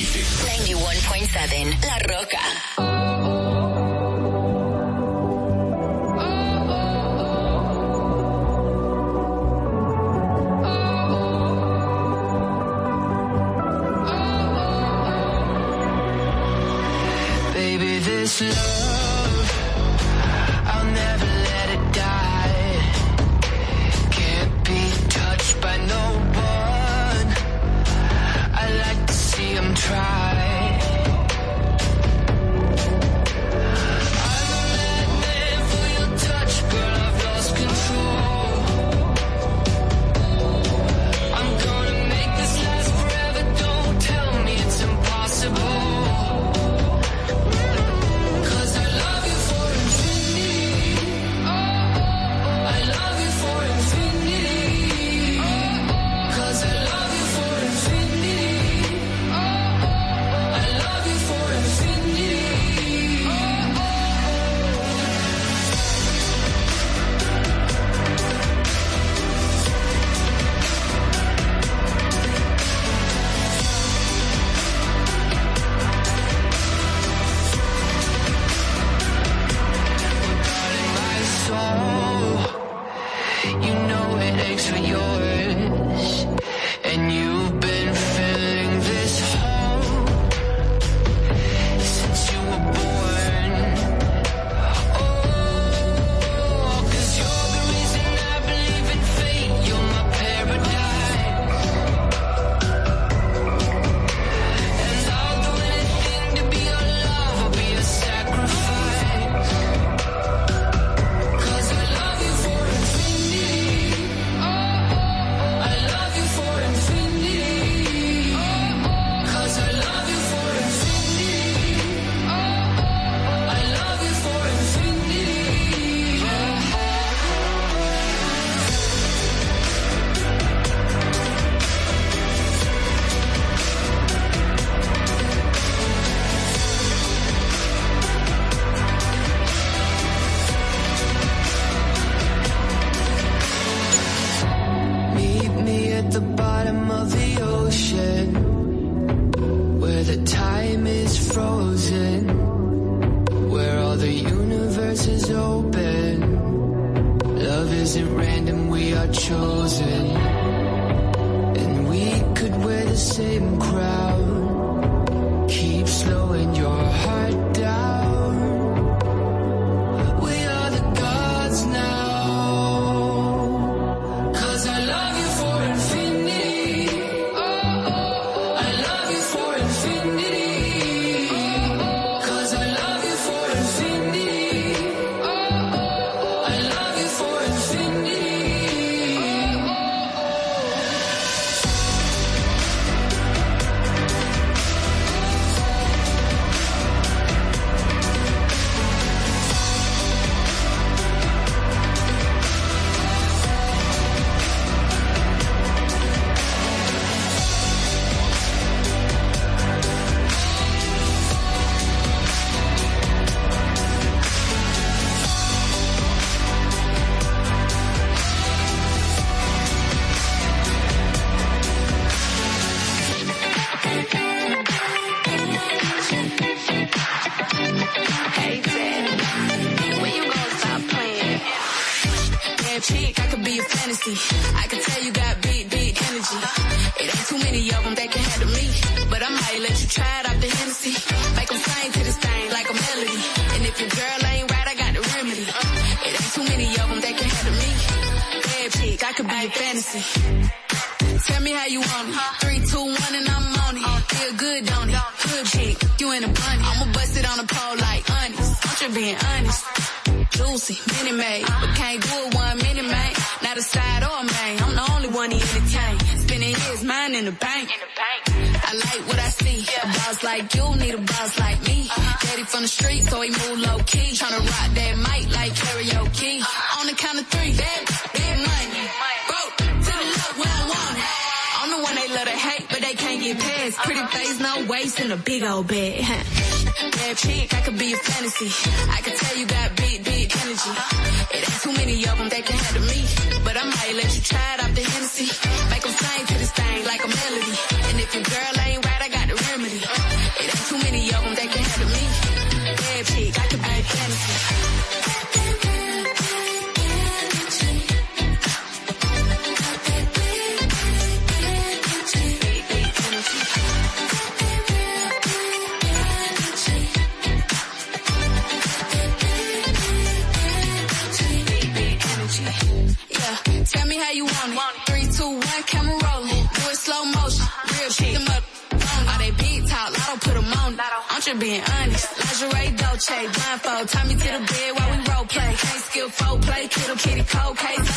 hits. 91.7 La Roca.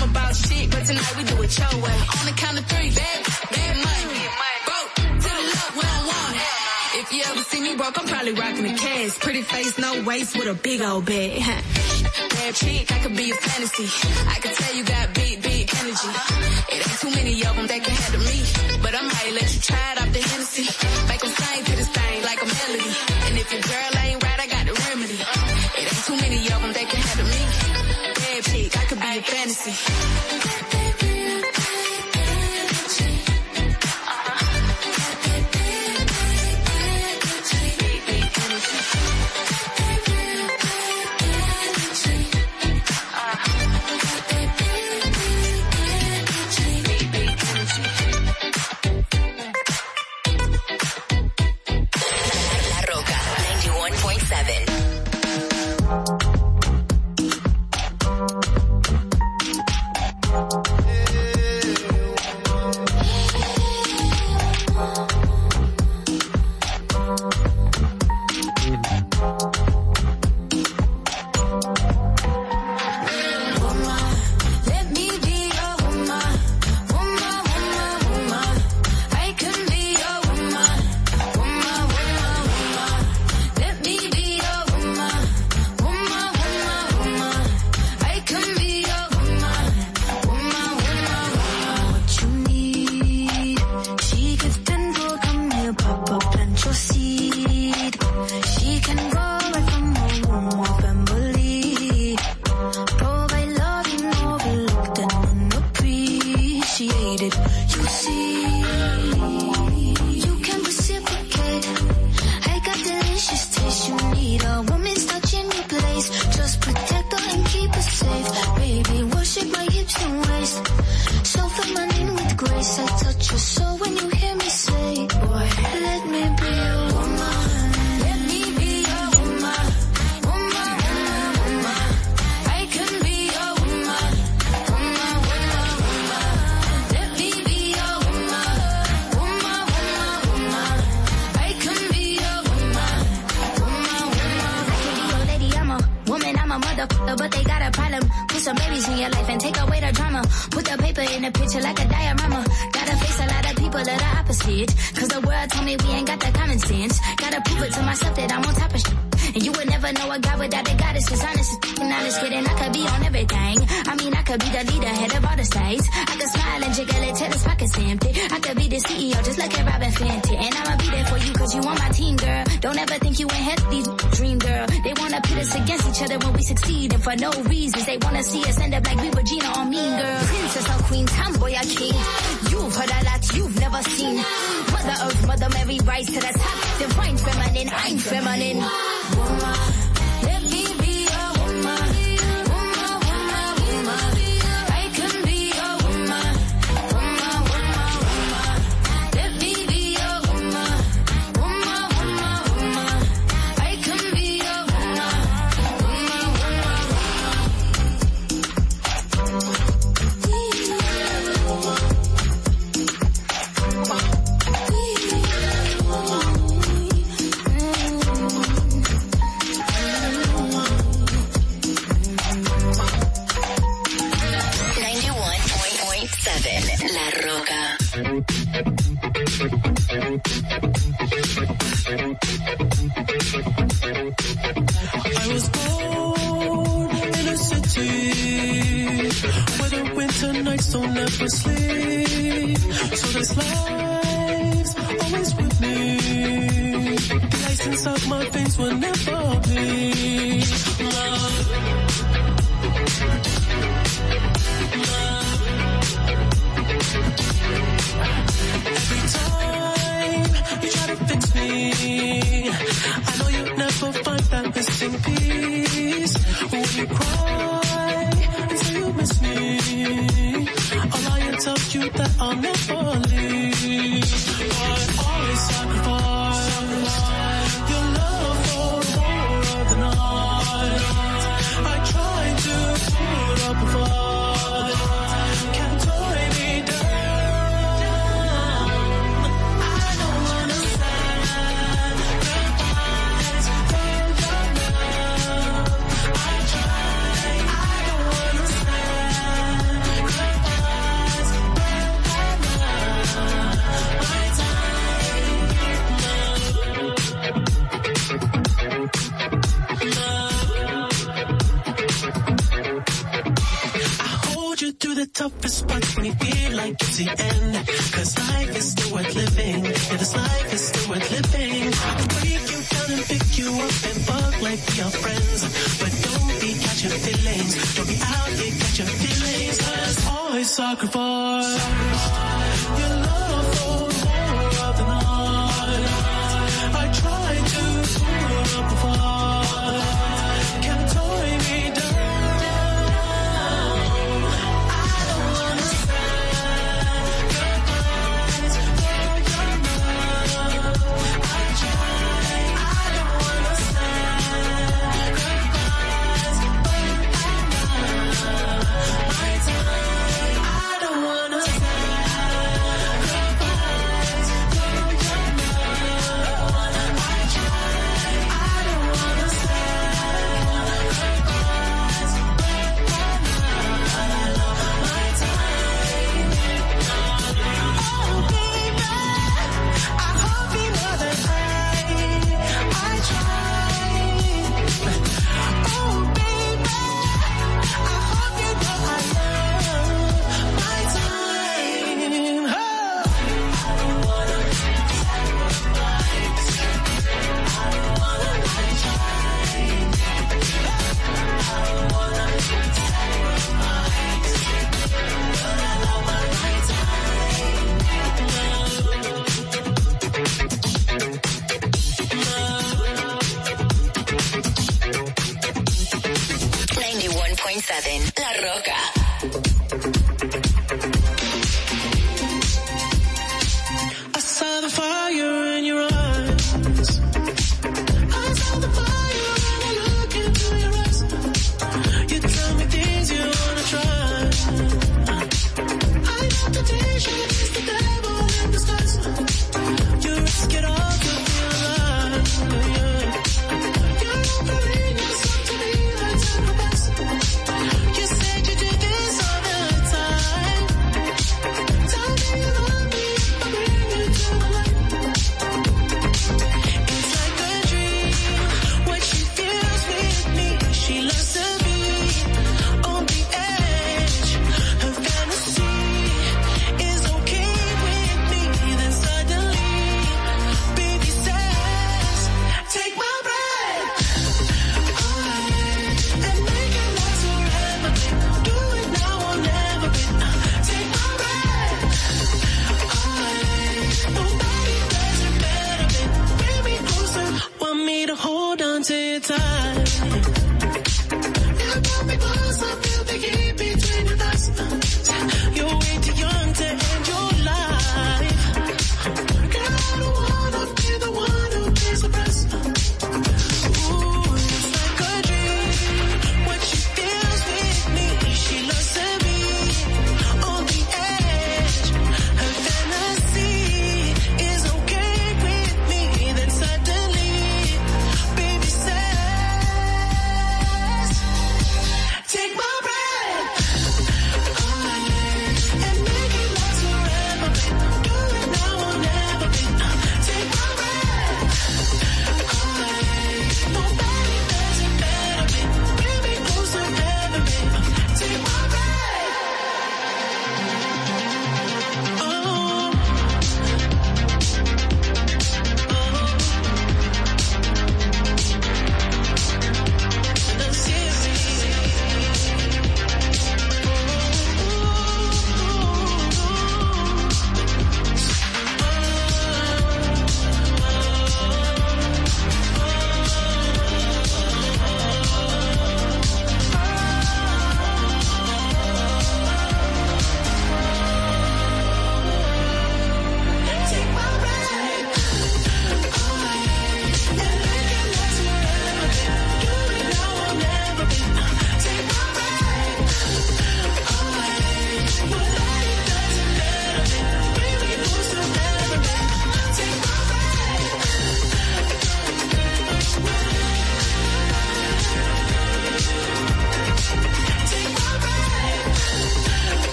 I'm about shit, but tonight we do it your way. On the count of three, bad, bad money. Broke to the left, we don't want. If you ever see me broke, I'm probably rocking a cash. Pretty face, no waist, with a big old bag. Bad chick, I could be a fantasy. I could tell you got big, big energy. It ain't too many of them that can handle me. But I might let you try it off the Hennessy. Make them sing to the same like a melody. And if your girl fancy.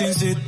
No, pues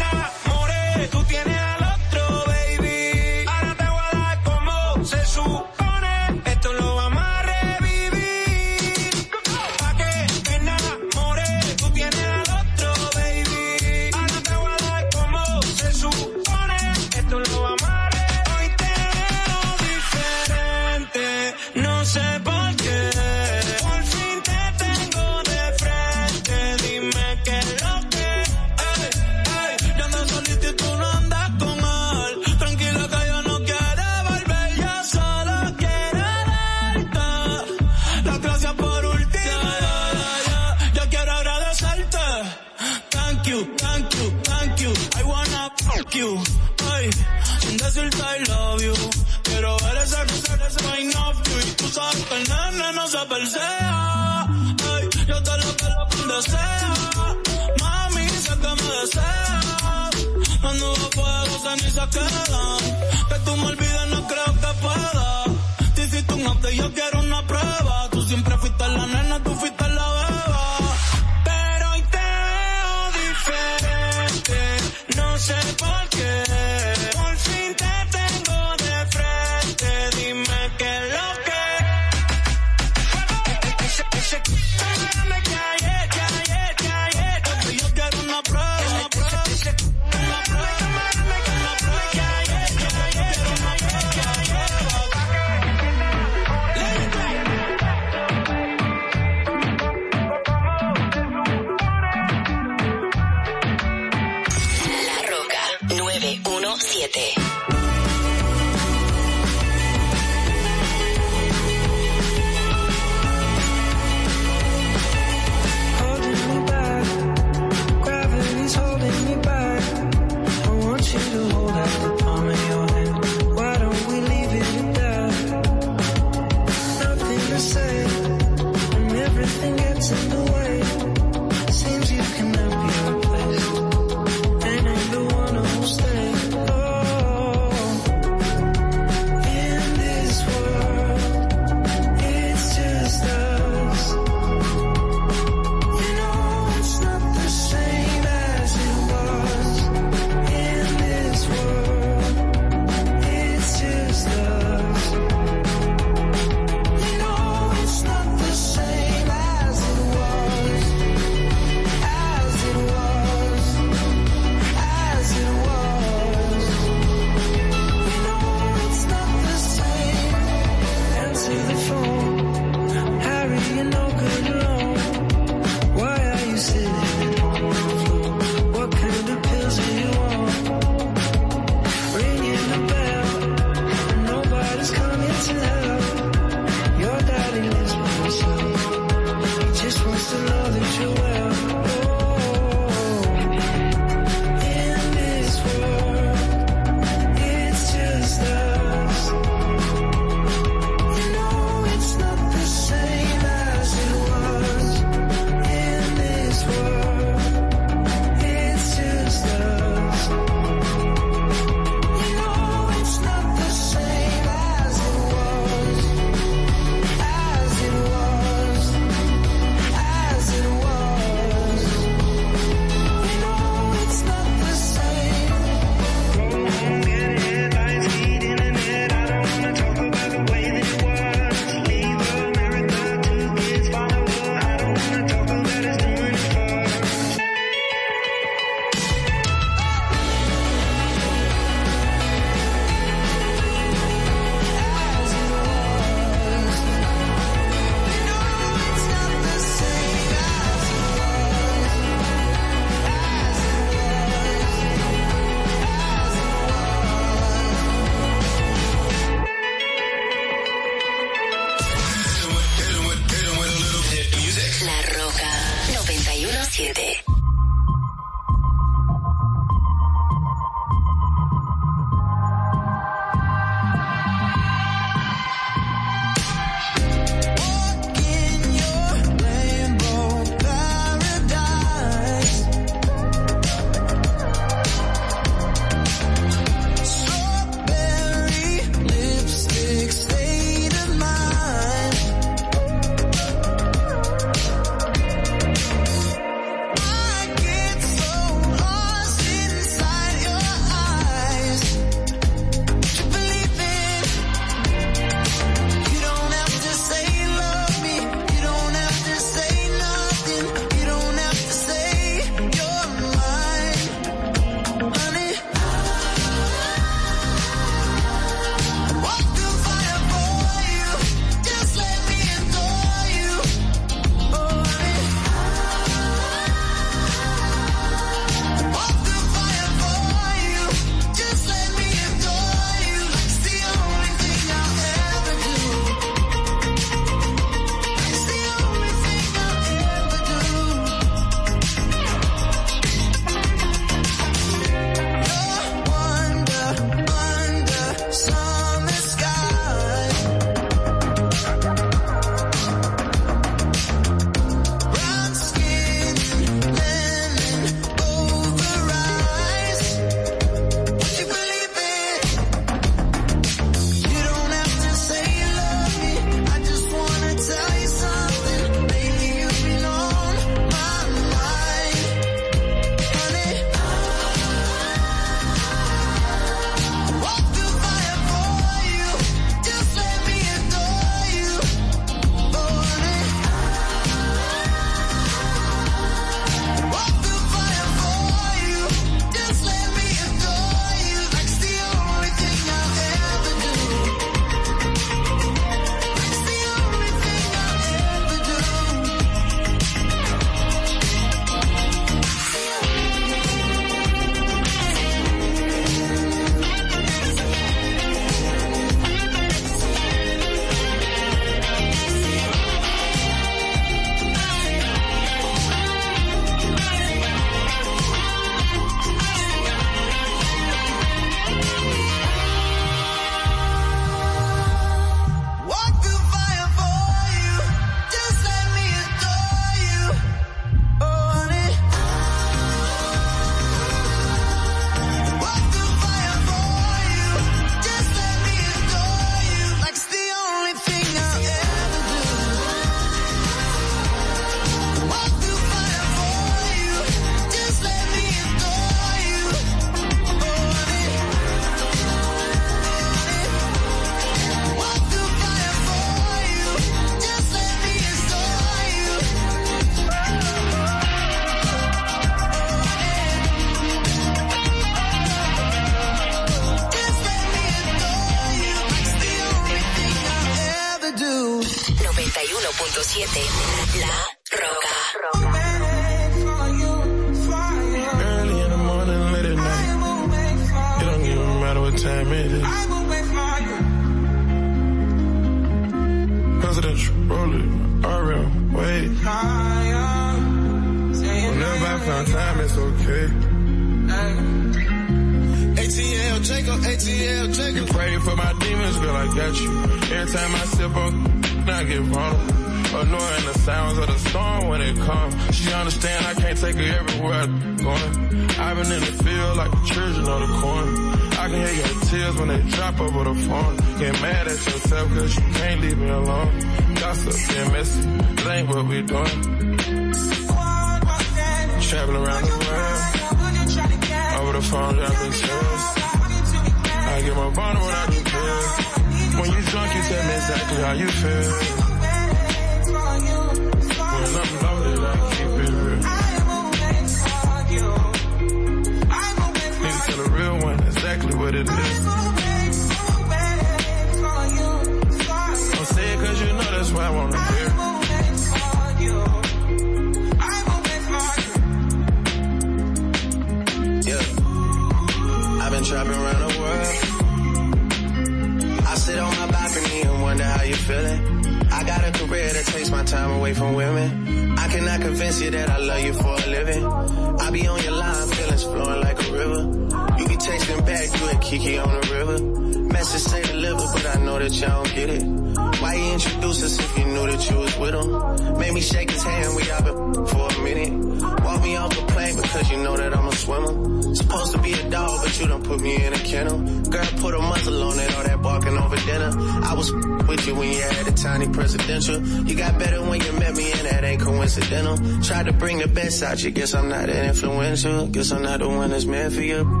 man for you.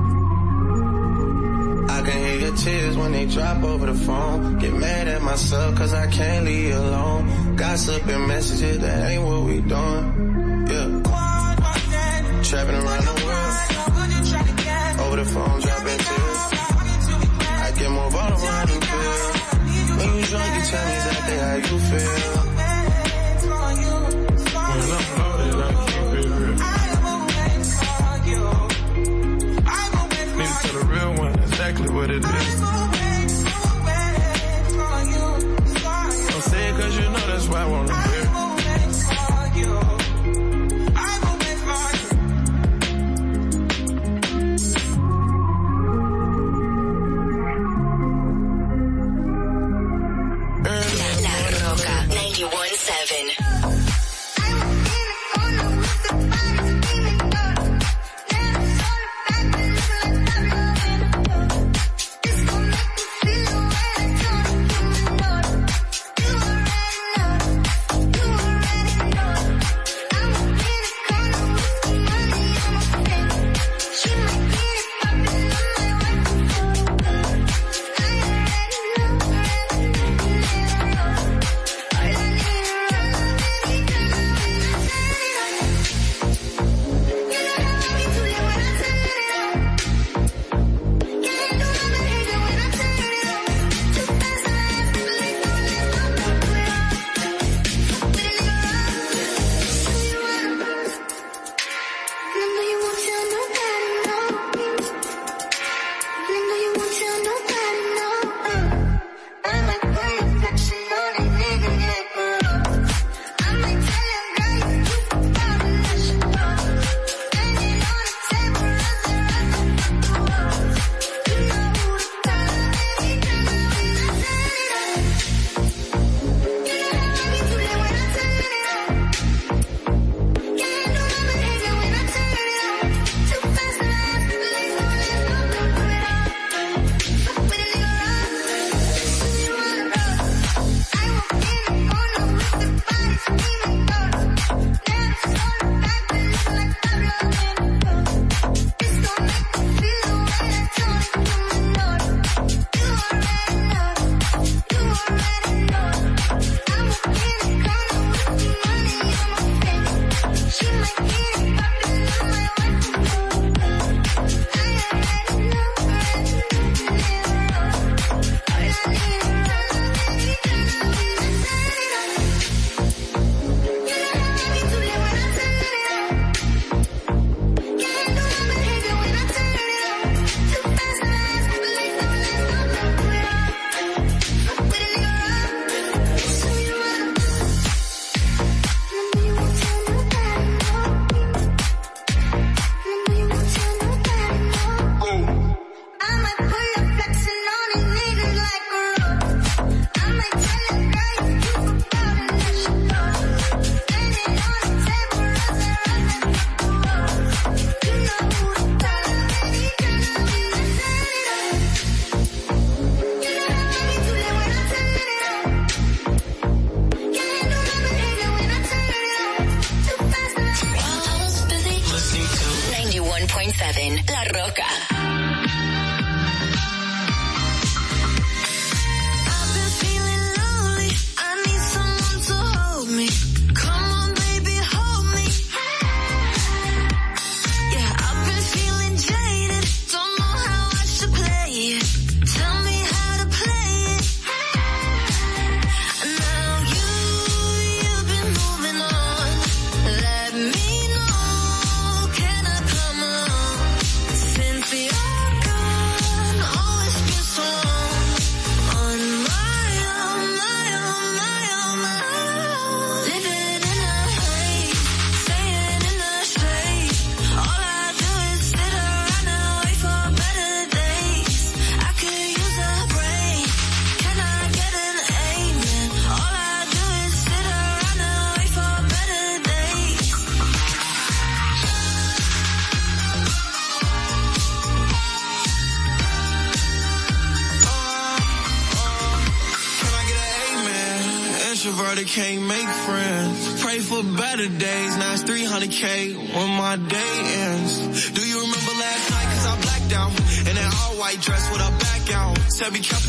tell me, try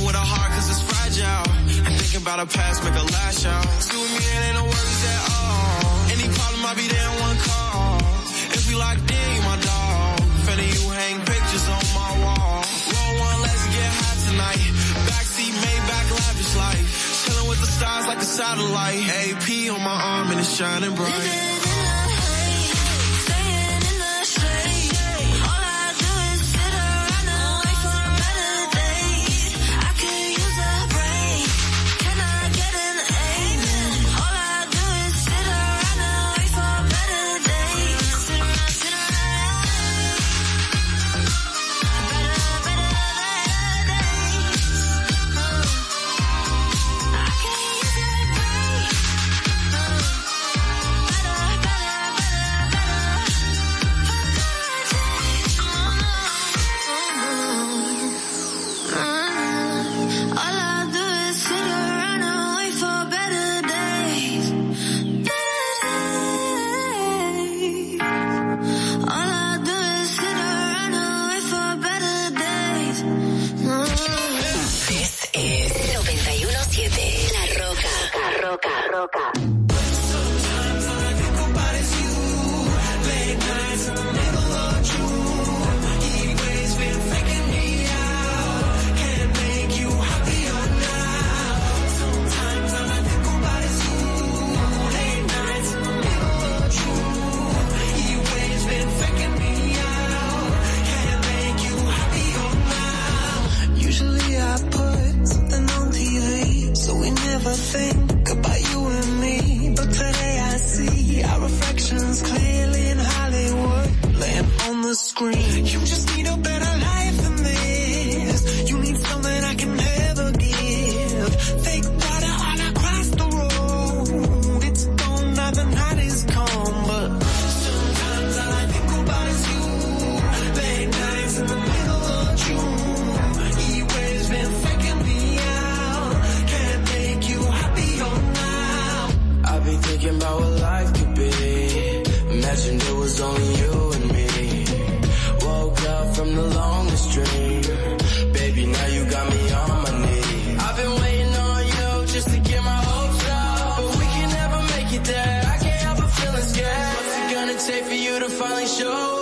you to finally show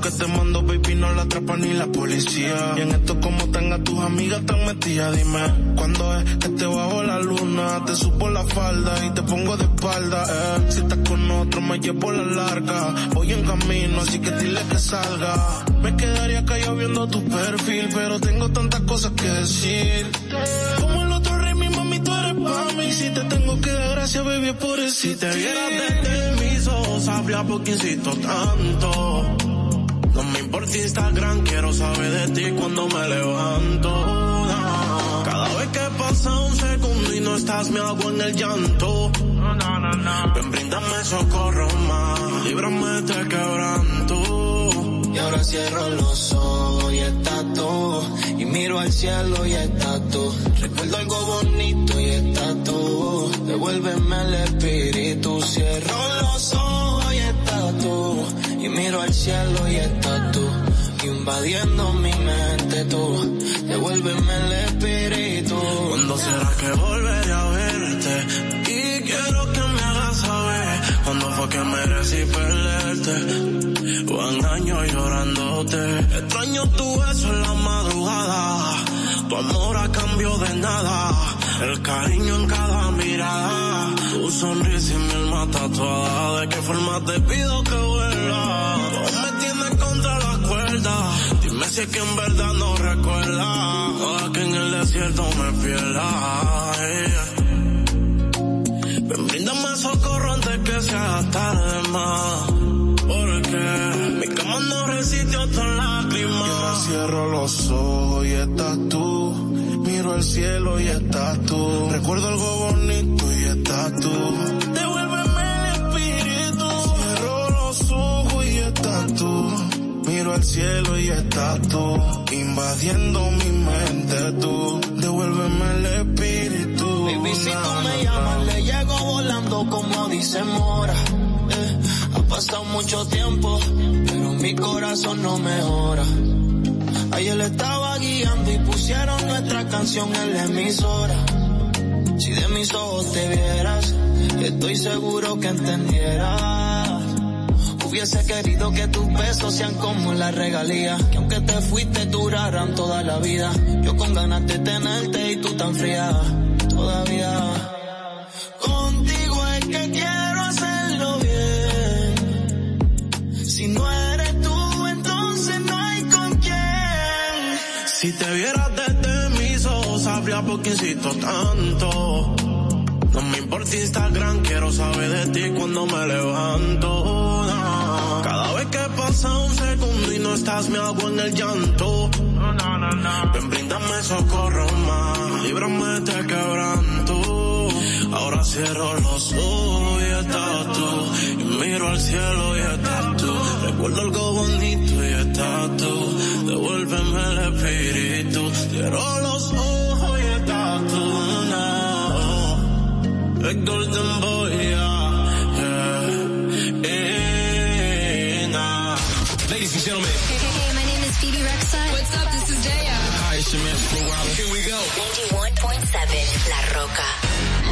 que te mando, baby, no la atrapa ni la policía. Y en esto como tenga tus amigas tan metidas, dime. ¿Cuándo es que te bajo la luna? Te supo la falda y te pongo de espalda, eh. Si estás con otro, me llevo la larga. Voy en camino, así que dile que salga. Me quedaría callado viendo tu perfil, pero tengo tantas cosas que decir. Como el otro rey, mi mami, tú eres pa' mí. Si te tengo que dar gracias, baby, por eso. Si te vieras desde mis ojos, sabría por qué insisto tanto. Instagram, quiero saber de ti cuando me levanto. Cada vez que pasa un segundo y no estás, me hago en el llanto. Ven, bríndame socorro más, líbrame este quebranto. Y ahora cierro los ojos y estás tú. Y miro al cielo y estás tú. Recuerdo algo bonito y estás tú. Devuélveme el espíritu. Miro al cielo y estás tú. Invadiendo mi mente tú. Devuélveme el espíritu. ¿Cuándo será que volveré a verte? Y quiero que me hagas saber cuándo fue que merecí perderte. Van años llorándote. Extraño tu beso en la madrugada. Tu amor a cambio de nada. El cariño en cada mirada. Tu sonrisa y mi alma tatuada. ¿De qué forma te pido que vuelva? Tú me tienes contra la cuerda. Dime si es que en verdad no recuerda. O que en el desierto me pierda. yeah. Ven, bríndame socorro antes que sea tarde más. Porque mi cama no resiste otra lágrima. Y ahora cierro los ojos y estás tú. Miro al cielo y estás tú. Recuerdo algo bonito y estás tú. Devuélveme el espíritu. Cierro los ojos y estás tú. Miro al cielo y estás tú. Invadiendo mi mente tú. Devuélveme el espíritu. Baby, si tú me llamas, le llego volando como dice Mora. Eh, ha pasado mucho tiempo, pero mi corazón no mejora. Ayer le estaba guiando y pusieron nuestra canción en la emisora. Si de mis ojos te vieras, estoy seguro que entendieras. Hubiese querido que tus besos sean como la regalía, que aunque te fuiste duraran toda la vida. Yo con ganas de tenerte y tú tan fría, todavía. Si te vieras desde mis ojos, sabría por qué insisto tanto. No me importa Instagram, quiero saber de ti cuando me levanto. no. Cada vez que pasa un segundo y no estás, me hago en el llanto. Ven, bríndame socorro más, líbrame de este quebranto. Ahora cierro los ojos y estás tú. Y miro al cielo y estás tú. Recuerdo algo bonito y estás tú. Devuélveme el espíritu. Cierro los ojos y estás tú. No. El golden boy, yeah, yeah, yeah, nah. Ladies and gentlemen, Hey, hey, hey, my name is Phoebe Rexha. What's up? This is Jaya. hi, it's your man. Here we go. 91.7 La Roca.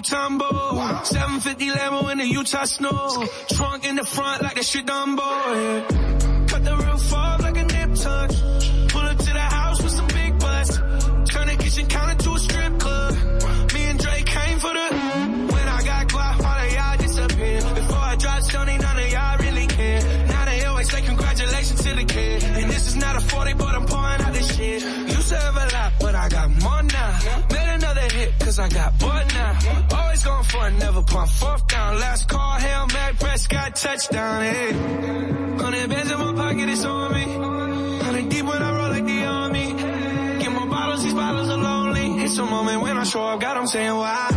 Mutombo. 750 Lambo in the Utah snow. Trunk in the front like a shit Dumbo. Yeah. fourth down. Last call, Hail Mary, Prescott, touchdown, hey. Hundred bands in my pocket, it's on me. Hundred deep when I roll like the army. Get more bottles, these bottles are lonely. It's a moment when I show up, God, I'm saying why.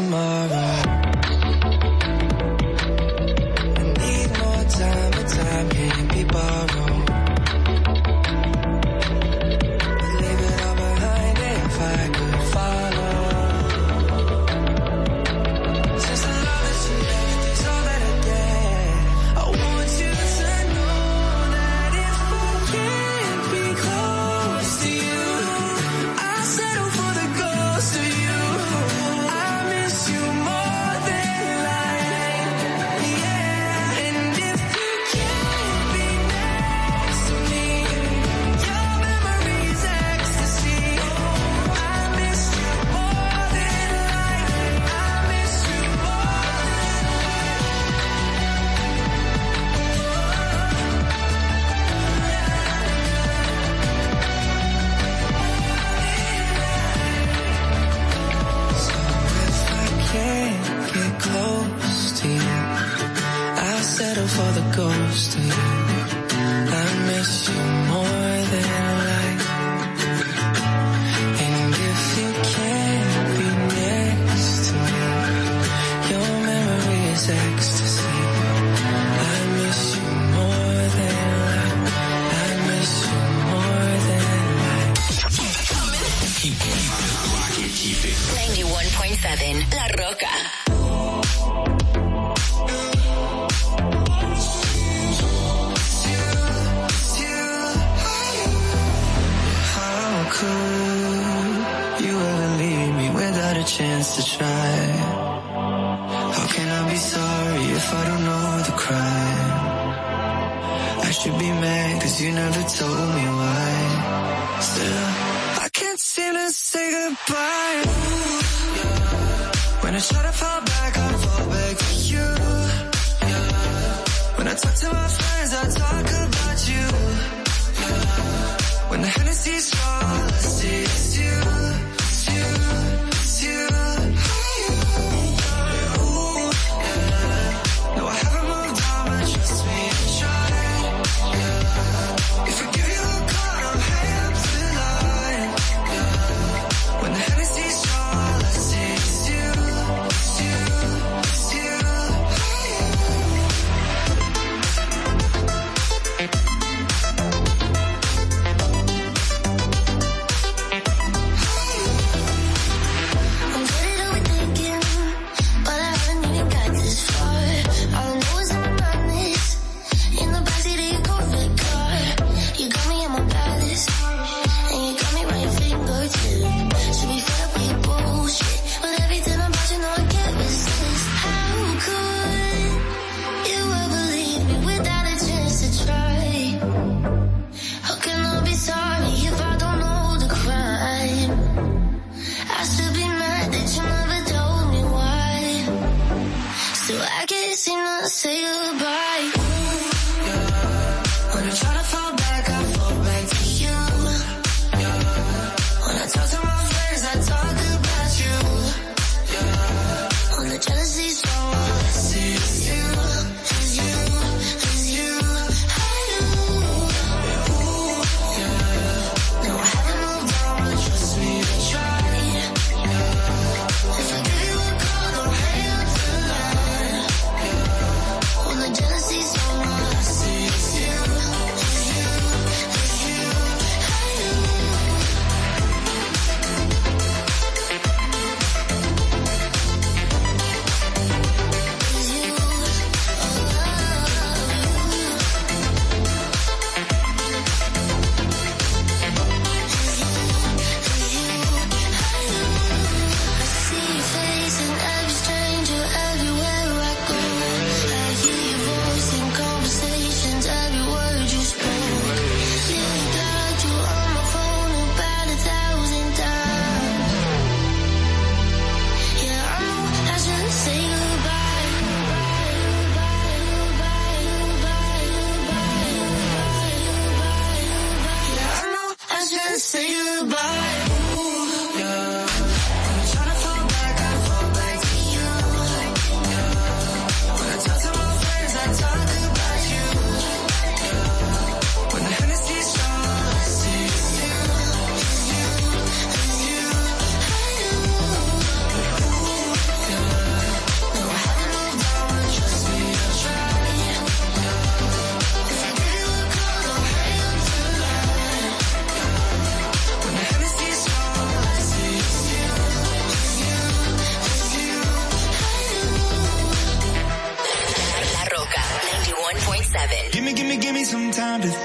my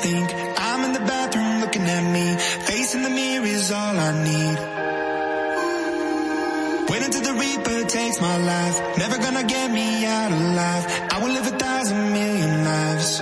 think. I'm in the bathroom looking at me. Facing the mirror is all I need. Wait until the reaper takes my life. Never gonna get me out alive. I will live a thousand million lives.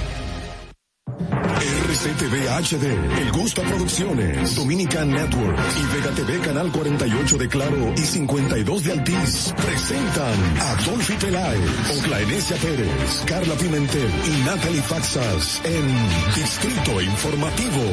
RCTV HD, El Gusto Producciones, Dominican Network y Vega TV Canal 48 de Claro y 52 de Altiz presentan a Dolphy Peláez, Oclaenecia Pérez, Carla Pimentel y Natalie Faxas en Distrito Informativo.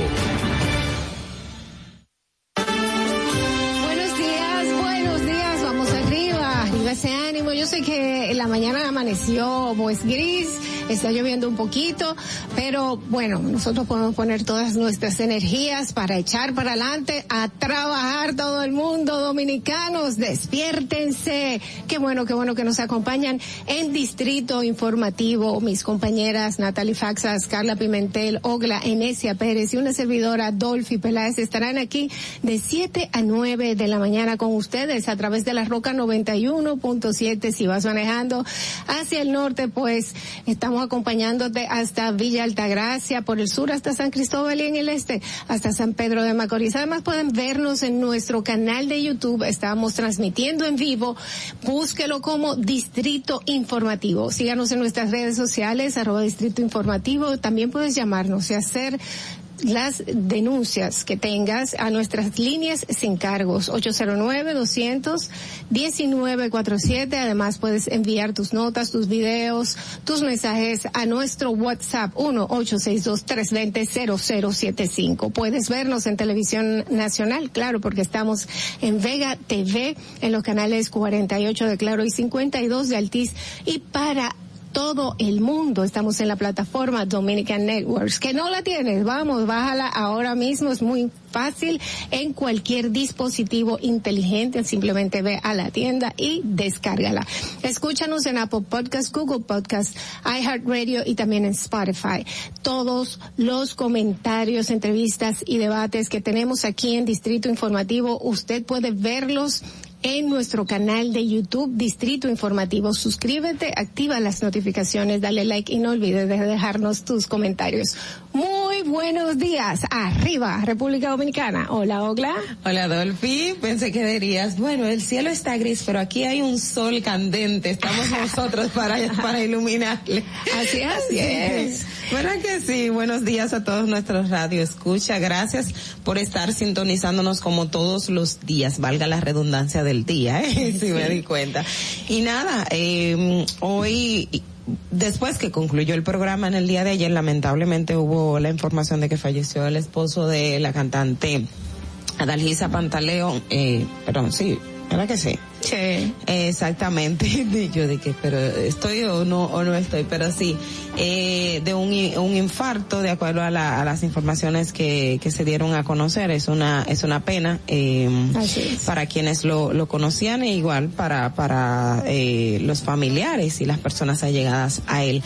Buenos días, buenos días, vamos arriba, arriba ese ánimo. Yo sé que la mañana amaneció pues gris, está lloviendo un poquito, pero bueno, nosotros podemos poner todas nuestras energías para echar para adelante, a trabajar todo el mundo, dominicanos, despiértense. Qué bueno, qué bueno que nos acompañan en Distrito Informativo, mis compañeras Natalie Faxas, Carla Pimentel, Ogla, Enesia Pérez y una servidora Dolphy Peláez estarán aquí de 7 a 9 de la mañana con ustedes a través de la Roca 91.7 si vas manejando hacia el norte, pues estamos acompañándote hasta Villa Altagracia, por el sur hasta San Cristóbal y en el este hasta San Pedro de Macorís. Además pueden vernos en nuestro canal de YouTube, estamos transmitiendo en vivo, búsquelo como Distrito Informativo. Síganos en nuestras redes sociales, arroba Distrito Informativo, también puedes llamarnos y hacer las denuncias que tengas a nuestras líneas sin cargos. 809-200-1947 además puedes enviar tus notas tus videos tus mensajes a nuestro WhatsApp 1-862-320-0075 puedes vernos en televisión nacional claro porque estamos en Vega TV en los canales 48 de Claro y 52 de Altiz. Y para todo el mundo. Estamos en la plataforma Dominican Networks. Que no la tienes, vamos, bájala ahora mismo. Es muy fácil en cualquier dispositivo inteligente. Simplemente ve a la tienda y descárgala. Escúchanos en Apple Podcast, Google Podcast, iHeartRadio y también en Spotify. Todos los comentarios, entrevistas y debates que tenemos aquí en Distrito Informativo, usted puede verlos en nuestro canal de YouTube Distrito Informativo. Suscríbete, activa las notificaciones, dale like y no olvides de dejarnos tus comentarios. Muy buenos días. Arriba, República Dominicana. Hola, Ogla. Hola, Dolphy. Pensé que dirías, bueno, el cielo está gris, pero aquí hay un sol candente. Estamos nosotros para, para iluminarle. Así, así es. ¿Verdad que sí? Buenos días a todos nuestros radio escucha. Gracias por estar sintonizándonos como todos los días, valga la redundancia del día, ¿eh? si me di cuenta. Y nada, eh, hoy después que concluyó el programa en el día de ayer, lamentablemente hubo la información de que falleció el esposo de la cantante Adalgisa Pantaleón, eh, perdón, sí, ¿verdad que sí? Sí. Exactamente. Y yo que, pero estoy o no, o no estoy, pero sí, eh, de un, un infarto, de acuerdo a, la- a las informaciones que, que se dieron a conocer, es una, es una pena, eh, para quienes lo, lo conocían e igual para, para, eh, los familiares y las personas allegadas a él.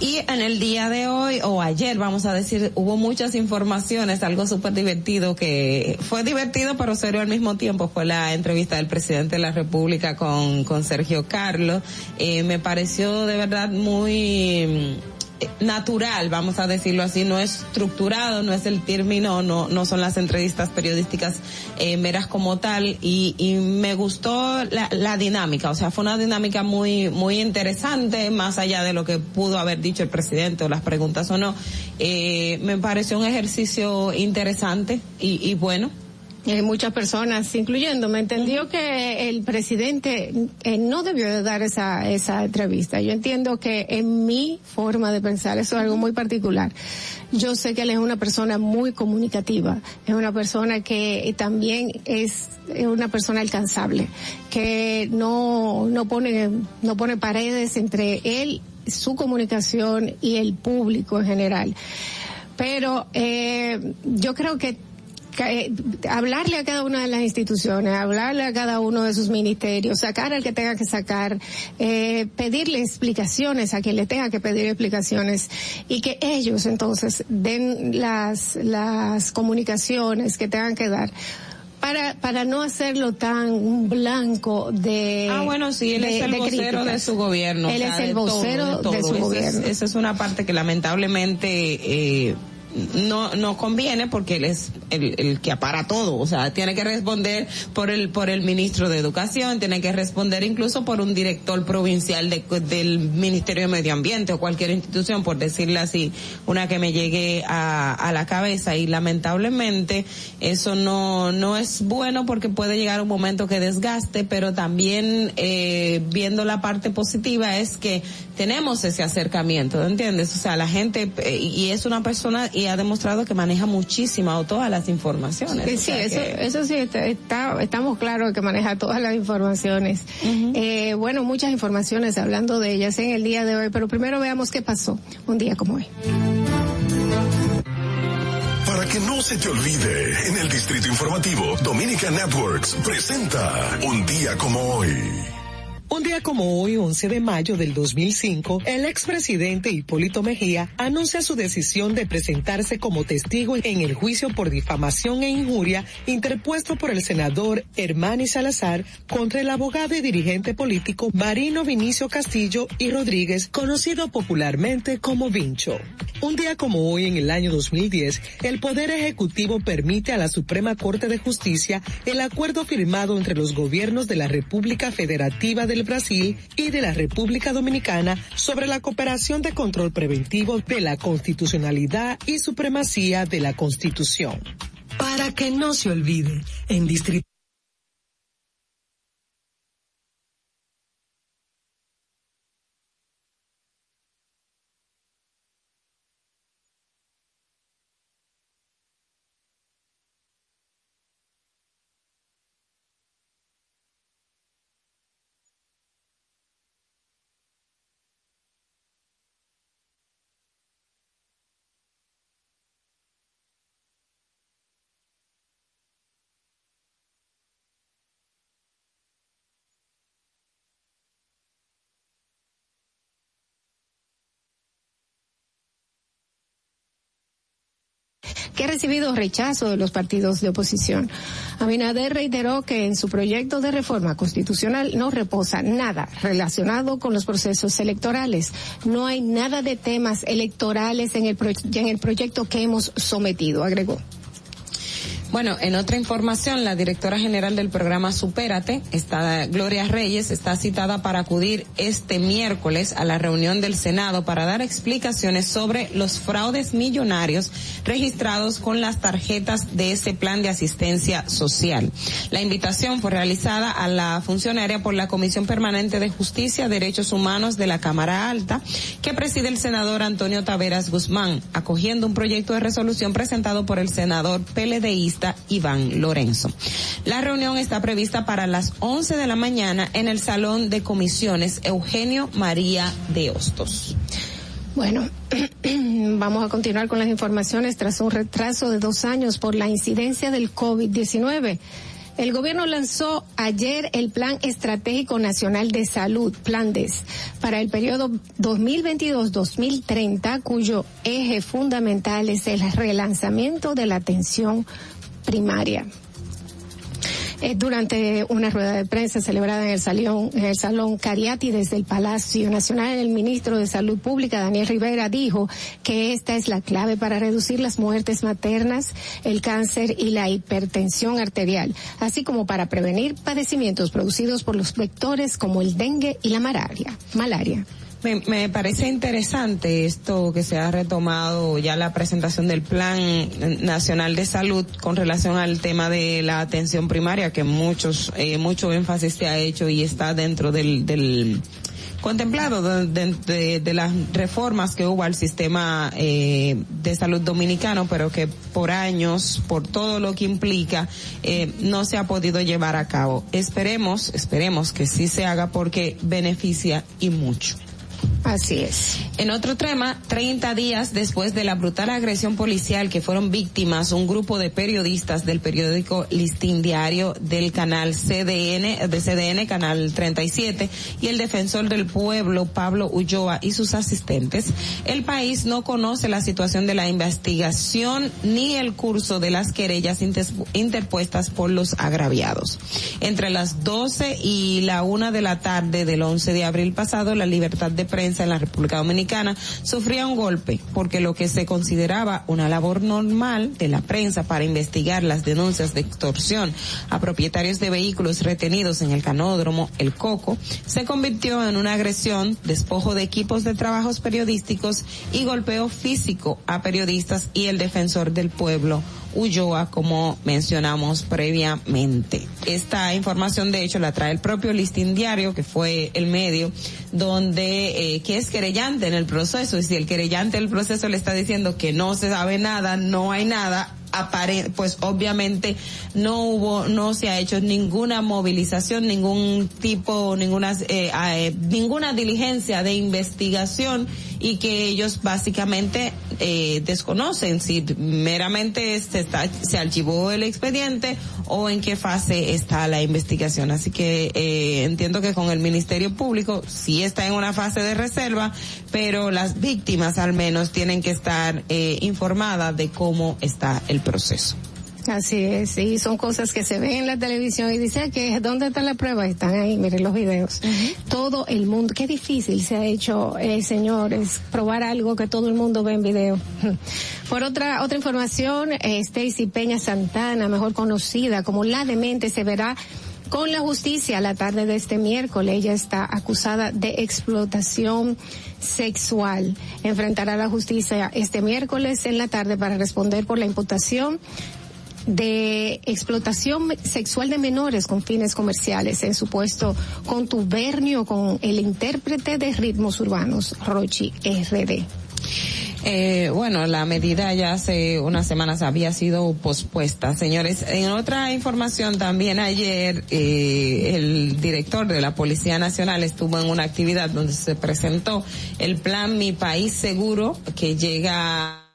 Y en el día de hoy, o ayer, vamos a decir, hubo muchas informaciones, algo súper divertido que fue divertido pero serio al mismo tiempo, fue la entrevista del presidente de la República con, con Sergio Carlos. Eh, me pareció de verdad muy mm, natural, vamos a decirlo así, no es estructurado, no es el término, no, no son las entrevistas periodísticas eh, meras como tal y, y me gustó la, la dinámica, o sea, fue una dinámica muy, muy interesante, más allá de lo que pudo haber dicho el presidente o las preguntas o no, eh, me pareció un ejercicio interesante y, y bueno. Eh, muchas personas, incluyéndome, entendió que el presidente eh, no debió de dar esa, esa entrevista. Yo entiendo que en mi forma de pensar, eso es algo muy particular. Yo sé que él es una persona muy comunicativa, es una persona que también es una persona alcanzable, que no, no pone, no pone paredes entre él, su comunicación y el público en general. Pero eh, yo creo que eh, hablarle a cada una de las instituciones, hablarle a cada uno de sus ministerios, sacar al que tenga que sacar, eh, pedirle explicaciones a quien le tenga que pedir explicaciones y que ellos entonces den las, las comunicaciones que tengan que dar. Para, para no hacerlo tan blanco de Ah, bueno, sí, él de- es el de vocero de su gobierno. o Él sea, es el de todo, vocero de, todo. su Esa es- gobierno. Esa es una parte que lamentablemente eh, no no conviene porque él es el, el que apara todo, o sea, tiene que responder por el por el ministro de Educación, tiene que responder incluso por un director provincial de- del Ministerio de Medio Ambiente o cualquier institución, por decirle así, una que me llegue a, a la cabeza. Y lamentablemente eso no no es bueno porque puede llegar un momento que desgaste, pero también eh, viendo la parte positiva es que tenemos ese acercamiento, ¿entiendes? O sea, la gente eh, y es una persona y ha demostrado que maneja muchísimo todas las informaciones. Sí, O sea eso, que- eso sí, está, está- estamos claros que maneja todas las informaciones. Eh, bueno, muchas informaciones hablando de ellas en el día de hoy, pero primero veamos qué pasó un día como hoy. Para que no se te olvide, en el Distrito Informativo, Dominica Networks presenta Un día como hoy. Un día como hoy, 11 de mayo del 2005, el expresidente Hipólito Mejía anuncia su decisión de presentarse como testigo en el juicio por difamación e injuria interpuesto por el senador Hermani Salazar contra el abogado y dirigente político Marino Vinicio Castillo y Rodríguez, conocido popularmente como Vincho. Un día como hoy, en el año 2010, el Poder Ejecutivo permite a la Suprema Corte de Justicia el acuerdo firmado entre los gobiernos de la República Federativa del Brasil y de la República Dominicana sobre la cooperación de control preventivo de la constitucionalidad y supremacía de la Constitución. Para que no se olvide, en Distrito que ha recibido rechazo de los partidos de oposición. Abinader reiteró que en su proyecto de reforma constitucional no reposa nada relacionado con los procesos electorales. No hay nada de temas electorales en el, en el proyecto que hemos sometido, agregó. Bueno, en otra información, la directora general del programa Supérate, está, Gloria Reyes, está citada para acudir este miércoles a la reunión del Senado para dar explicaciones sobre los fraudes millonarios registrados con las tarjetas de ese plan de asistencia social. La invitación fue realizada a la funcionaria por la Comisión Permanente de Justicia, Derechos Humanos de la Cámara Alta, que preside el senador Antonio Taveras Guzmán, acogiendo un proyecto de resolución presentado por el senador Iván Lorenzo. La reunión está prevista para las 11 de la mañana en el Salón de Comisiones Eugenio María de Hostos. Bueno, vamos a continuar con las informaciones tras un retraso de dos años por la incidencia del COVID-19. El gobierno lanzó ayer el Plan Estratégico Nacional de Salud, Plan DES, para el periodo 2022-2030, cuyo eje fundamental es el relanzamiento de la atención primaria. Eh, durante una rueda de prensa celebrada en el salón, en el salón Cariati desde el Palacio Nacional, el ministro de Salud Pública, Daniel Rivera, dijo que esta es la clave para reducir las muertes maternas, el cáncer y la hipertensión arterial, así como para prevenir padecimientos producidos por los vectores como el dengue y la malaria. malaria. Me, me, parece interesante esto que se ha retomado ya la presentación del Plan Nacional de Salud con relación al tema de la atención primaria, que muchos, eh, mucho énfasis se ha hecho y está dentro del, del contemplado de, de, de, las reformas que hubo al sistema eh, de salud dominicano, pero que por años, por todo lo que implica, eh, no se ha podido llevar a cabo. Esperemos, esperemos que sí se haga porque beneficia y mucho. Así es. En otro tema, 30 días después de la brutal agresión policial que fueron víctimas un grupo de periodistas del periódico Listín Diario del canal CDN, de CDN, canal 37, y el defensor del pueblo, Pablo Ulloa, y sus asistentes, el país no conoce la situación de la investigación ni el curso de las querellas interpuestas por los agraviados. Entre las 12 y la 1 de la tarde del 11 de abril pasado, la libertad de prensa en la República Dominicana sufría un golpe porque lo que se consideraba una labor normal de la prensa para investigar las denuncias de extorsión a propietarios de vehículos retenidos en el canódromo El Coco se convirtió en una agresión, despojo de equipos de trabajos periodísticos y golpeo físico a periodistas y el defensor del pueblo Ulloa, como mencionamos previamente. Esta información, de hecho, la trae el propio listín diario, que fue el medio, donde, eh, que es querellante en el proceso, y si el querellante del proceso le está diciendo que no se sabe nada, no hay nada, pues obviamente no hubo, no se ha hecho ninguna movilización, ningún tipo, ninguna, eh, eh, ninguna diligencia de investigación y que ellos básicamente eh, desconocen si meramente se, está, se archivó el expediente o en qué fase está la investigación. Así que eh, entiendo que con el Ministerio Público sí está en una fase de reserva, pero las víctimas al menos tienen que estar eh, informadas de cómo está el proceso. Así es, y son cosas que se ven en la televisión y dice que dónde está la prueba, están ahí, miren los videos. Uh -huh. Todo el mundo, qué difícil se ha hecho, eh, señores, probar algo que todo el mundo ve en video. Por otra otra información, eh, Stacy Peña Santana, mejor conocida como la demente, se verá con la justicia la tarde de este miércoles. Ella está acusada de explotación sexual. Enfrentará la justicia este miércoles en la tarde para responder por la imputación de explotación sexual de menores con fines comerciales en supuesto contubernio con el intérprete de ritmos urbanos, Rochi RD. Eh, bueno, la medida ya hace unas semanas había sido pospuesta. Señores, en otra información también ayer eh, el director de la Policía Nacional estuvo en una actividad donde se presentó el plan Mi País Seguro que llega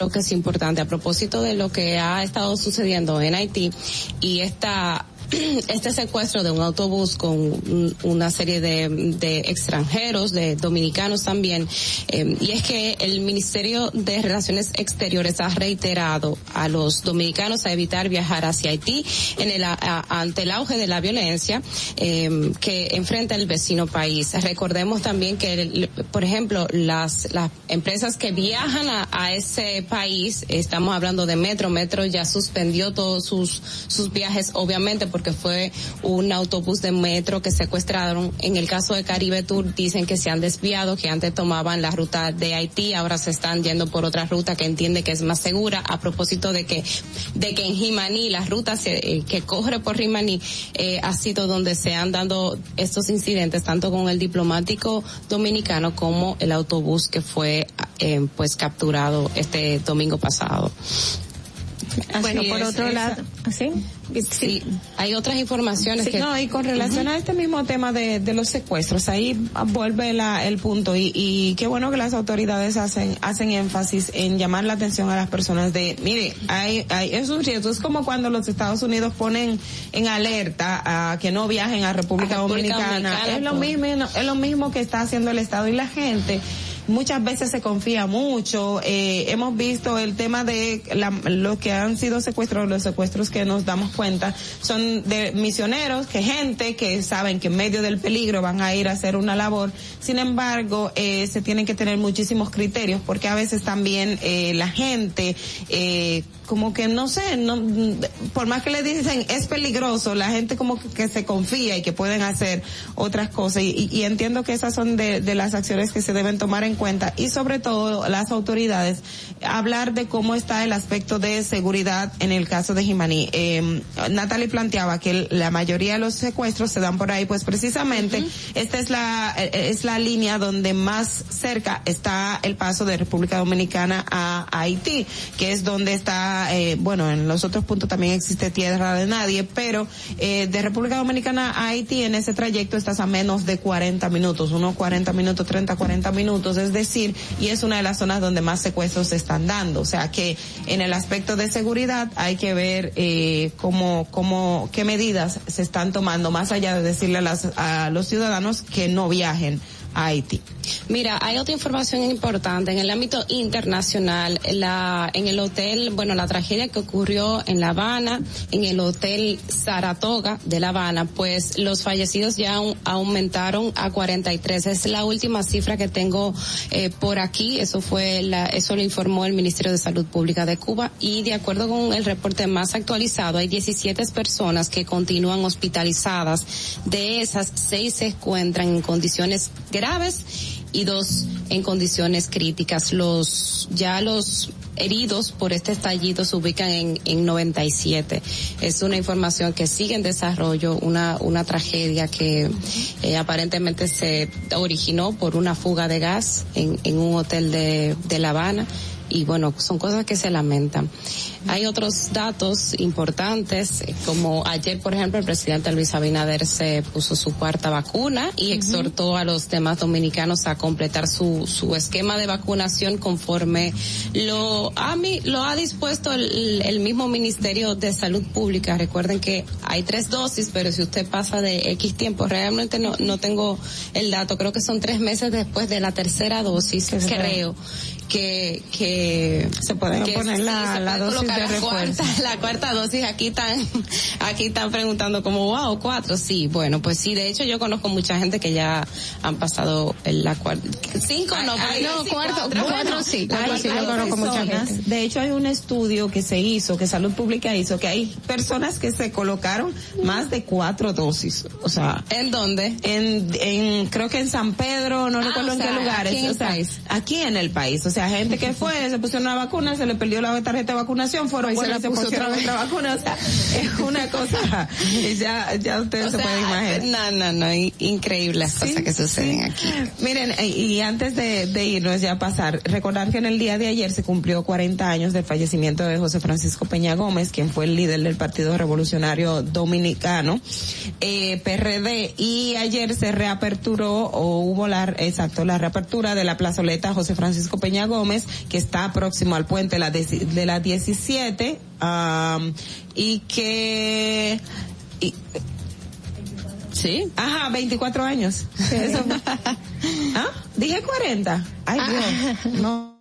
Creo que es importante. A propósito de lo que ha estado sucediendo en Haití y esta este secuestro de un autobús con un- una serie de, de extranjeros, de dominicanos también, eh, y es que el Ministerio de Relaciones Exteriores ha reiterado a los dominicanos a evitar viajar hacia Haití en el, a- ante el auge de la violencia eh, que enfrenta el vecino país. Recordemos también que, el- por ejemplo, las, las empresas que viajan a, a ese país, estamos hablando de Metro, Metro ya suspendió todos sus, sus viajes, obviamente, porque fue un autobús de Metro que secuestraron. En el caso de Caribe Tour dicen que se han desviado, que antes tomaban la ruta de Haití, ahora se están yendo por otra ruta que entiende que es más segura, a propósito de que, de que en Jimaní, la ruta se- eh, que corre por Jimaní, eh, ha sido donde se han dado estos incidentes, tanto con el diplomático dominicano como el autobús que fue eh, pues capturado este domingo pasado. Bueno, por es, otro esa- lado, ¿sí? Sí, hay otras informaciones Sí, que no, y con relación a este mismo tema de, de los secuestros, ahí vuelve la, el punto y, y qué bueno que las autoridades hacen hacen énfasis en llamar la atención a las personas de, mire, hay, hay esos riesgos, es como cuando los Estados Unidos ponen en alerta a que no viajen a República, A República Dominicana, Dominicana es lo por- mismo, es lo mismo que está haciendo el Estado y la gente muchas veces se confía mucho. Eh, hemos visto el tema de la, los que han sido secuestrados, los secuestros que nos damos cuenta son de misioneros, que gente que saben que en medio del peligro van a ir a hacer una labor. Sin embargo, eh, se tienen que tener muchísimos criterios porque a veces también eh, la gente eh, como que no sé, no, por más que le dicen es peligroso, la gente como que, se confía y que pueden hacer otras cosas y, y- y entiendo que esas son de, de las acciones que se deben tomar en cuenta y sobre todo las autoridades hablar de cómo está el aspecto de seguridad en el caso de Jimaní. Eh, Natalie planteaba que la mayoría de los secuestros se dan por ahí, pues precisamente esta es la eh, es la línea donde más cerca está el paso de República Dominicana a, a Haití, que es donde está, eh, bueno, en los otros puntos también existe tierra de nadie, pero eh, de República Dominicana a Haití en ese trayecto estás a menos de 40 minutos, unos 40 minutos, 30, 40 minutos, es decir, y es una de las zonas donde más secuestros se están dando, o sea que en el aspecto de seguridad hay que ver eh, cómo, cómo, qué medidas se están tomando, más allá de decirle a, las, a los ciudadanos que no viajen Haití. Mira, hay otra información importante en el ámbito internacional, la, en el hotel, bueno, la tragedia que ocurrió en La Habana, en el hotel Saratoga de La Habana, pues los fallecidos ya au- aumentaron a 43. Es la última cifra que tengo eh, por aquí. Eso fue la, eso lo informó el Ministerio de Salud Pública de Cuba y de acuerdo con el reporte más actualizado, hay 17 personas que continúan hospitalizadas. De esas, seis se encuentran en condiciones graves y dos en condiciones críticas. Los ya los heridos por este estallido se ubican en, en 97. Es una información que sigue en desarrollo, una, una tragedia que eh, aparentemente se originó por una fuga de gas en, en un hotel de, de La Habana y bueno, son cosas que se lamentan. Hay otros datos importantes, eh, como ayer, por ejemplo, el presidente Luis Abinader se puso su cuarta vacuna y exhortó a los demás dominicanos a completar su, su esquema de vacunación conforme lo ha, mi- lo ha dispuesto el, el mismo Ministerio de Salud Pública. Recuerden que hay tres dosis, pero si usted pasa de X tiempo, realmente no, no tengo el dato, creo que son tres meses después de la tercera dosis, creo que que se pueden que poner la- se la puede dosis la cuarta, refuerzo. la cuarta dosis aquí están aquí están preguntando como wow cuatro sí bueno pues sí de hecho yo conozco mucha gente que ya han pasado la cuarta cinco no Ay, no, sí, cuarto, cuatro. cuatro sí, hay- cuatro sí, yo conozco mucha gente. De hecho, hay un estudio que se hizo, que Salud Pública hizo, que hay personas que se colocaron más de cuatro dosis. O sea, ¿en dónde? En, en creo que en San Pedro, no Ah, recuerdo o en qué lugares. aquí en el o sea, país. aquí en el país. O sea, gente que fue, se pusieron una vacuna, se le perdió la tarjeta de vacunación fueron Hoy se la y se puso otra vez. otra vacuna. O sea, es una cosa, y ya, ya ustedes O se sea, pueden imaginar. No, no, no, in- increíble las cosas que suceden aquí. Miren, y, y antes de, de irnos ya a pasar, recordar que en el día de ayer se cumplió 40 años del fallecimiento de José Francisco Peña Gómez, quien fue el líder del Partido Revolucionario Dominicano, eh, PRD, y ayer se reaperturó, o hubo la, exacto, la reapertura de la plazoleta José Francisco Peña Gómez, que está próximo al puente de la 17, am, y que, y- Sí. Ajá, 24 años. Eso- ¿Ah? Dije 40. Ay, Dios. No.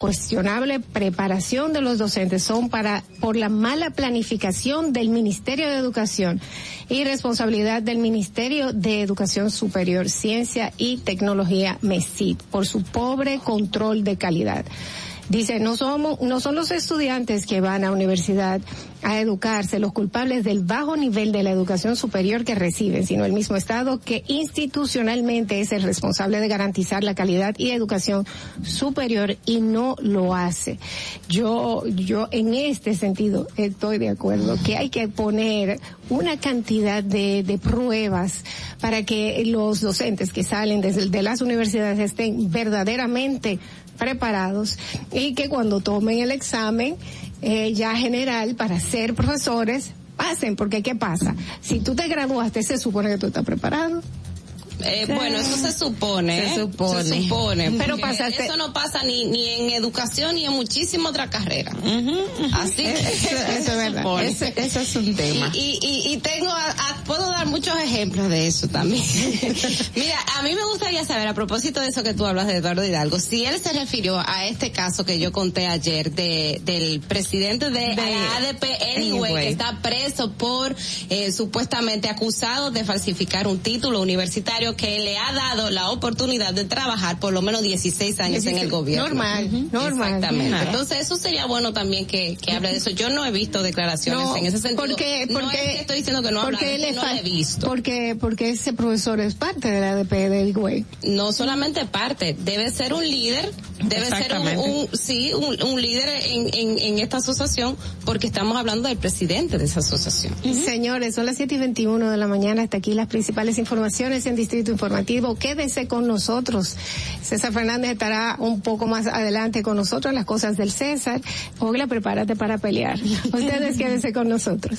Cuestionable preparación de los docentes son para por la mala planificación del Ministerio de Educación y responsabilidad del Ministerio de Educación Superior, Ciencia y Tecnología MESID por su pobre control de calidad. Dice, no somos, no son los estudiantes que van a universidad a educarse los culpables del bajo nivel de la educación superior que reciben, sino el mismo Estado que institucionalmente es el responsable de garantizar la calidad y educación superior y no lo hace. Yo, yo en este sentido estoy de acuerdo que hay que poner una cantidad de, de pruebas para que los docentes que salen desde, de las universidades estén verdaderamente preparados y que cuando tomen el examen eh, ya general para ser profesores pasen, porque ¿qué pasa? Si tú te graduaste, se supone que tú estás preparado. Eh, bueno, eso se supone. Se ¿eh? supone. Se supone. Pero pasaste- Eso no pasa ni, ni en educación ni en muchísimas otras carreras. Así que Eso, eso es verdad. Eso, eso es un tema. Y, y, y tengo, a- a- puedo dar muchos ejemplos de eso también. Mira, a mí me gustaría saber, a propósito de eso que tú hablas de Eduardo Hidalgo, si él se refirió a este caso que yo conté ayer de, del presidente de, la ADP, anyway, Anyway. que está preso por, eh, supuestamente acusado de falsificar un título universitario que le ha dado la oportunidad de trabajar por lo menos 16 años en el gobierno. Normal, normal. Exactamente. Entonces, eso sería bueno también que, que hable de eso. Yo no he visto declaraciones No, en ese sentido. porque, no porque, es que estoy diciendo que no porque él es no he visto. Porque, porque ese profesor es parte de la ADP del güey. No solamente parte, debe ser un líder, debe ser un, sí, un, un líder en, en, en esta asociación, porque estamos hablando del presidente de esa asociación. Señores, son las 7 y 21 de la mañana. Hasta aquí las principales informaciones en Distrito Informativo. Quédese con nosotros. César Fernández estará un poco más adelante con nosotros las cosas del César. Ogla, prepárate para pelear. Ustedes quédense con nosotros.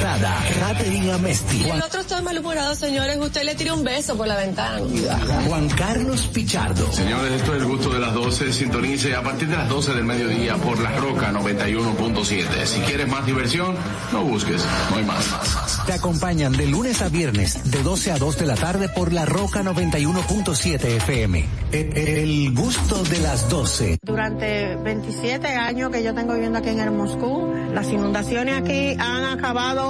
importada, Catherine Amesti. El otro está malhumorado, señores. Usted le tira un beso por la ventana. Juan Carlos Pichardo. Señores, esto es el gusto de las 12. Sintonice a partir de las 12 del mediodía por La Roca 91.7. Si quieres más diversión, no busques, no hay más. Te acompañan de lunes a viernes, de 12 a 2 de la tarde por La Roca 91.7 FM. El, el gusto de las 12. Durante 27 años que yo tengo viviendo aquí en el Moscú, las inundaciones aquí han acabado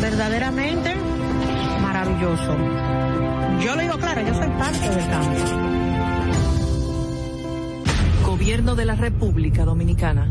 verdaderamente maravilloso. Yo le digo claro, yo soy parte del cambio. Gobierno de la República Dominicana.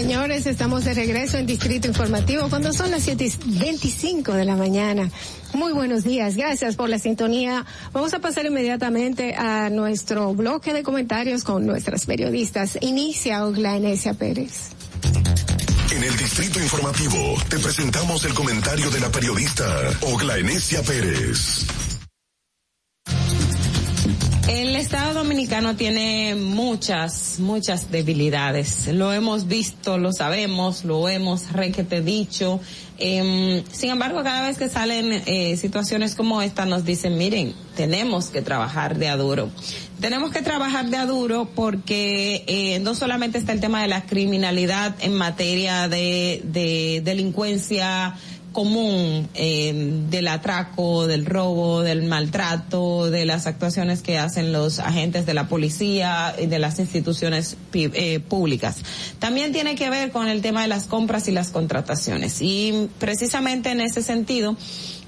Señores, estamos de regreso en Distrito Informativo cuando son las 7.25 de la mañana. Muy buenos días, gracias por la sintonía. Vamos a pasar inmediatamente a nuestro bloque de comentarios con nuestras periodistas. Inicia Ogla Enesia Pérez. En el Distrito Informativo te presentamos el comentario de la periodista Ogla Enesia Pérez. El Estado Dominicano tiene muchas, muchas debilidades. Lo hemos visto, lo sabemos, lo hemos requete dicho. Em, sin embargo, cada vez que salen eh, situaciones como esta, nos dicen, miren, tenemos que trabajar de a duro. Tenemos que trabajar de a duro porque eh, no solamente está el tema de la criminalidad en materia de, de delincuencia común eh, del atraco, del robo, del maltrato, de las actuaciones que hacen los agentes de la policía y de las instituciones eh, públicas. También tiene que ver con el tema de las compras y las contrataciones. Y precisamente en ese sentido,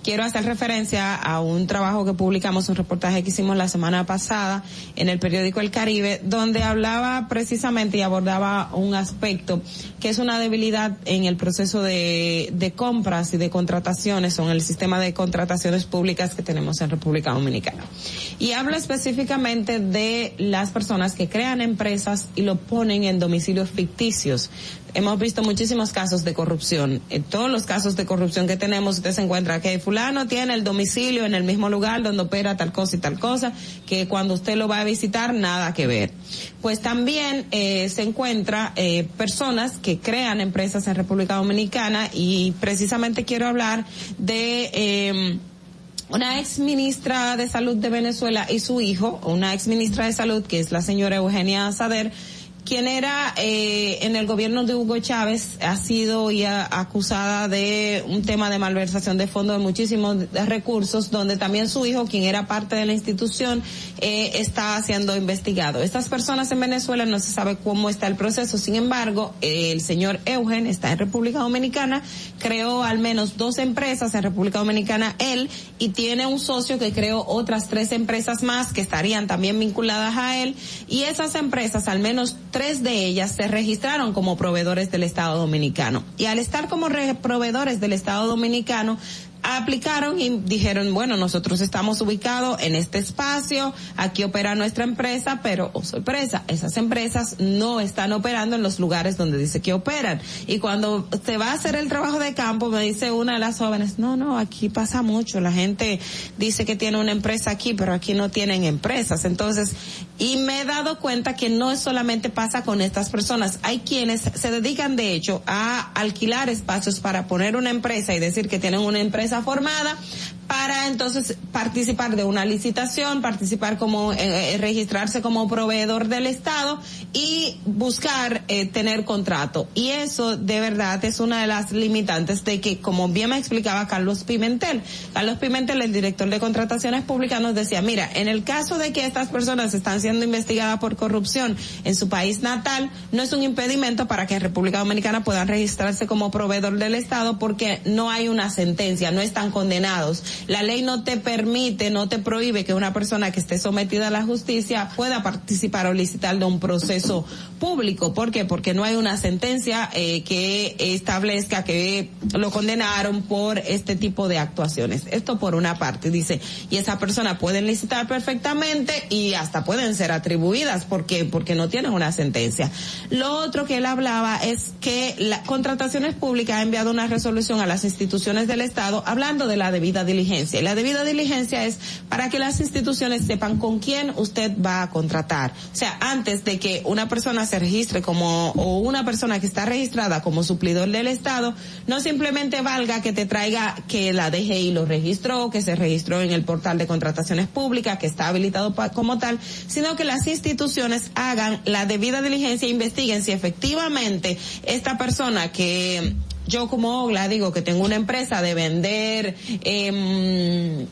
quiero hacer referencia a un trabajo que publicamos, un reportaje que hicimos la semana pasada en el periódico El Caribe, donde hablaba precisamente y abordaba un aspecto que es una debilidad en el proceso de, compras y de contrataciones o en el sistema de contrataciones públicas que tenemos en República Dominicana. Y habla específicamente de las personas que crean empresas y lo ponen en domicilios ficticios. Hemos visto muchísimos casos de corrupción. En todos los casos de corrupción que tenemos, usted se encuentra que fulano tiene el domicilio en el mismo lugar donde opera tal cosa y tal cosa, que cuando usted lo va a visitar, nada que ver. Pues también eh, se encuentra eh, personas que crean empresas en República Dominicana y precisamente quiero hablar de... Eh, una ex ministra de salud de Venezuela y su hijo, una ex ministra de salud que es la señora Eugenia Sader, quien era eh, en el gobierno de Hugo Chávez ha sido ya acusada de un tema de malversación de fondos de muchísimos recursos, donde también su hijo, quien era parte de la institución, eh, está siendo investigado. Estas personas en Venezuela no se sabe cómo está el proceso. Sin embargo, el señor Eugen está en República Dominicana, creó al menos dos empresas en República Dominicana él y tiene un socio que creó otras tres empresas más que estarían también vinculadas a él y esas empresas, al menos tres de ellas, se registraron como proveedores del Estado Dominicano. Y al estar como re- proveedores del Estado Dominicano, aplicaron y dijeron, bueno, nosotros estamos ubicados en este espacio, aquí opera nuestra empresa, pero, oh sorpresa, esas empresas no están operando en los lugares donde dice que operan. Y cuando se va a hacer el trabajo de campo, me dice una de las jóvenes, no, no, aquí pasa mucho, la gente dice que tiene una empresa aquí, pero aquí no tienen empresas. Entonces, y me he dado cuenta que no solamente pasa con estas personas, hay quienes se dedican de hecho a alquilar espacios para poner una empresa y decir que tienen una formada para entonces participar de una licitación, participar como, eh, eh, registrarse como proveedor del Estado y buscar eh, tener contrato. Y eso de verdad es una de las limitantes de que, como bien me explicaba Carlos Pimentel, Carlos Pimentel, el director de contrataciones públicas, nos decía, mira, en el caso de que estas personas están siendo investigadas por corrupción en su país natal, no es un impedimento para que en República Dominicana puedan registrarse como proveedor del Estado porque no hay una sentencia, no están condenados. La ley no te permite, no te prohíbe que una persona que esté sometida a la justicia pueda participar o licitar de un proceso público. ¿Por qué? Porque no hay una sentencia eh, que establezca que lo condenaron por este tipo de actuaciones. Esto por una parte, dice, y esa persona pueden licitar perfectamente y hasta pueden ser atribuidas porque porque no tienen una sentencia. Lo otro que él hablaba es que la contrataciones públicas ha enviado una resolución a las instituciones del Estado hablando de la debida diligencia. Y la debida diligencia es para que las instituciones sepan con quién usted va a contratar. O sea, antes de que una persona se registre como, o una persona que está registrada como suplidor del Estado, no simplemente valga que te traiga que la DGI lo registró, que se registró en el portal de contrataciones públicas, que está habilitado como tal, sino que las instituciones hagan la debida diligencia e investiguen si efectivamente esta persona que yo como Ogla digo que tengo una empresa de vender em,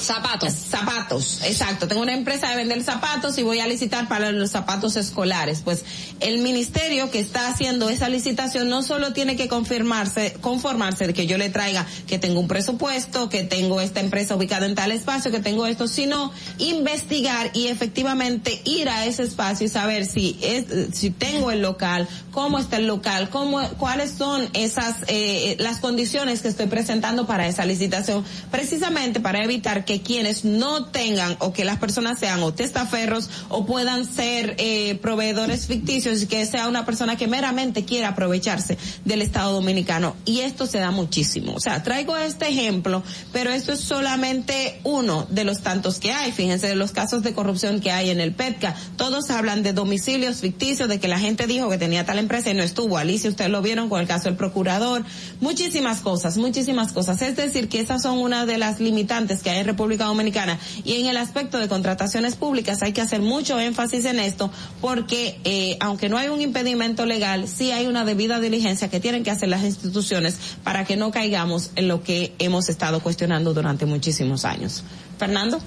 Zapatos. Zapatos, exacto. Tengo una empresa de vender zapatos y voy a licitar para los zapatos escolares. Pues el ministerio que está haciendo esa licitación no solo tiene que confirmarse, conformarse de que yo le traiga que tengo un presupuesto, que tengo esta empresa ubicada en tal espacio, que tengo esto, sino investigar y efectivamente ir a ese espacio y saber si es, si tengo el local, cómo está el local, cómo, cuáles son esas, eh, las condiciones que estoy presentando para esa licitación, precisamente para evitar que quienes no tengan o que las personas sean o testaferros o puedan ser eh, proveedores ficticios y que sea una persona que meramente quiera aprovecharse del Estado Dominicano. Y esto se da muchísimo. O sea, traigo este ejemplo, pero esto es solamente uno de los tantos que hay. Fíjense de los casos de corrupción que hay en el PETCA. Todos hablan de domicilios ficticios, de que la gente dijo que tenía tal empresa y no estuvo. Alicia, ustedes lo vieron con el caso del procurador. Muchísimas cosas, muchísimas cosas. Es decir, que esas son una de las limitantes que hay en República Dominicana. Y en el aspecto de contrataciones públicas hay que hacer mucho énfasis en esto porque eh, aunque no hay un impedimento legal, sí hay una debida diligencia que tienen que hacer las instituciones para que no caigamos en lo que hemos estado cuestionando durante muchísimos años. Fernando.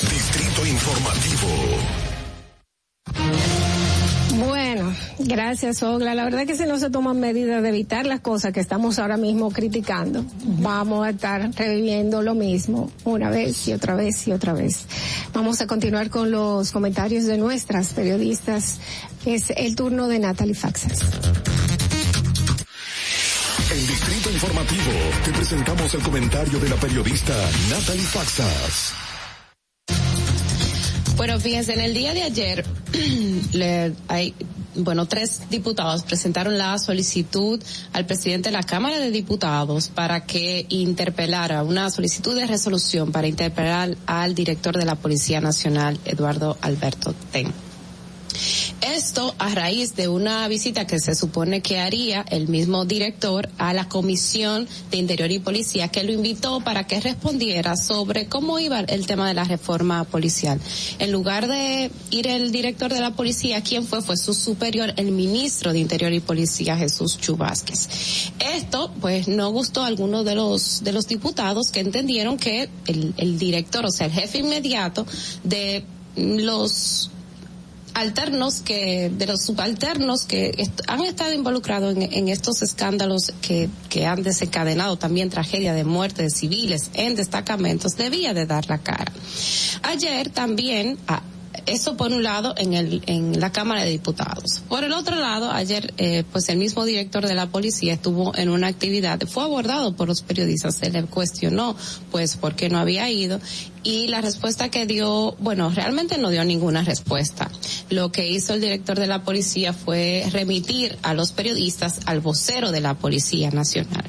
Distrito Informativo. Bueno, gracias, Ogla. La verdad es que si no se toman medidas de evitar las cosas que estamos ahora mismo criticando, vamos a estar reviviendo lo mismo una vez y otra vez y otra vez. Vamos a continuar con los comentarios de nuestras periodistas. Es el turno de Natalie Faxas. En Distrito Informativo te presentamos el comentario de la periodista Natalie Faxas. Bueno, fíjense, en el día de ayer, le, hay, bueno, tres diputados presentaron la solicitud al presidente de la Cámara de Diputados para que interpelara una solicitud de resolución para interpelar al director de la Policía Nacional, Eduardo Alberto Ten. Esto a raíz de una visita que se supone que haría el mismo director a la Comisión de Interior y Policía, que lo invitó para que respondiera sobre cómo iba el tema de la reforma policial. En lugar de ir el director de la policía, ¿quién fue? Fue su superior, el ministro de Interior y Policía, Jesús Chubásquez. Esto, pues, no gustó a algunos de los, de los diputados que entendieron que el director, o sea, el jefe inmediato de los alternos que de los subalternos que han estado involucrados en, en estos escándalos que, que han desencadenado también tragedia de muerte de civiles en destacamentos debía de dar la cara. Ayer también ah, eso por un lado en el en la Cámara de Diputados. Por el otro lado, ayer eh, pues el mismo director de la policía estuvo en una actividad, fue abordado por los periodistas, se le cuestionó pues por qué no había ido y la respuesta que dio, bueno, realmente no dio ninguna respuesta. Lo que hizo el director de la policía fue remitir a los periodistas al vocero de la Policía Nacional.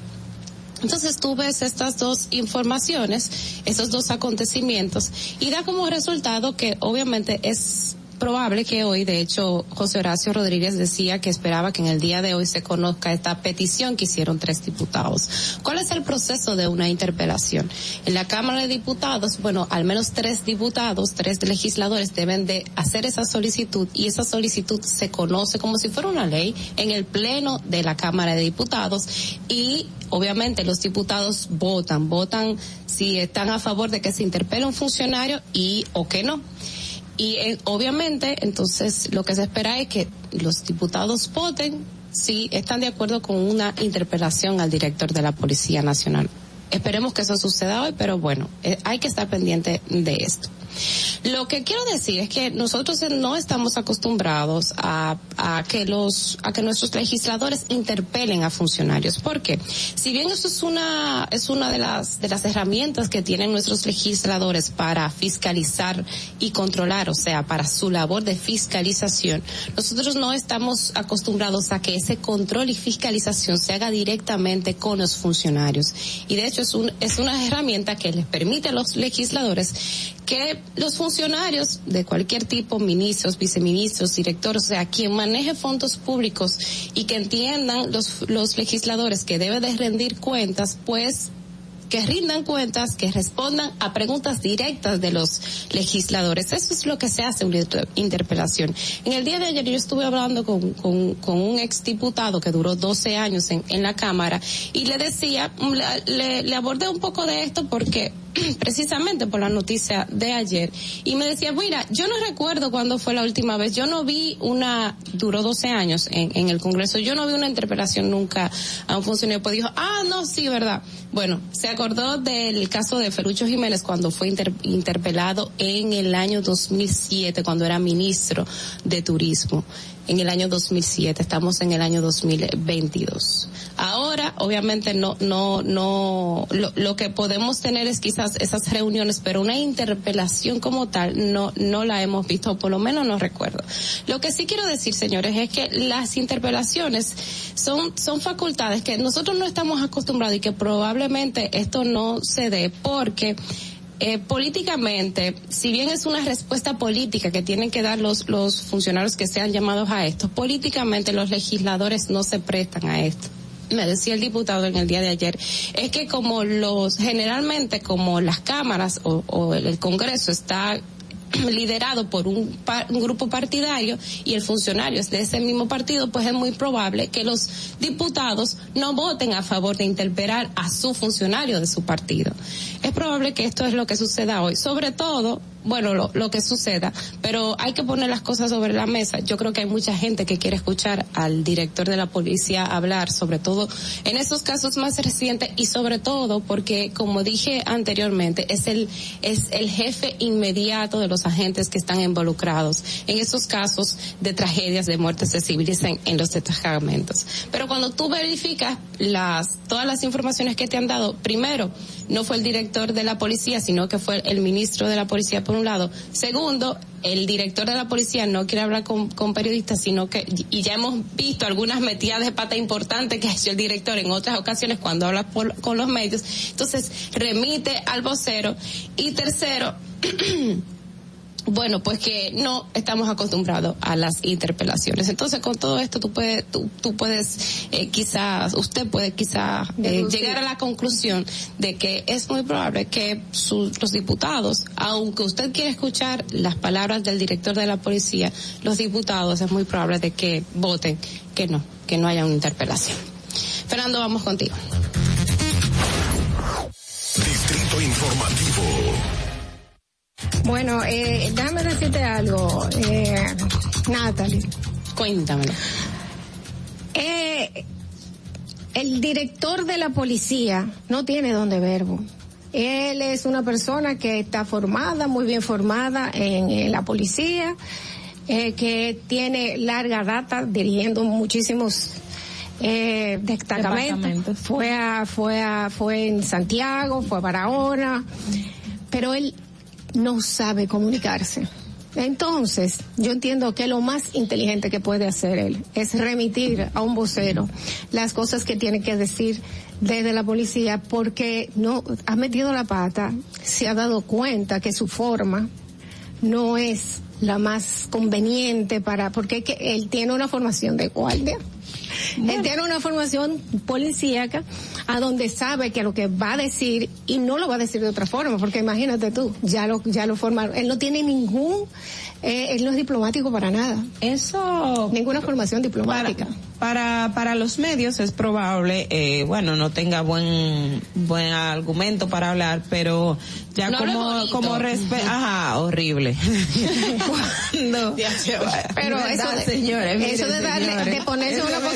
Entonces tú ves estas dos informaciones, esos dos acontecimientos, y da como resultado que obviamente es probable que hoy, de hecho, José Horacio Rodríguez decía que esperaba que en el día de hoy se conozca esta petición que hicieron tres diputados. ¿Cuál es el proceso de una interpelación? En la Cámara de Diputados, bueno, al menos tres diputados, tres legisladores deben de hacer esa solicitud y esa solicitud se conoce como si fuera una ley en el Pleno de la Cámara de Diputados y obviamente los diputados votan, votan si están a favor de que se interpele un funcionario y o que no. Y eh, obviamente, entonces, lo que se espera es que los diputados voten si están de acuerdo con una interpelación al director de la Policía Nacional. Esperemos que eso suceda hoy, pero bueno, eh, hay que estar pendiente de esto. Lo que quiero decir es que nosotros no estamos acostumbrados a, a que los, a que nuestros legisladores interpelen a funcionarios. ¿Por qué? Si bien eso es una, es una de las, de las herramientas que tienen nuestros legisladores para fiscalizar y controlar, o sea, para su labor de fiscalización, nosotros no estamos acostumbrados a que ese control y fiscalización se haga directamente con los funcionarios. Y de hecho es un, es una herramienta que les permite a los legisladores que los funcionarios de cualquier tipo, ministros, viceministros, directores, o sea, quien maneje fondos públicos y que entiendan los, los legisladores que debe de rendir cuentas, pues que rindan cuentas, que respondan a preguntas directas de los legisladores. Eso es lo que se hace una inter- interpelación. En el día de ayer yo estuve hablando con, con, con un exdiputado que duró 12 años en, en la Cámara y le decía, le, le abordé un poco de esto porque precisamente por la noticia de ayer. Y me decía, mira, yo no recuerdo cuándo fue la última vez, yo no vi una, duró 12 años en, en el Congreso, yo no vi una interpelación nunca a un funcionario, pues dijo, ah, no, sí, verdad. Bueno, se acordó del caso de Ferucho Jiménez cuando fue inter- interpelado en el año 2007, cuando era ministro de Turismo en el año 2007, estamos en el año 2022. Ahora, obviamente, no, no, no, lo, lo que podemos tener es quizás esas reuniones, pero una interpelación como tal no, no la hemos visto, por lo menos no recuerdo. Lo que sí quiero decir, señores, es que las interpelaciones son, son facultades que nosotros no estamos acostumbrados y que probablemente esto no se dé porque eh, políticamente, si bien es una respuesta política que tienen que dar los, los funcionarios que sean llamados a esto, políticamente los legisladores no se prestan a esto. Me decía el diputado en el día de ayer, es que como los, generalmente como las cámaras o, o el, Congreso está liderado por un, par- un grupo partidario y el funcionario es de ese mismo partido, pues es muy probable que los diputados no voten a favor de interpelar a su funcionario de su partido. Es probable que esto es lo que suceda hoy, sobre todo, bueno, lo, lo que suceda, pero hay que poner las cosas sobre la mesa. Yo creo que hay mucha gente que quiere escuchar al director de la policía hablar, sobre todo en esos casos más recientes y sobre todo porque, como dije anteriormente, es el, es el jefe inmediato de los agentes que están involucrados en esos casos de tragedias de muertes de civiles en, en los destacamentos. Pero cuando tú verificas las, todas las informaciones que te han dado, primero, no fue el director de la policía, sino que fue el ministro de la policía por un lado. Segundo, el director de la policía no quiere hablar con, periodistas, sino que, y ya hemos visto algunas metidas de pata importantes que ha hecho el director en otras ocasiones cuando habla por- con los medios. Entonces, remite al vocero. Y tercero, Bueno, pues que no estamos acostumbrados a las interpelaciones. Entonces, con todo esto, tú puedes, tú, tú puedes, eh, quizás, usted puede quizás eh, llegar a la conclusión de que es muy probable que su- los diputados, aunque usted quiera escuchar las palabras del director de la policía, los diputados es muy probable de que voten que no, que no haya una interpelación. Fernando, vamos contigo. Distrito Informativo. Bueno, eh, déjame decirte algo, eh, Natalie. Cuéntamelo. Eh, el director de la policía no tiene don de verbo. Él es una persona que está formada, muy bien formada en, en la policía, eh, que tiene larga data dirigiendo muchísimos eh, destacamentos. Fue a, fue a, fue en Santiago, fue a Barahona, pero él no sabe comunicarse. Entonces, yo entiendo que lo más inteligente que puede hacer él es remitir a un vocero las cosas que tiene que decir desde la policía porque no ha metido la pata, se ha dado cuenta que su forma no es la más conveniente para, porque él tiene una formación de guardia. Él tiene una formación policíaca a donde sabe que lo que va a decir y no lo va a decir de otra forma, porque imagínate tú, ya lo, ya lo formaron. Él no tiene ningún, eh, él no es diplomático para nada. Eso. Ninguna formación diplomática. Para, para los medios es probable, eh, bueno, no tenga buen, buen argumento para hablar, pero ya No como, como respeto, ajá, horrible. Cuando- Pero ¿Verdad, eso de, señores? Eso de darle, señores, de ponerse en es una verdad.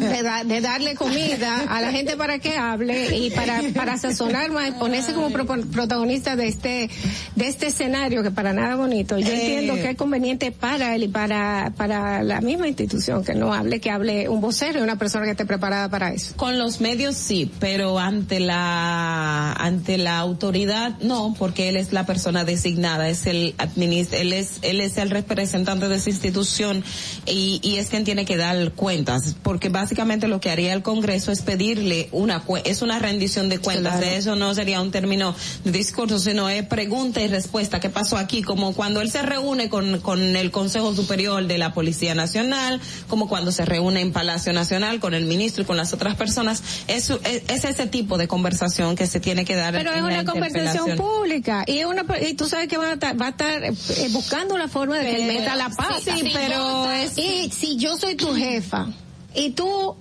De, da- de darle comida a la gente para que hable y para, para sazonar más, ponerse como pro- protagonista de este, de este escenario que para nada bonito. Yo Eh. entiendo que es conveniente para él y para, para la misma institución que no hable, que hable un vocero y una persona que esté preparada para eso. Con los medios sí, pero ante la ante la autoridad no, porque él es la persona designada, es el administ él es él es el representante de esa institución y, y es quien tiene que dar cuentas, porque básicamente lo que haría el Congreso es pedirle una cue- es una rendición de cuentas, Claro. de eso no sería un término de discurso, sino es pregunta y respuesta, ¿qué pasó aquí? Como cuando él se reúne con con el Consejo Superior de la Policía Nacional, como cuando se reúne en Palacio Nacional con el ministro y con las otras personas, es, es, es ese tipo de conversación que se tiene que dar Pero es en una conversación pública y es una y tú sabes que va a estar, va a estar eh, buscando la forma de que él Pero- meta la pata. sí, sí, pero es- y si yo soy tu jefa y tú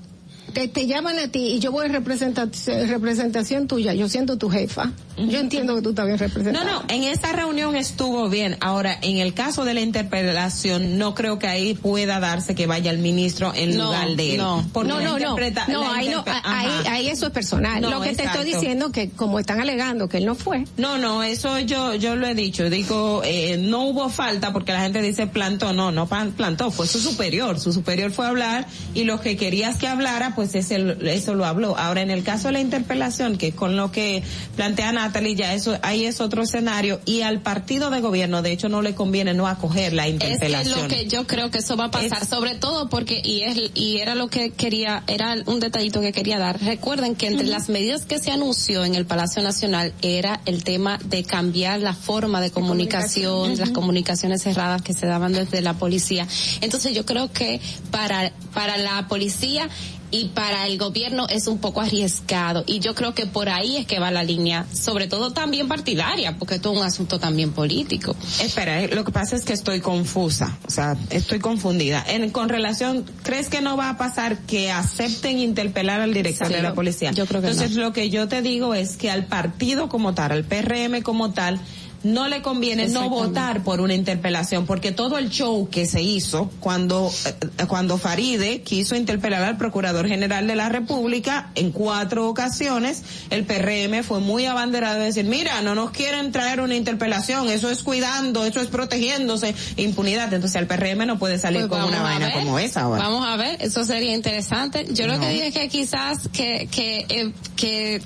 te, te llaman a ti y yo voy en representación, representación tuya, yo siendo tu jefa, yo entiendo que tú estás bien No, representada. no, en esta reunión estuvo bien. Ahora, en el caso de la interpelación, no creo que ahí pueda darse que vaya el ministro en No, lugar de él. no. Porque no, no, no, interpreta- no, ahí no, ahí, ahí eso es personal. No, Lo que te estoy diciendo que como están alegando que él no fue, No, no, eso yo yo lo he dicho. Digo, eh, no hubo falta porque la gente dice plantó. No, no plantó, fue su superior. Su superior fue a hablar y lo que querías que hablara, pues ese, eso lo habló. Ahora, en el caso de la interpelación, que con lo que plantea Natalie, ya eso ahí es otro escenario y al partido de gobierno, de hecho, no le conviene no acoger la Es interpelación. lo que yo creo que eso va a pasar, sobre todo porque, y es, y era lo que quería, era un detallito que quería dar. Recuerden que entre las medidas que se anunció en el Palacio Nacional era el tema de cambiar la forma de comunicación, las comunicaciones cerradas que se daban desde la policía. Entonces yo creo que para, para la policía y para el gobierno es un poco arriesgado y yo creo que por ahí es que va la línea, sobre todo también partidaria, porque esto es un asunto también político. Espera, eh, lo que pasa es que estoy confusa, o sea, estoy confundida. En, con relación, ¿crees que no va a pasar que acepten interpelar al director Sí, de la policía? yo creo que Entonces, no. lo que yo te digo es que al partido como tal, al PRM como tal, no le conviene no votar por una interpelación, porque todo el show que se hizo cuando, eh, cuando Faride quiso interpelar al Procurador General de la República en cuatro ocasiones, el PRM fue muy abanderado de decir, mira, no nos quieren traer una interpelación, eso es cuidando, eso es protegiéndose, impunidad. Entonces el PRM no puede salir Pues con una vaina ver. como esa ahora. Vamos a ver, eso sería interesante. Yo lo No. que dije es que quizás que que eh, que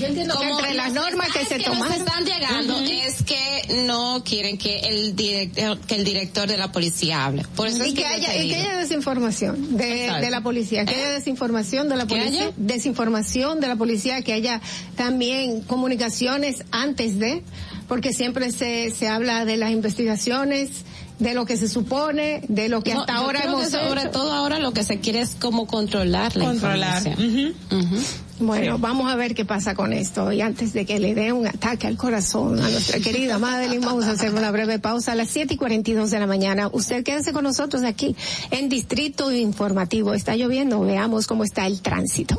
Yo entiendo que entre las normas que se tomaron- están llegando es que no quieren que el director que el director de la policía hable. Por eso y es que, haya, te y que digo. haya desinformación de, la policía, que haya desinformación de la ¿Que policía, haya? desinformación de la policía, que haya también comunicaciones antes de, porque siempre se, se habla de las investigaciones, de lo que se supone, de lo que No, hasta yo ahora creo hemos que sobre hecho. todo ahora lo que se quiere es como controlar la Controlar. información. Bueno, vamos a ver qué pasa con esto. Y antes de que le dé un ataque al corazón a nuestra querida Madeline, vamos a hacer una breve pausa a las 7 y 42 de la mañana. Usted quédese con nosotros aquí en Distrito Informativo. Está lloviendo, veamos cómo está el tránsito.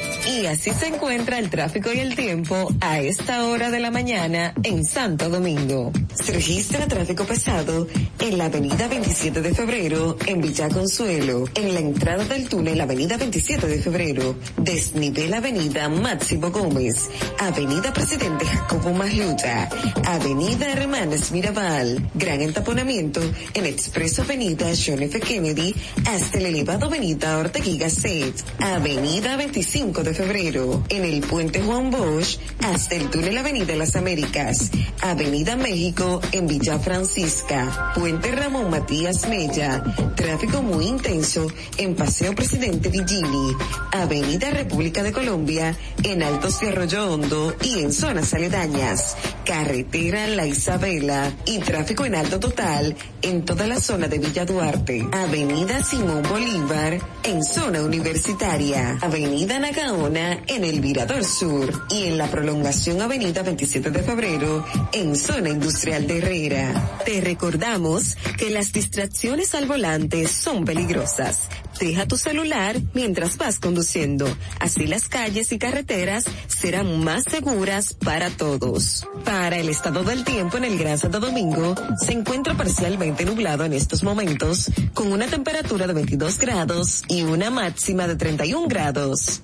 Y así se encuentra el tráfico y el tiempo a esta hora de la mañana en Santo Domingo. Se registra tráfico pesado en la avenida 27 de febrero en Villa Consuelo, en la entrada del túnel avenida 27 de febrero, desnivel avenida Máximo Gómez, avenida Presidente Jacobo Magluta, avenida Hermanas Mirabal, gran entaponamiento en expreso avenida John F. Kennedy hasta el elevado avenida Ortegui Gasset, avenida 25 de febrero, en el puente Juan Bosch hasta el túnel Avenida Las Américas, Avenida México en Villa Francisca, puente Ramón Matías Mella, tráfico muy intenso en Paseo Presidente Villini, Avenida República de Colombia en Altos de Arroyo Hondo y en zonas aledañas, carretera La Isabela y tráfico en alto total en toda la zona de Villa Duarte, Avenida Simón Bolívar en zona universitaria, Avenida En el Virador Sur y en la prolongación Avenida 27 de Febrero en zona industrial de Herrera. Te recordamos que las distracciones al volante son peligrosas. Deja tu celular mientras vas conduciendo. Así las calles y carreteras serán más seguras para todos. Para el estado del tiempo en el Gran Santo Domingo, se encuentra parcialmente nublado en estos momentos, con una temperatura de 22 grados y una máxima de 31 grados.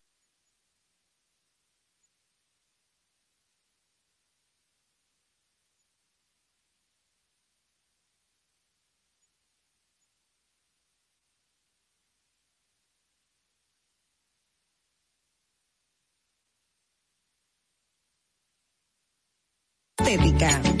Estética.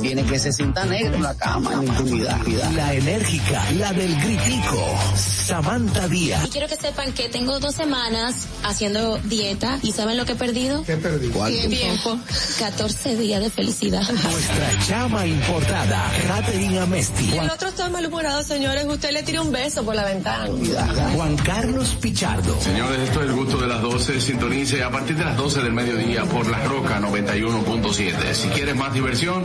tiene que se sienta negro en la cama en la intimidad. La enérgica, la del gritico, Samantha Díaz. Y quiero que sepan que tengo dos semanas haciendo dieta y ¿saben lo que he perdido? ¿Qué perdí? Tiempo. 14 días de felicidad. Nuestra chama importada, Catherine Amesti. El otro está malhumorado, señores. Usted le tira un beso por la ventana. Juan Carlos Pichardo. Señores, esto es el gusto de las 12. Sintonice a partir de las 12 del mediodía por La Roca 91.7. Si quieres más diversión,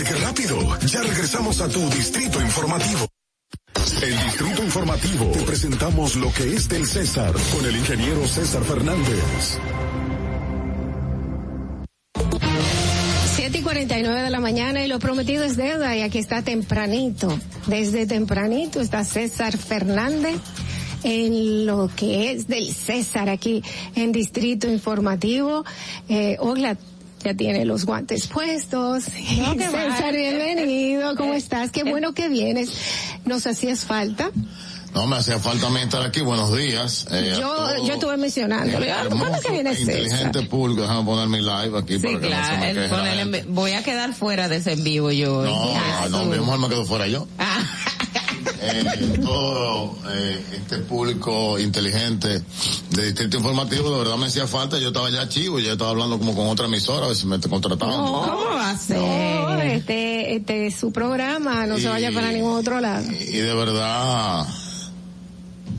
¿Viste qué rápido? Ya regresamos a tu distrito informativo. El distrito informativo. Te presentamos lo que es del César con el ingeniero César Fernández. 7 y 49 de la mañana y lo prometido es deuda y aquí está tempranito. Desde tempranito está César Fernández en lo que es del César aquí en Distrito Informativo. Eh, ya tiene los guantes puestos. César, bienvenido. ¿Cómo estás? Qué bueno que vienes. Nos hacías falta. No me hacía falta a mí estar aquí. Buenos días. eh, Yo, todo yo estuve mencionando. ¿Cuándo que viene César? inteligente público. Déjame poner mi live aquí Sí, para que no se me el voy a quedar fuera de ese en vivo yo. No, no, mi mejor me quedo fuera yo. Ah. Eh, todo eh, este público inteligente de Distrito Informativo, de verdad me hacía falta. Yo estaba ya chivo, yo estaba hablando como con otra emisora, a ver si me contrataban. ¿Cómo va a ser? No, este, este es su programa, no se vaya para ningún otro lado. y de verdad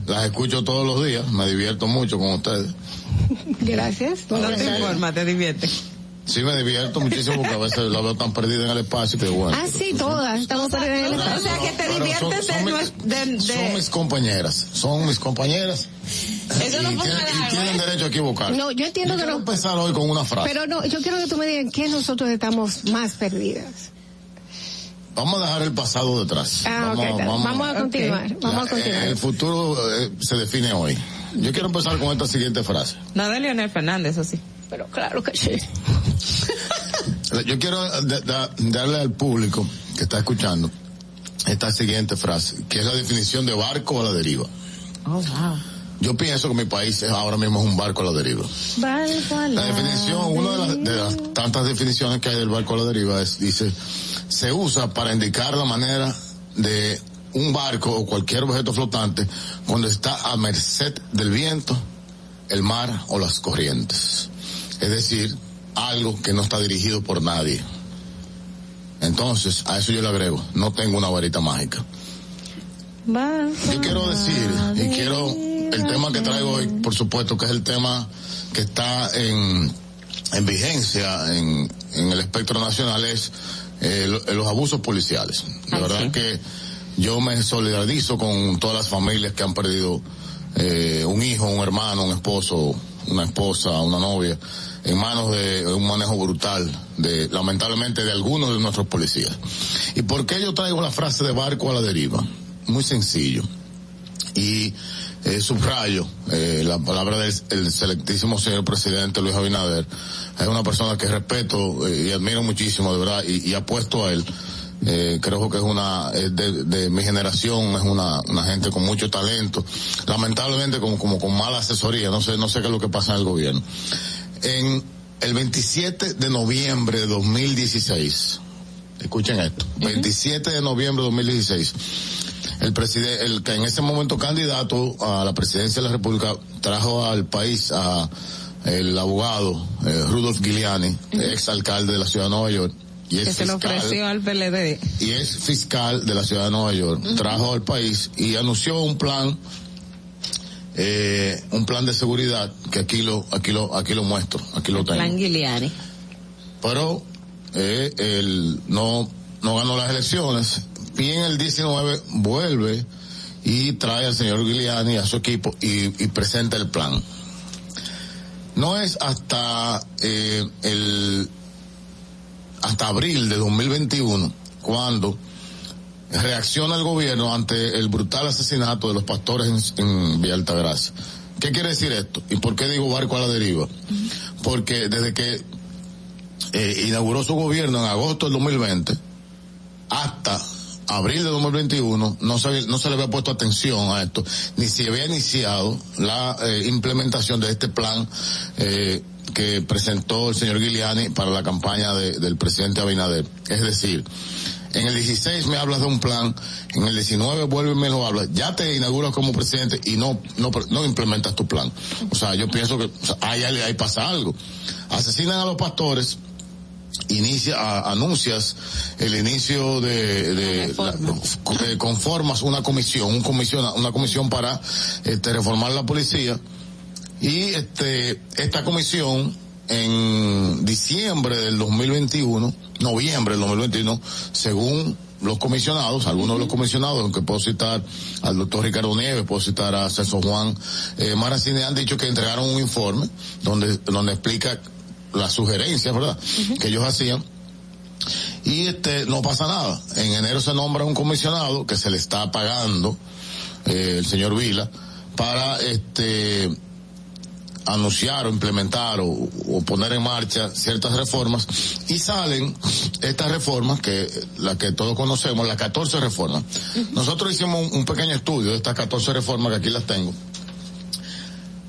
las escucho todos los días, me divierto mucho con ustedes. Gracias. No te informa, te divierte. Sí, me divierto muchísimo porque a veces la veo tan perdida en el espacio que bueno. Ah, sí, todas. Estamos perdidas en el O sea, espacio. que te diviertes son- son de mis- de, de- Son mis compañeras, son mis compañeras. Eso y, no tienen, y tienen derecho a equivocarse. No, yo entiendo Yo que quiero no. empezar hoy con una frase. Pero no, yo quiero que tú me digas qué nosotros estamos más perdidas. Vamos a dejar el pasado detrás. Ah, ok, está. vamos, a continuar, vamos a continuar. El futuro eh, se define hoy. Yo quiero empezar con esta siguiente frase. No de Leonel Fernández, eso sí. Pero claro que sí. Yo quiero da- da- darle al público que está escuchando esta siguiente frase, que es la definición de barco a la deriva. Oh, wow. Yo pienso que mi país es- ahora mismo es un barco a la deriva. La definición, una de las, de las tantas definiciones que hay del barco a la deriva es, dice, se usa para indicar la manera de un barco o cualquier objeto flotante cuando está a merced del viento, el mar o las corrientes. Es decir, algo que no está dirigido por nadie. Entonces, a eso yo le agrego, no tengo una varita mágica. Yo quiero decir, y quiero, el tema que traigo hoy, por supuesto, que es el tema que está en, en vigencia en, en el espectro nacional, es eh, lo- los abusos policiales. De verdad que yo me solidarizo con todas las familias que han perdido eh, un hijo, un hermano, un esposo, una esposa, una novia, en manos de un manejo brutal, de lamentablemente de algunos de nuestros policías. ¿Y por qué yo traigo la frase de barco a la deriva? Muy sencillo. y eh, subrayo eh, la palabra del el selectísimo señor presidente Luis Abinader. Es una persona que respeto eh, y admiro muchísimo, de verdad, y, y apuesto a él. Eh, creo que es una de, de, mi generación es una, una gente con mucho talento lamentablemente como, como con mala asesoría no sé no sé qué es lo que pasa en el gobierno en el 27 de noviembre de 2016 escuchen esto uh -huh. 27 de noviembre de 2016 el presidente, el que en ese momento candidato a la presidencia de la República trajo al país a el abogado eh, Rudolf Giuliani, uh -huh. ex alcalde de la ciudad de Nueva York. Y es que fiscal, se lo ofreció al PLD. Y es fiscal de la ciudad de Nueva York. Uh -huh. Trajo al país y anunció un plan, eh, un plan de seguridad que aquí lo, aquí lo, aquí lo muestro, aquí lo tengo. Plan Giuliani. Pero eh, él no, no ganó las elecciones y en el 19 vuelve y trae al señor Giuliani a su equipo y, y presenta el plan. No es hasta eh, el hasta abril de 2021 cuando reacciona el gobierno ante el brutal asesinato de los pastores en, en Altagracia. ¿Qué quiere decir esto? ¿Y por qué digo barco a la deriva? Porque desde que eh, inauguró su gobierno en agosto del 2020 hasta abril de 2021 no se, no se le había puesto atención a esto, ni se había iniciado la eh, implementación de este plan eh, que presentó el señor Giuliani para la campaña de, del presidente Abinader. Es decir, en el 16 me hablas de un plan, en el 19 vuelve y me lo hablas, ya te inauguras como presidente y no, no, no implementas tu plan. O sea, yo pienso que o sea, ahí, ahí pasa algo. Asesinan a los pastores, inicia a, anuncias el inicio de, de, la, de, conformas una comisión un comisión una comisión para este reformar la policía y este esta comisión en diciembre del 2021 noviembre del 2021 según los comisionados, algunos de los comisionados, aunque puedo citar al doctor Ricardo Nieves, puedo citar a César Juan eh, Maracine, han dicho que entregaron un informe donde, donde explica las sugerencias, ¿verdad? Uh -huh. Que ellos hacían. Y este, no pasa nada. En enero se nombra un comisionado que se le está pagando, eh, el señor Vila, para este, anunciar o implementar o, o, poner en marcha ciertas reformas y salen estas reformas que la que todos conocemos, las 14 reformas. Uh -huh. Nosotros hicimos un, un, pequeño estudio de estas 14 reformas que aquí las tengo.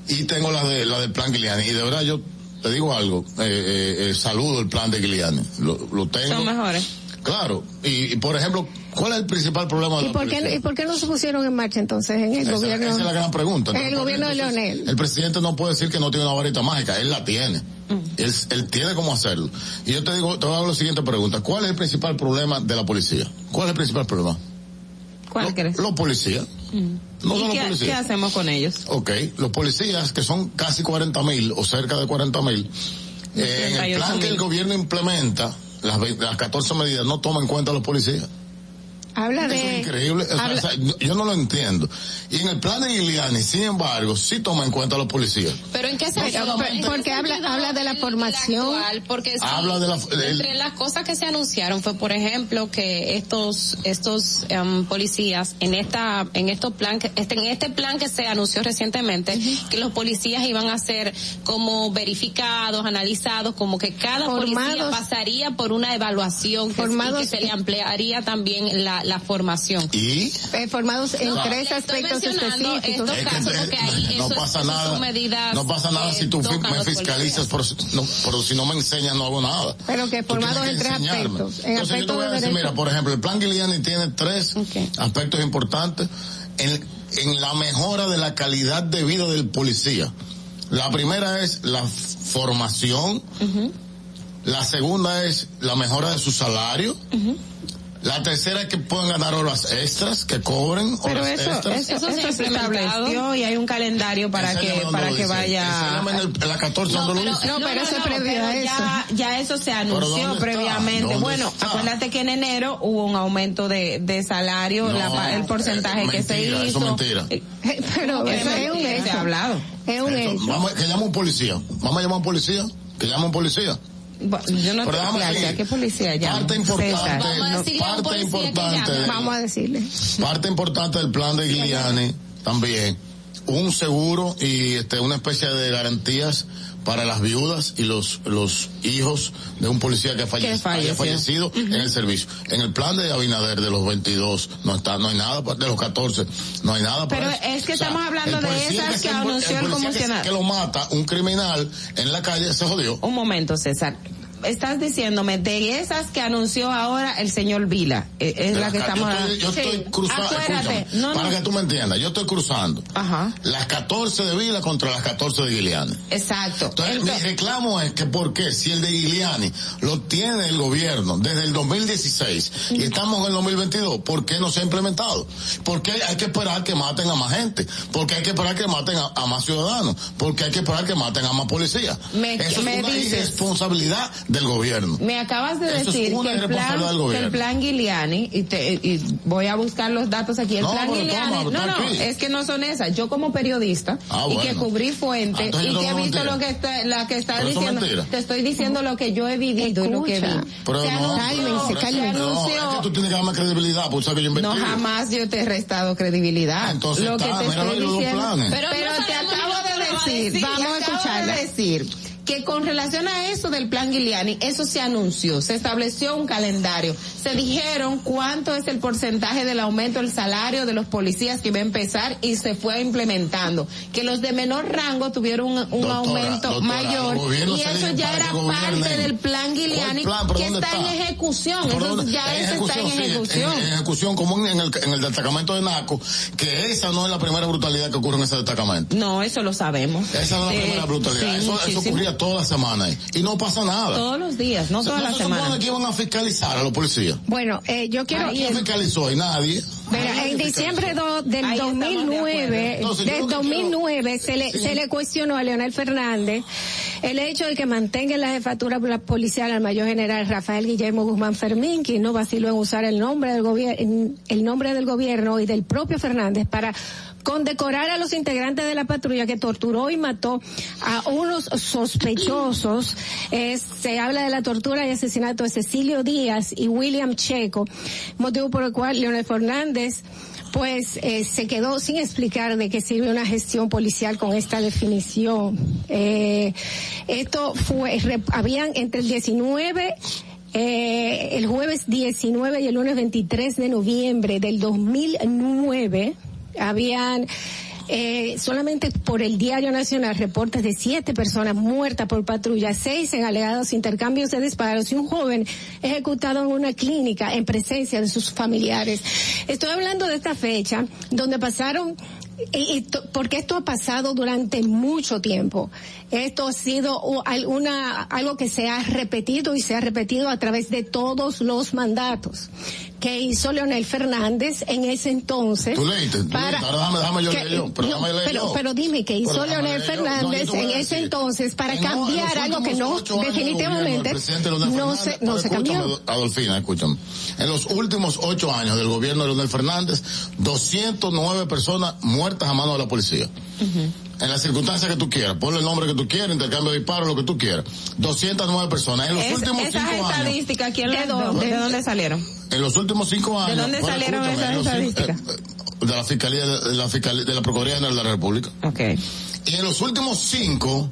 Y tengo la de la del plan Giuliani y de verdad yo te digo algo, eh, eh, eh, saludo el plan de Giuliani, lo, lo tengo. Son mejores. Claro, y, y, por ejemplo, ¿cuál es el principal problema de ¿Y por, qué, ¿Y por qué no se pusieron en marcha entonces en el esa, gobierno? Esa es la gran pregunta. En el gobierno de Leonel. El presidente no puede decir que no tiene una varita mágica, él la tiene. Mm. Él, él, tiene cómo hacerlo. Y yo te digo, te voy a dar la siguiente pregunta. ¿Cuál es el principal problema de la policía? ¿Cuál es el principal problema? ¿Cuál lo, crees? Los policías. Mm. No ¿Y qué, qué, hacemos con ellos? Ok, los policías, que son casi 40 mil o cerca de 40 mil, eh, en el plan que el gobierno implementa, las, las 14 medidas no toma en cuenta a los policías. Habla de. Es increíble. O habla, sea, o sea, yo no lo entiendo. Y en el plan de Giuliani, sin embargo, sí toma en cuenta a los policías. Pero en qué sentido? No porque habla, habla de la formación. Actual, porque habla de la, de, entre las cosas que se anunciaron fue, por ejemplo, que estos, estos um, policías en esta, en estos plan, que, este, en este plan que se anunció recientemente, uh -huh. que los policías iban a ser como verificados, analizados, como que cada Formados. policía pasaría por una evaluación que, Formados. y que se le ampliaría también la la formación. ¿Y? Eh, formados en no, tres aspectos específicos. Estos es casos, que, porque ahí no eso, pasa eso nada. Son medidas, no pasa nada eh, si tú me fiscalizas, por, no, pero si no me enseñas no hago nada. Pero que formados en tres aspectos. En Entonces yo te voy a decir, mira, por ejemplo, el plan Giuliani tiene tres okay. aspectos importantes en, en la mejora de la calidad de vida del policía. La primera es la formación. Uh -huh. La segunda es la mejora de su salario. Uh -huh. La tercera es que puedan ganar horas extras, que cobren Pero horas eso, extras. Eso, eso, eso se estableció y hay un calendario para que para que vaya. En, el, en la 14 no, no, pero, no, pero eso previo a eso. Ya, ya eso se anunció previamente. Bueno, está? acuérdate que en enero hubo un aumento de, de salario, no, la, el porcentaje eh, que mentira, se hizo. Eso es mentira. pero eso es un hecho. Se ha hablado. Es un hecho. Vamos, que llame un policía. Vamos a llamar a un policía. Que llame a un policía. Bueno, yo no Pero sé qué policía ya. Parte importante, vamos a parte importante, vamos a decirle. Parte importante del plan de Giuliani también un seguro y este una especie de garantías para las viudas y los los hijos de un policía que, falle, haya fallecido en el servicio. En el plan de Abinader de los 22 no está no hay nada de los 14 no hay nada Pero es que estamos hablando de esas que, anunció el, el que, lo mata un criminal en la calle se jodió. Un momento, César estás diciéndome de esas que anunció ahora el señor Vila. Eh, es la, que estamos hablando. Yo estoy cruzando. para que tú me entiendas, yo estoy cruzando. Ajá. Las 14 de Vila contra las 14 de Giuliani. Exacto. Entonces, mi reclamo es que por qué si el de Giuliani lo tiene el gobierno desde el 2016 y estamos en el 2022, ¿por qué no se ha implementado? ¿Por qué hay que esperar que maten a más gente? ¿Por qué hay que esperar que maten a, más ciudadanos? ¿Por qué hay que esperar que maten a más policías? Me, Eso me es una dices, irresponsabilidad del gobierno. Me acabas de decir que, el plan, que el plan Giuliani, y, te, y, voy a buscar los datos aquí, el no, plan Giuliani, toma, no, no, aquí. es que no son esas. Yo como periodista, ah, y que cubrí fuente, ah, y que he visto mentira. lo que está, la que está diciendo, mentira. te estoy diciendo lo que yo he vivido y lo que vi. Pero se no, anunció, pero se anunció, no, es que tú tienes que darme credibilidad, pues sabes que yo invertí. no jamás yo te he restado credibilidad. Ah, entonces lo que está, te estoy diciendo, pero, Pero te acabo de decir, vamos a escucharla. decir que con relación a eso del plan Giuliani, eso se anunció, se estableció un calendario, se dijeron cuánto es el porcentaje del aumento del salario de los policías que va a empezar y se fue implementando, que los de menor rango tuvieron un, un Doctora, aumento doctora, mayor y eso ya era parte del plan Giuliani ¿Cuál plan? ¿Pero que está, está? en ejecución, ¿Por eso ya En eso está en sí, ejecución. En, en ejecución, como en el, en el destacamento de Naco, que esa no es la primera brutalidad que ocurre en ese destacamento. No, eso lo sabemos. Esa no es la Eh, primera brutalidad. sí, eso, eso ocurría toda la semana ahí. Y no pasa nada. Todos los días, no O sea, todas no las se semanas. que iban a fiscalizar a los policías. Bueno, eh, yo quiero... ¿Quién fiscalizó? Y nadie. Mira, en diciembre do- del Ahí estamos de 2009, Entonces, yo del lo que 2009 se le, Sí. se le cuestionó a Leonel Fernández el hecho de que mantenga en la jefatura policial al mayor general Rafael Guillermo Guzmán Fermín, quien no vaciló en usar el nombre del gobierno, el nombre del gobierno y del propio Fernández para condecorar a los integrantes de la patrulla que torturó y mató a unos sospechosos. Eh, se habla de la tortura y asesinato de Cecilio Díaz y William Checo, motivo por el cual Leonel Fernández pues eh, se quedó sin explicar de qué sirve una gestión policial con esta definición. Eh, esto fue, habían entre el 19 eh, el jueves 19 y el lunes 23 de noviembre del 2009 habían eh, solamente por el Diario Nacional reportes de siete personas muertas por patrulla, seis en alegados intercambios de disparos y un joven ejecutado en una clínica en presencia de sus familiares. Estoy hablando de esta fecha donde pasaron y- porque esto ha pasado durante mucho tiempo. Esto ha sido u- alguna, algo que se ha repetido y se ha repetido a través de todos los mandatos que hizo Leonel Fernández en ese entonces. Tú leíste, tú para- leíste. Ahora déjame, déjame yo que- leer yo, pero no, déjame leer pero, yo. pero dime que hizo Leonel. No, Fernández en ese entonces para en cambiar algo que no definitivamente no se, no se cambió. Adolfina, escúchame. En los últimos ocho años del gobierno de Leonel Fernández, 209 personas muertas a mano de la policía. En las circunstancias que tú quieras, ponle el nombre que tú quieras, intercambio de disparos, lo que tú quieras. 209 personas. En los Es- últimos esas cinco años. estadísticas, ¿quién ¿De las- dónde? ¿de dónde salieron? En los últimos cinco años. dónde bueno, salieron escúchame, esas estadísticas? eh, de la Fiscalía, de la Fiscalía, de la Procuraduría General de la República. Okay. Y en los últimos cinco,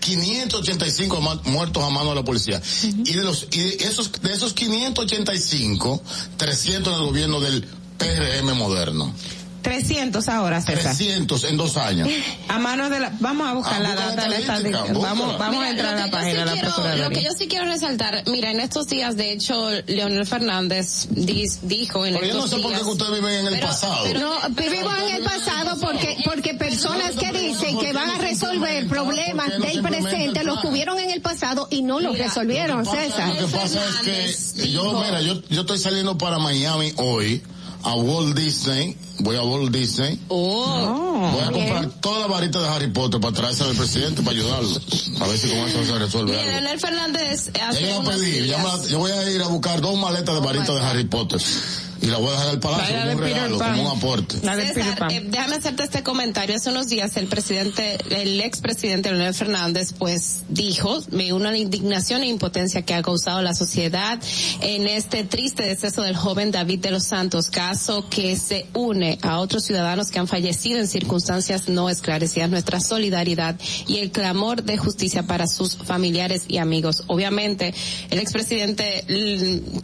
585 ma- muertos a mano de la policía. Y de los, y de esos, de esos 585, 300 en el gobierno del PRM moderno. 300 ahora, César. 300 en dos años. A manos de la, vamos a buscar Ah, la busca la data de la estadística. Vamos, vamos a entrar a la página sí de la quiero- Lo que yo sí quiero resaltar, mira, en estos días, de hecho, Leonel Fernández dis- dijo en Pero yo no estos sé por qué ustedes viven en el Pero- pasado. pero- No, vivimos en el pasado porque porque personas que dicen que van a resolver problemas ¿Por qué no del presente los tuvieron en el pasado y no los resolvieron, César. Lo que pasa es que yo, mira, yo, yo estoy saliendo para Miami hoy, a Walt Disney, voy a Walt Disney, Oh, voy a comprar toda la varita de Harry Potter para traerse al presidente para ayudarlo. A ver si con eso se resuelve mira, algo. Leonel Fernández hace yo voy a unos pedir, ya días- me la- yo voy a ir a buscar dos maletas de Oh, varita my de. Harry Potter. Y la voy a dejar al palacio como un regalo, como un aporte. César, eh, déjame hacerte este comentario. Hace unos días el presidente, el expresidente Leonel Fernández, pues dijo, me una indignación e impotencia que ha causado la sociedad en este triste deceso del joven David de los Santos, caso que se une a otros ciudadanos que han fallecido en circunstancias no esclarecidas. Nuestra solidaridad y el clamor de justicia para sus familiares y amigos. Obviamente, el expresidente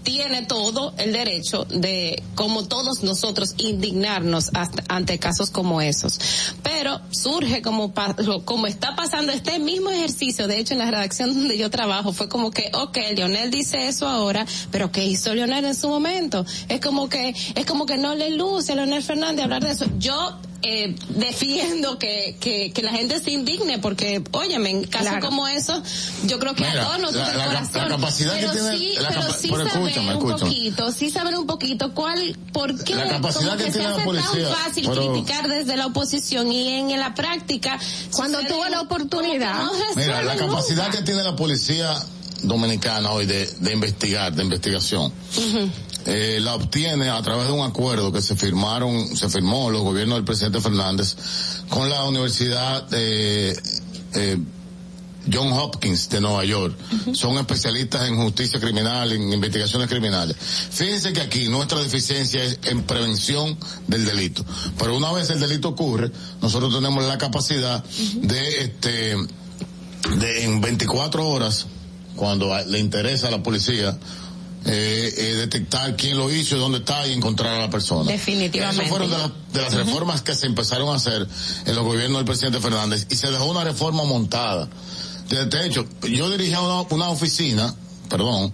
tiene todo el derecho de como todos nosotros, indignarnos ante casos como esos. Pero surge como, como está pasando este mismo ejercicio, de hecho en la redacción donde yo trabajo, fue como que, ok, Leonel dice eso ahora, pero ¿qué hizo Leonel en su momento? Es como que, es como que no le luce a Leonel Fernández hablar de eso. Yo eh, defiendo que, que, que, la gente se indigne porque, óyeme, en casos como eso, yo creo que a todos nos la, la, corazón. La capacidad pero que tiene, sí, la pero sí pero saber escúchame, un escúchame. poquito, sí saber un poquito cuál, por qué, La capacidad como que que, tiene se la hace policía, tan fácil pero- criticar desde la oposición y en, la práctica. Cuando tuvo la oportunidad. no Mira, la capacidad nunca. que tiene la policía dominicana hoy de, de investigar, de investigación, eh, la obtiene a través de un acuerdo que se firmaron, se firmó los gobiernos del presidente Fernández con la Universidad de eh, John Hopkins de Nueva York. Son especialistas en justicia criminal, en investigaciones criminales. Fíjense que aquí nuestra deficiencia es en prevención del delito. Pero una vez el delito ocurre, nosotros tenemos la capacidad de este de en 24 horas, cuando le interesa a la policía, eh, eh, detectar quién lo hizo, dónde está y encontrar a la persona. Definitivamente. Esas fueron de, la- de las reformas que se empezaron a hacer en los gobiernos del presidente Fernández y se dejó una reforma montada. De, de hecho, yo dirigía una, una oficina, perdón,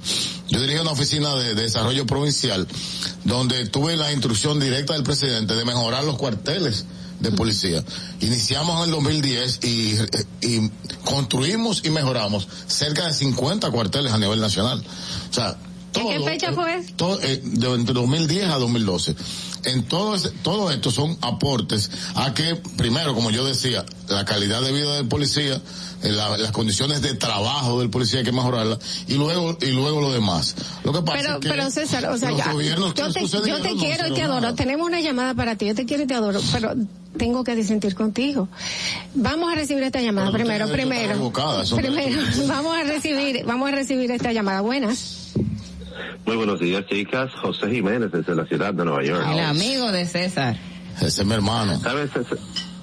yo dirigía una oficina de, de desarrollo provincial donde tuve la instrucción directa del presidente de mejorar los cuarteles de policía. Iniciamos en el 2010 y, y construimos y mejoramos cerca de 50 cuarteles a nivel nacional. O sea, ¿En qué todo- fecha fue? todo, eh, de, entre 2010 a 2012. En todo, todo esto son aportes a que, primero, como yo decía, la calidad de vida del policía, eh, la- las condiciones de trabajo del policía hay que mejorarlas, y luego, y luego lo demás. Lo que pasa Pero, es que pero César, o sea, los ya, gobiernos yo te, yo te no quiero y te adoro. nada. Tenemos una llamada para ti. Yo te quiero y te adoro, pero tengo que disentir contigo. Vamos a recibir esta llamada Pero primero, primero. Primero, vamos a recibir, vamos a recibir esta llamada. Buenas. Muy buenos días, chicas. José Jiménez desde la ciudad de Nueva York. El amigo de César. Ese es mi hermano. Sabes César,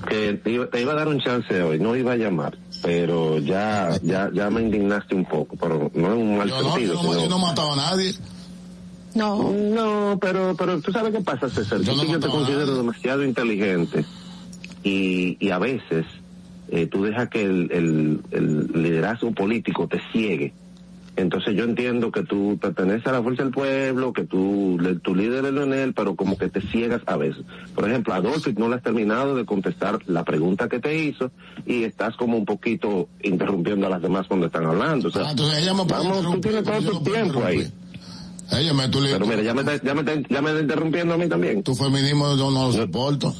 que te iba, te iba a dar un chance hoy, no iba a llamar, pero ya ya ya me indignaste un poco, pero no en un mal Yo no, sentido. yo no, sino- yo no mataba a nadie. No. No, pero pero tú sabes qué pasa, César. Yo Yo, no yo te considero demasiado inteligente y, y a veces eh, tú dejas que el, el, el liderazgo político te ciegue. Entonces yo entiendo que tú perteneces a la fuerza del pueblo, que tú, le- tu líder es Leonel, pero como que te ciegas a veces. Por ejemplo, Adolfo no le has terminado de contestar la pregunta que te hizo y estás como un poquito interrumpiendo a las demás cuando están hablando. O sea, Ah, entonces ella me vamos, tú tienes todo tu tiempo ahí. interrumpir. Ella me, tú le- Pero mira, ya me, está, ya, me está, ya me está interrumpiendo a mí también. tu feminismo yo no lo soporto.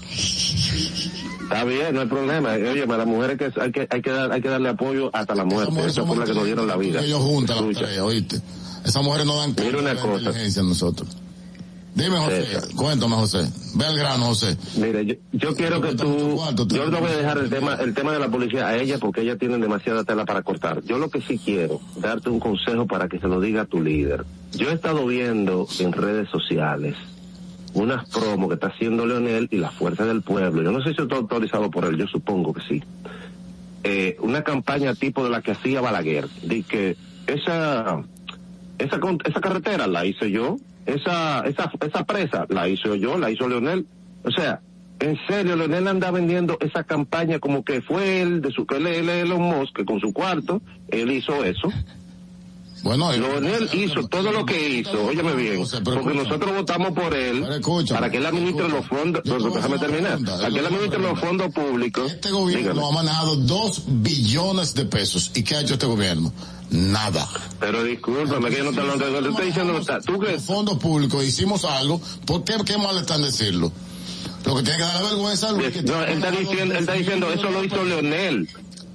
Está bien, no hay problema. Oye, a las mujeres que hay que hay que dar, hay que darle apoyo hasta la muerte. Esa fue la que nos dieron la vida. Ellos juntan las tres, oíste. Esas mujeres no dan Mira cuenta una de cosa. inteligencia nosotros. Dime, José, César. cuéntame, José. Ve al grano, José. Mire, yo, yo quiero que tú, yo no voy a dejar el tema, el tema de la policía a ella porque ella tiene demasiada tela para cortar. Yo lo que sí quiero, darte un consejo para que se lo diga a tu líder. Yo he estado viendo en redes sociales unas promos que está haciendo Leonel y la Fuerza del Pueblo. Yo no sé si está autorizado por él, yo supongo que sí. Eh, una campaña tipo de la que hacía Balaguer. De que esa, esa, esa carretera la hice yo, esa, esa, esa presa la hizo yo, la hizo Leonel. O sea, en serio, Leonel anda vendiendo esa campaña como que fue él, de su, que él, él, Elon Musk, que con su cuarto, él hizo eso. Bueno, Leonel hizo todo lo que hizo, óyeme bien, porque nosotros votamos por él para que él administre los fondos, déjame terminar, para que él administre los fondos públicos. Este gobierno Dígame. ha manejado dos billones de pesos. ¿Y qué ha hecho este gobierno? Nada. Pero discúlpame que yo no te lo te estoy diciendo, tú que Los fondos públicos hicimos algo. ¿Por qué, qué mal están decirlo? Lo que tiene que dar vergüenza a Luis que No, él está diciendo, él está diciendo, eso lo hizo Leonel.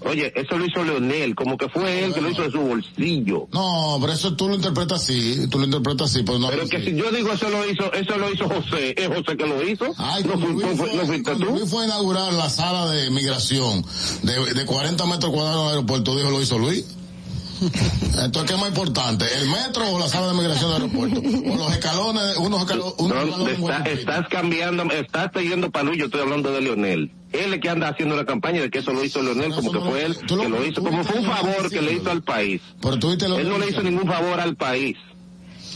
Oye, eso lo hizo Leonel, como que fue él que lo hizo de su bolsillo. No, pero eso tú lo interpretas así, tú lo interpretas así, pero no. Pero que si yo digo eso lo hizo, eso lo hizo José, es José que lo hizo. Ay, no, cuando fui- Luis no fue, fue- no fuiste cuando tú. Luis fue a inaugurar la sala de migración de, de 40 metros cuadrados en el aeropuerto, dijo lo hizo Luis. Entonces, ¿qué es más importante? ¿El metro o la sala de migración del aeropuerto? O los escalones, unos escalones, unos No, escalones está- estás cambiando, estás para Luis, yo estoy hablando de Leonel. Él es que anda haciendo la campaña de que eso lo hizo Leonel, como que fue él que lo hizo, como fue un favor que le hizo al país. Él no le hizo ningún favor al país.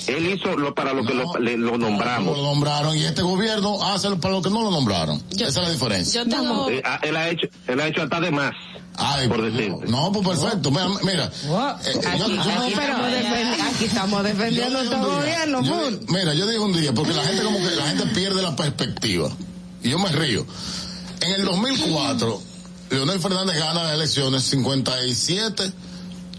Él hizo lo para lo que lo, le- lo nombramos. Lo nombraron y este gobierno hace para lo que no lo nombraron. Esa es la diferencia. Yo tengo... Eh, ah, él ha hecho, él ha hecho hasta de más. Ay, por decirte. No, pues perfecto. Mira, mira. eh, yo- Aquí, yo- aquí estamos defendi- aquí estamos defendiendo día, gobierno, yo Mira, yo dije un día, porque la gente como que la gente pierde la perspectiva. Y yo me río. En el 2004, Leonel Fernández gana las elecciones 57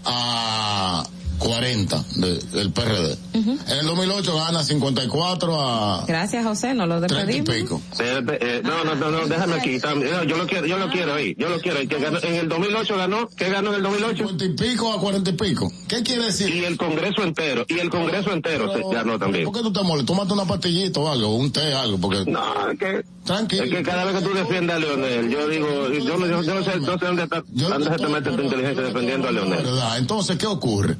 a 40 de- del PRD. En el 2008 gana 54 a Gracias, José, no lo 30 y despedimos. pico. Eh, eh, no, no, no, no, déjame aquí. yo lo quiero, yo lo quiero ahí, yo lo quiero ahí. Que ganó, en el 2008 ganó, ¿qué ganó en el 2008? 50 y pico a 40 y pico. ¿Qué quiere decir? Y el Congreso entero, y el Congreso entero se ganó también. ¿Por qué tú te molestas? Tómate una pastillita o algo, un té, algo, porque... No, es que... Tranquilo. Es que cada vez que tú defiendes a Leonel, yo digo, yo, no- yo, yo no sé, no sé dónde está, dónde se te mete tu inteligencia defendiendo a Leonel. ¿Verdad? Entonces, ¿qué ocurre?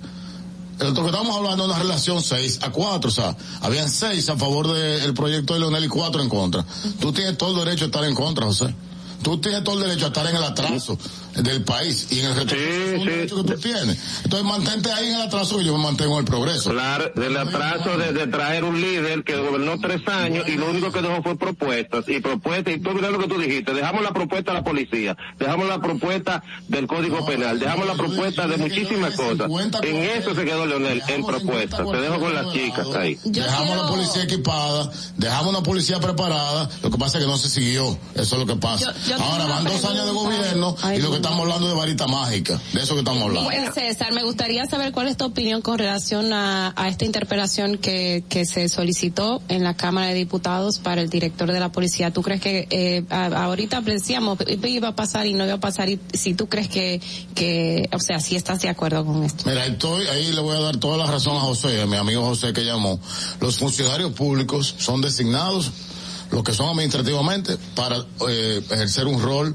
Lo que estamos hablando de una relación 6 a 4, o sea, habían 6 a favor del proyecto de Leonel y 4 en contra. Tú tienes todo el derecho a estar en contra, José. Tú tienes todo el derecho a estar en el atraso del país y en el retroceso es un derecho que tú tienes. Entonces, mantente ahí en el atraso y yo me mantengo en el progreso. Claro, del atraso de, de traer un líder que gobernó tres años y lo único que dejó fue propuestas y propuestas y tú mira lo que tú dijiste, dejamos la propuesta a la policía, dejamos la propuesta del código penal, dejamos la propuesta de muchísimas cosas. En eso se quedó Leonel, en propuestas. Te dejo con las chicas ahí. dejamos la policía equipada, dejamos una policía preparada, lo que pasa es que no se siguió, eso es lo que pasa. Yo- yo tengo Ahora van dos años de gobierno y lo que estamos hablando de varita mágica, de eso que estamos hablando. Miguel César, me gustaría saber cuál es tu opinión con relación a, a esta interpelación que, que se solicitó en la Cámara de Diputados para el director de la policía. ¿Tú crees que eh, a- ahorita decíamos iba a pasar y no iba a pasar? Y si tú crees que, que, o sea, si estás de acuerdo con esto. Mira, estoy, ahí le voy a dar toda la razón a José, a mi amigo José que llamó. Los funcionarios públicos son designados, los que son administrativamente, para eh, ejercer un rol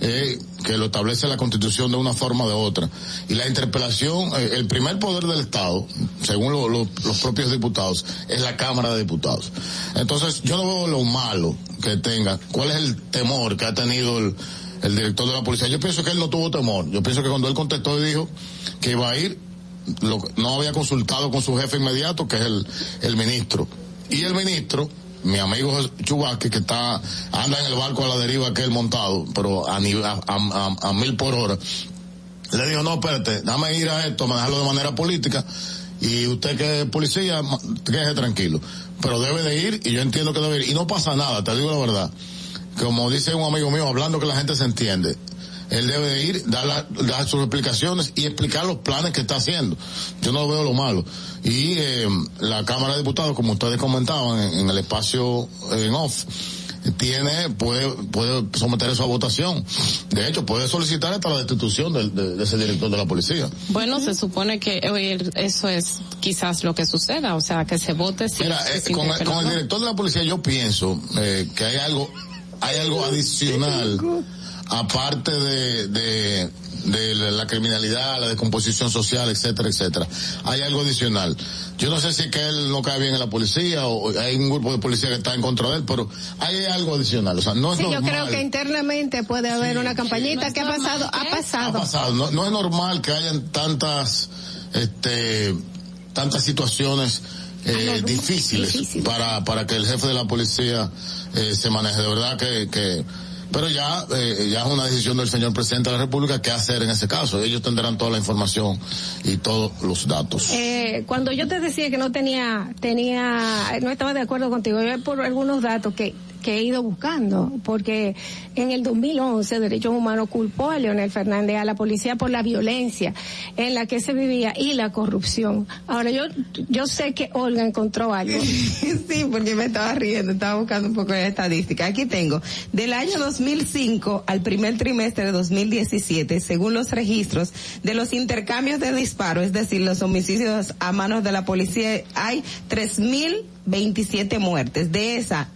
eh, que lo establece la Constitución de una forma o de otra. Y la interpelación, eh, el primer poder del Estado, según lo- lo- los propios diputados, es la Cámara de Diputados. Entonces, yo no veo lo malo que tenga. ¿Cuál es el temor que ha tenido el, el director de la policía? Yo pienso que él no tuvo temor. Yo pienso que cuando él contestó y dijo que iba a ir, lo, no había consultado con su jefe inmediato, que es el, el ministro. Y el ministro, mi amigo Chubasque, que está, anda en el barco a la deriva aquel montado, pero a, a, a- mil por hora, le dijo, no, espérate, dame ir a esto, manejarlo de manera política, y usted que es policía, quédese tranquilo. Pero debe de ir, y yo entiendo que debe ir, y no pasa nada, te digo la verdad. Como dice un amigo mío, hablando que la gente se entiende, él debe de ir, dar, la- dar sus explicaciones y explicar los planes que está haciendo. Yo no veo lo malo. Y eh, la Cámara de Diputados, como ustedes comentaban en, en el espacio en off, tiene, puede, puede someter eso a votación. De hecho, puede solicitar hasta la destitución del- de, de ese director de la policía. Bueno, se supone que oye, eso es quizás lo que suceda, o sea, que se vote si Mira, eh, se con, el- con el director de la policía yo pienso eh, que hay algo, hay algo adicional, aparte de, de, de la criminalidad, la descomposición social, etcétera, etcétera. Hay algo adicional. Yo no sé si es que él no cae bien en la policía o hay un grupo de policía que está en contra de él, pero hay algo adicional. O sea, no es Sí, yo normal. creo que internamente puede haber una campañita que ha pasado, ha ha pasado. pasado. No, no es normal que hayan tantas, este, tantas situaciones eh, difíciles, para para que el jefe de la policía eh, se maneje. De verdad que, que pero ya eh, ya es una decisión del señor presidente de la República qué hacer en ese caso. Ellos tendrán toda la información y todos los datos. Eh, cuando yo te decía que no tenía, tenía, no estaba de acuerdo contigo, yo por algunos datos que que he ido buscando, porque en el 2011 Derechos Humanos culpó a Leonel Fernández a la policía por la violencia en la que se vivía y la corrupción. Ahora yo yo sé que Olga encontró algo. sí, porque me estaba riendo, estaba buscando un poco de estadística. Aquí tengo, del año 2005 al primer trimestre de 2017, según los registros de los intercambios de disparos, es decir, los homicidios a manos de la policía, hay 3.027 muertes. De esa,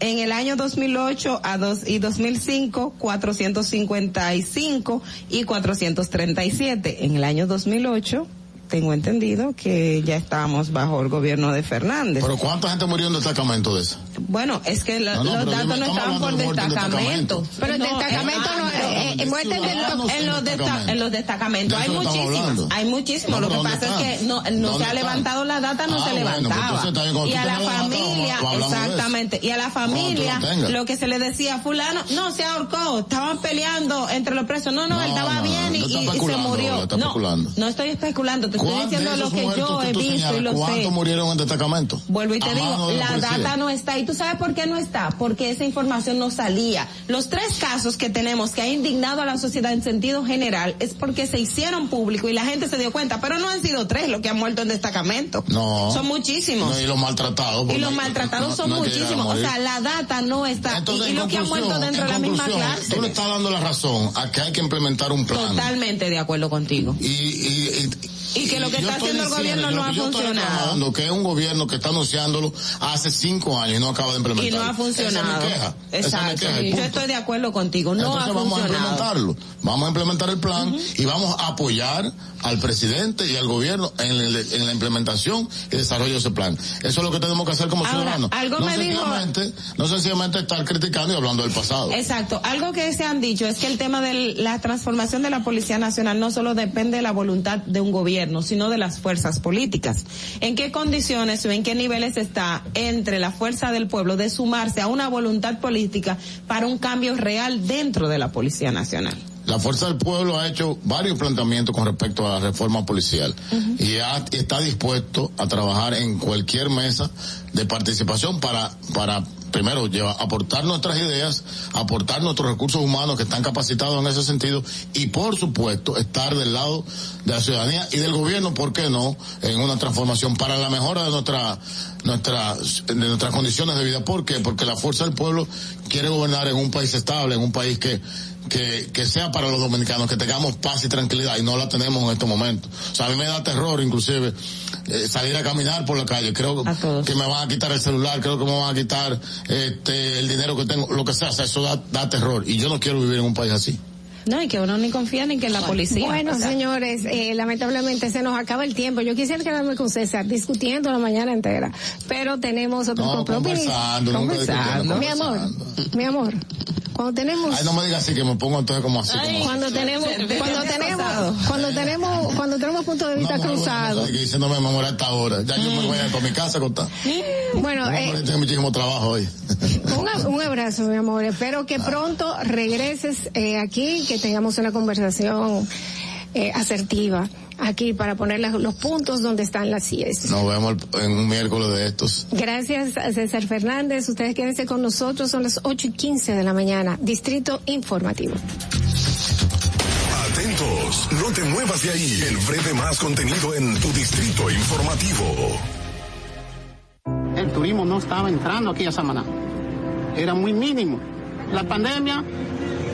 en el año 2008 a dos, y 2005, 455 y 437. En el año 2008, tengo entendido que ya estábamos bajo el gobierno de Fernández. ¿Pero cuánta gente murió en destacamento de eso? Bueno, es que la, no, no, los datos no estaban por destacamento. Pero el destacamento no, es, en, los desta en los destacamentos hay muchísimos, hay muchísimos. Lo que pasa es que no, no se ha levantado la data, no se levantaba. y a la familia, exactamente, y a la familia, lo que se le decía, fulano, no, se ahorcó, estaban peleando entre los presos, no, no, él estaba bien y, se murió. No, no estoy especulando, te estoy diciendo lo que yo he visto y lo sé. ¿Cuántos murieron en destacamento? Vuelvo y te digo, la data no está ahí tú sabes por qué no está? Porque esa información no salía. Los tres casos que tenemos que ha indignado a la sociedad en sentido general es porque se hicieron público y la gente se dio cuenta, pero no han sido tres los que han muerto en destacamento. No. Son muchísimos. No, y los maltratados. Y los maltratados son muchísimos. O sea, la data no está. y, los que han muerto dentro de la misma clase. Tú le estás dando la razón a que hay que implementar un plan. Totalmente de acuerdo contigo. y, y, y que lo que está haciendo el gobierno no ha funcionado. que es un gobierno que está anunciándolo hace cinco años y no acaba de implementarlo. Y no ha funcionado. Exacto. Yo estoy de acuerdo contigo. No Entonces ha vamos a implementarlo. Vamos a implementar el plan y vamos a apoyar al presidente y al gobierno en, el, en, la implementación y desarrollo de ese plan. Eso es lo que tenemos que hacer como ciudadanos. Algo no me sencillamente, dijo... no sencillamente estar criticando y hablando del pasado. Exacto. Algo que se han dicho es que el tema de la transformación de la Policía Nacional no solo depende de la voluntad de un gobierno, sino de las fuerzas políticas. ¿En qué condiciones o en qué niveles está entre la fuerza del pueblo de sumarse a una voluntad política para un cambio real dentro de la Policía Nacional? la Fuerza del Pueblo ha hecho varios planteamientos con respecto a la reforma policial y está dispuesto a trabajar en cualquier mesa de participación para, para primero lleva, aportar nuestras ideas, aportar nuestros recursos humanos que están capacitados en ese sentido y por supuesto estar del lado de la ciudadanía y del gobierno, ¿por qué no?, en una transformación para la mejora de nuestra, nuestra, de nuestras condiciones de vida. ¿Por qué? Porque la fuerza del pueblo quiere gobernar en un país estable, en un país que que, que sea para los dominicanos, que tengamos paz y tranquilidad y no la tenemos en estos momentos. O sea, a mí me da terror inclusive eh, salir a caminar por la calle. Creo que me van a quitar el celular, creo que me van a quitar este, el dinero que tengo, lo que sea. O sea, eso da, da terror y yo no quiero vivir en un país así. No, y que uno ni confía ni que en la policía. Bueno, señores, eh, lamentablemente se nos acaba el tiempo. Yo quisiera quedarme con César discutiendo la mañana entera, pero tenemos otro no, compromiso. Conversando, conversando. Mi amor, mi amor. Cuando tenemos. Ay, no me digas así que me pongo entonces como así. Ay, como cuando tenemos, cuando tenemos, cuando tenemos, cuando tenemos puntos de vista no, cruzados. No, diciéndome me a esta hora. Ya yo me voy a ir para mi casa a contar. Bueno, eh, tengo muchísimo trabajo hoy. Un, un, abrazo, mi amor. Espero que pronto regreses eh, aquí, que tengamos una conversación eh, asertiva aquí para poner los puntos donde están las CIES. Nos vemos en un miércoles de estos. Gracias, César Fernández. Ustedes quédense con nosotros. Son las 8 y 15 de la mañana. Distrito Informativo. Atentos, no te muevas de ahí. El breve más contenido en tu Distrito Informativo. El turismo no estaba entrando aquí a Samaná. Era muy mínimo. La pandemia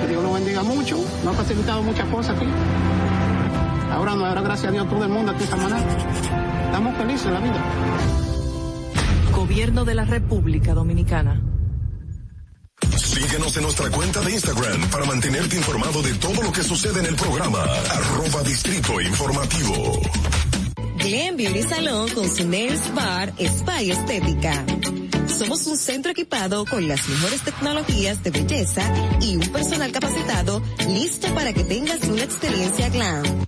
que Dios lo bendiga mucho, nos ha facilitado muchas cosas aquí. Ahora no, ahora gracias a Dios todo el mundo aquí esta manera. Estamos felices en la vida. Gobierno de la República Dominicana. Síguenos en nuestra cuenta de Instagram para mantenerte informado de todo lo que sucede en el programa. Arroba Distrito Informativo. Glen Beauty Salón con su Nails Bar Spa Estética Somos un centro equipado con las mejores tecnologías de belleza y un personal capacitado listo para que tengas una experiencia glam.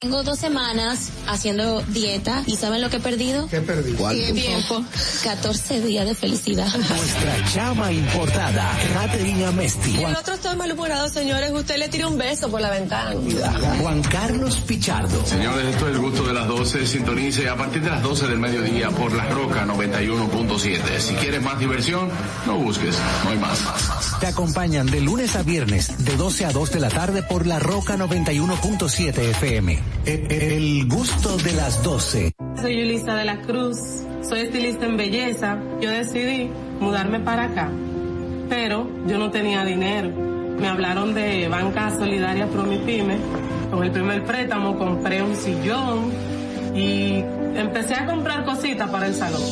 Tengo dos semanas haciendo dieta y ¿saben lo que he perdido? ¿Qué he perdido? ¿Cuánto? tiempo. 14 días de felicidad. Nuestra chama importada, Caterina Mesti. Y el otro está malhumorado, señores. Usted le tira un beso por la ventana. Juan Carlos Pichardo. Señores, esto es el gusto de las 12. Sintonice a partir de las 12 del mediodía por La Roca 91.7. Si quieres más diversión, no busques, no hay más. Te acompañan de lunes a viernes, de 12 a 2 de la tarde por La Roca 91.7 FM. El gusto de las 12. Soy Yulisa de la Cruz, soy estilista en belleza. Yo decidí mudarme para acá, pero yo no tenía dinero. Me hablaron de Banca Solidaria Promipyme. Con el primer préstamo compré un sillón y empecé a comprar cositas para el salón.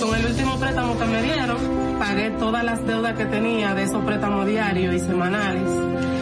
Con el último préstamo que me dieron, pagué todas las deudas que tenía de esos préstamos diarios y semanales le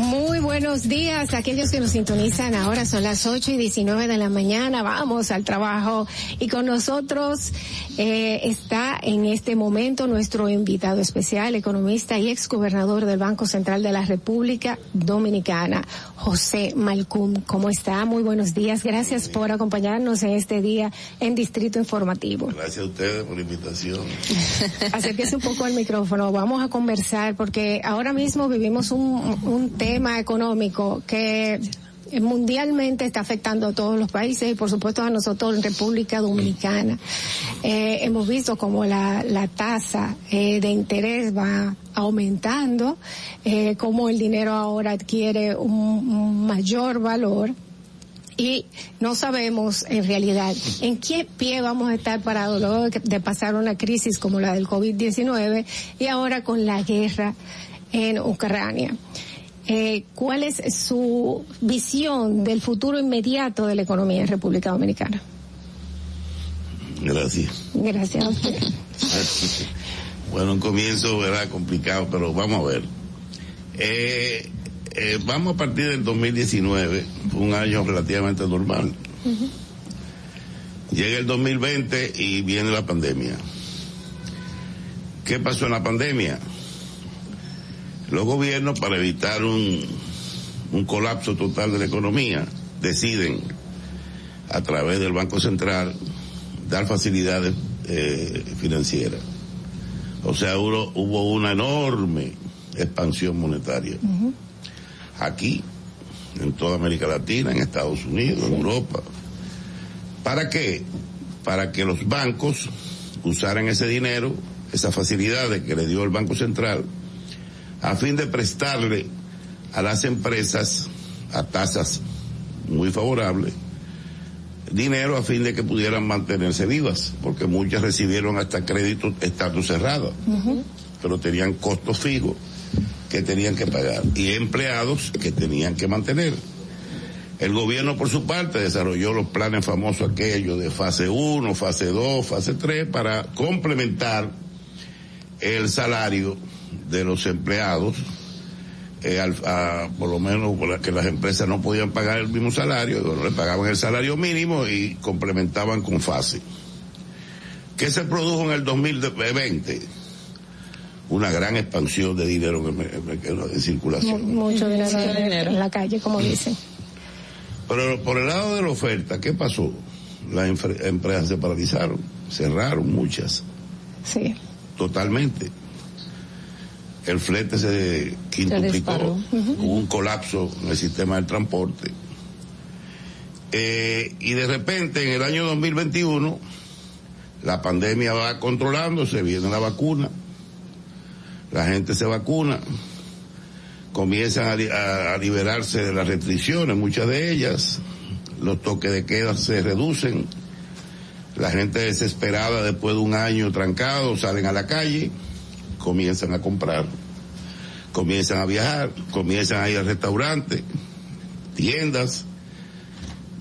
Muy buenos días a aquellos que nos sintonizan ahora. Son las 8 y 19 de la mañana. Vamos al trabajo. Y con nosotros eh, está en este momento nuestro invitado especial, economista y exgobernador del Banco Central de la República Dominicana, José Malcum. ¿Cómo está? Muy buenos días. Gracias por acompañarnos en este día en Distrito Informativo. Gracias a ustedes por la invitación. Acérquese un poco al micrófono. Vamos a conversar porque ahora mismo vivimos un, un tema económico que mundialmente está afectando a todos los países y por supuesto a nosotros en República Dominicana. Eh, hemos visto como la, tasa eh, de interés va aumentando, eh, como el dinero ahora adquiere un, un mayor valor y no sabemos en realidad en qué pie vamos a estar parados luego de pasar una crisis como la del COVID-19 y ahora con la guerra en Ucrania. Eh, ¿Cuál es su visión del futuro inmediato de la economía en República Dominicana? Gracias. Gracias a usted. bueno, un comienzo era complicado, pero vamos a ver. Eh, eh, vamos a partir del 2019, un año relativamente normal. Uh -huh. Llega el 2020 y viene la pandemia. ¿Qué pasó en la pandemia? Los gobiernos, para evitar un, un colapso total de la economía, deciden, a través del Banco Central, dar facilidades eh, financieras. O sea, hubo, hubo, una enorme expansión monetaria. Uh -huh. Aquí, en toda América Latina, en Estados Unidos, sí. en Europa. ¿Para qué? Para que los bancos usaran ese dinero, esa facilidad que le dio el Banco Central, a fin de prestarle a las empresas a tasas muy favorables dinero a fin de que pudieran mantenerse vivas, porque muchas recibieron hasta créditos estando cerradas, pero tenían costos fijos que tenían que pagar y empleados que tenían que mantener. El gobierno, por su parte, desarrolló los planes famosos aquellos de fase 1, fase 2, fase 3, para complementar el salario de los empleados eh, por lo menos que las empresas no podían pagar el mismo salario, bueno, le pagaban el salario mínimo y complementaban con fase. ¿Qué se produjo en el 2020? Una gran expansión de dinero en, circulación. Mucho dinero, en la calle, como dicen. Pero por el lado de la oferta, ¿qué pasó? Las empresas se paralizaron, cerraron muchas. Sí. Totalmente el flete se quintuplicó, hubo un colapso en el sistema del transporte. Eh, y de repente en el año 2021 la pandemia va controlándose, viene la vacuna, la gente se vacuna, comienzan a, a liberarse de las restricciones, muchas de ellas, los toques de queda se reducen, la gente desesperada después de un año trancado salen a la calle, comienzan a comprar, comienzan a viajar, comienzan a ir al restaurante, tiendas,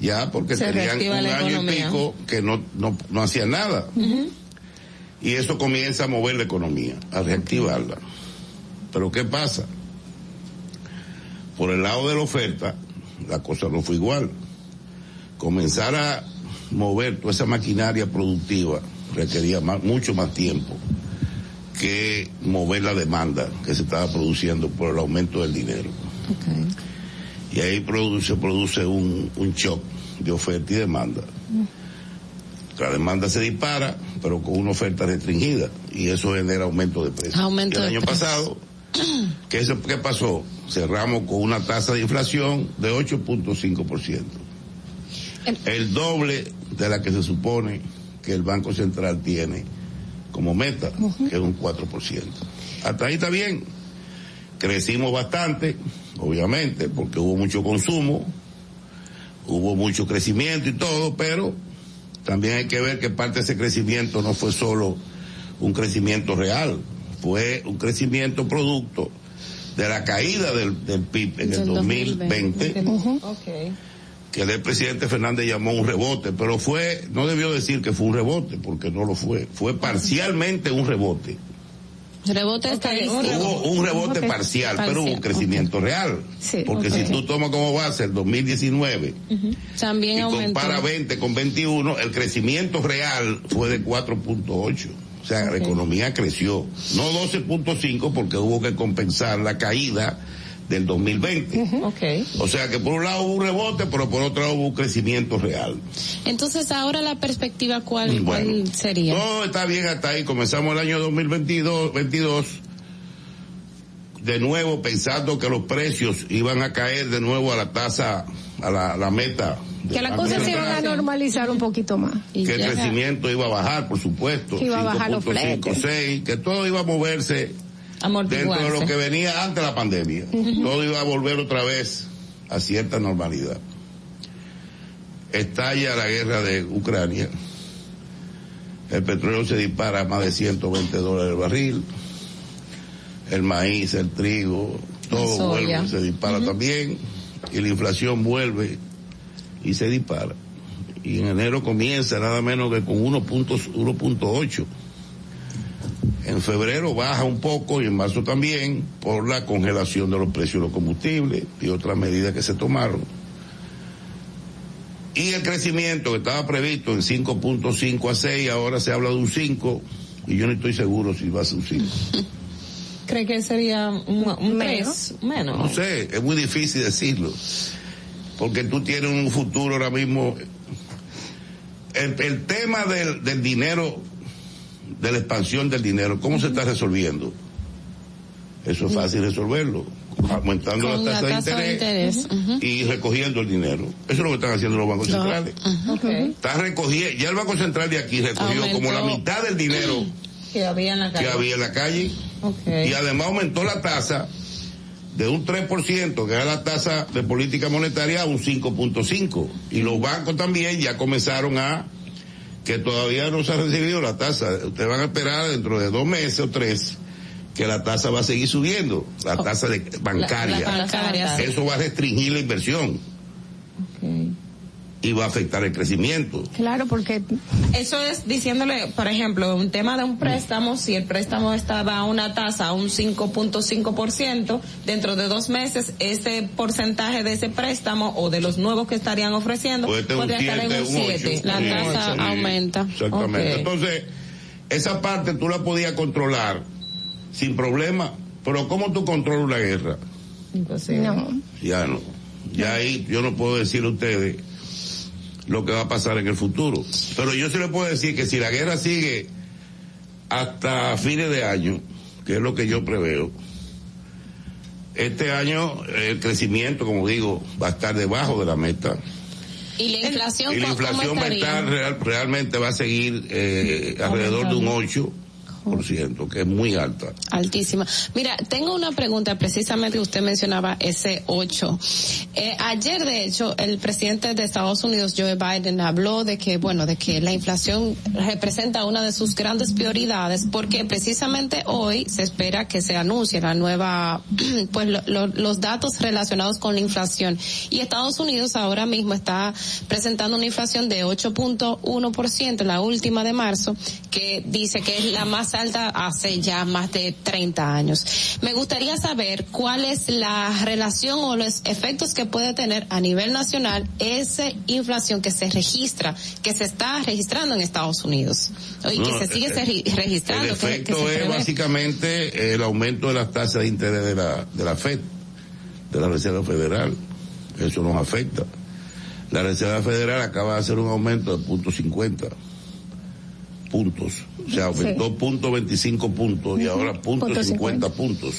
ya porque tenían un año y pico que no, no, no hacían nada. Y eso comienza a mover la economía, a reactivarla. Pero ¿qué pasa? Por el lado de la oferta, la cosa no fue igual. Comenzar a mover toda esa maquinaria productiva requería mucho más tiempo que mover la demanda que se estaba produciendo por el aumento del dinero. Y ahí produce, produce un, un shock de oferta y demanda. La demanda se dispara, pero con una oferta restringida, y eso genera aumento de precios. Aumento el año pasado, ¿qué, ¿qué pasó? Cerramos con una tasa de inflación de 8.5%. El doble de la que se supone que el Banco Central tiene como meta, que es un 4%. Hasta ahí está bien. Crecimos bastante, obviamente, porque hubo mucho consumo, hubo mucho crecimiento y todo, pero también hay que ver que parte de ese crecimiento no fue solo un crecimiento real, fue un crecimiento producto de la caída del, PIB en el 2020 que el presidente Fernández llamó un rebote, pero fue, no debió decir que fue un rebote, porque no lo fue, fue parcialmente un rebote. Rebote Hubo un rebote parcial, pero hubo un crecimiento real. porque si tú tomas como base el 2019 También y compara 20 con 21, el crecimiento real fue de 4.8. O sea, la economía creció. No 12.5 porque hubo que compensar la caída del 2020. okay. O sea que por un lado hubo un rebote, pero por otro lado hubo un crecimiento real. Entonces ahora la perspectiva cuál, sería? Todo está bien hasta ahí. Comenzamos el año 2022, 22, de nuevo pensando que los precios iban a caer de nuevo a la tasa, a la, meta. Que las cosas se iban a normalizar un poquito más. que el crecimiento iba a bajar, por supuesto. Que iba a bajar los 6, que todo iba a moverse dentro de lo que venía antes de la pandemia. Todo iba a volver otra vez a cierta normalidad. Estalla la guerra de Ucrania. El petróleo se dispara a más de 120 dólares el barril. El maíz, el trigo, todo vuelve, se dispara también. Y la inflación vuelve y se dispara. Y en enero comienza nada menos que con 1.8 en febrero baja un poco y en marzo también por la congelación de los precios de los combustibles y otras medidas que se tomaron. Y el crecimiento que estaba previsto en 5.5 a 6, ahora se habla de un 5 y yo no estoy seguro si va a ser un 5. ¿Cree que sería un, menos? Menos. No sé, es muy difícil decirlo. Porque tú tienes un futuro ahora mismo. El, tema del, del dinero de la expansión del dinero, ¿cómo se está resolviendo? Eso es fácil resolverlo, aumentando la tasa, la tasa de de interés, y recogiendo el dinero. Eso es lo que están haciendo los bancos No. centrales. Está recogiendo, ya el Banco Central de aquí recogió Aumentó. como la mitad del dinero Que había en la que calle. había en la calle Okay. y además aumentó la tasa de un 3%, que era la tasa de política monetaria, a un 5.5%. Y los bancos también ya comenzaron a, que todavía no se ha recibido la tasa. Ustedes van a esperar dentro de dos meses o tres que la tasa va a seguir subiendo, la tasa de bancaria. la bancaria, sí. Eso va a restringir la inversión y va a afectar el crecimiento. Claro, porque Eso es diciéndole, por ejemplo, un tema de un préstamo, si el préstamo estaba a una tasa a un 5.5%, dentro de dos meses ese porcentaje de ese préstamo o de los nuevos que estarían ofreciendo Puede tener un podría estar en un 7, un 7. ocho. La Sí, tasa sí. aumenta. Exactamente. Entonces, esa parte tú la podías controlar sin problema, pero ¿cómo tú controlas una guerra? no. Ya no. Ya ahí yo no puedo decirle a ustedes lo que va a pasar en el futuro. Pero yo sí le puedo decir que si la guerra sigue hasta fines de año, que es lo que yo preveo, este año el crecimiento, como digo, va a estar debajo de la meta. Y la inflación, Y la ¿cómo- cómo inflación va a estar real- realmente va a seguir eh, alrededor de un 8%, que es muy alta. Altísima. Mira, tengo una pregunta precisamente usted mencionaba ese 8. Eh, ayer, de hecho, el presidente de Estados Unidos, Joe Biden, habló de que, bueno, de que la inflación representa una de sus grandes prioridades porque precisamente hoy se espera que se anuncie la nueva, pues lo- los datos relacionados con la inflación. Y Estados Unidos ahora mismo está presentando una inflación de 8.1%, la última de marzo, que dice que es la más alta hace ya más de 30 años. Me gustaría saber cuál es la relación o los efectos que puede tener a nivel nacional esa inflación que se registra, que se está registrando en Estados Unidos y que No, se sigue eh, se re- registrando. El que- que efecto es prevé. básicamente el aumento de las tasas de interés de la, de la FED, de la Reserva Federal. Eso nos afecta. La Reserva Federal acaba de hacer un aumento de punto 50 puntos. O sea, aumentó punto 25 puntos y ahora punto Punto 50 puntos.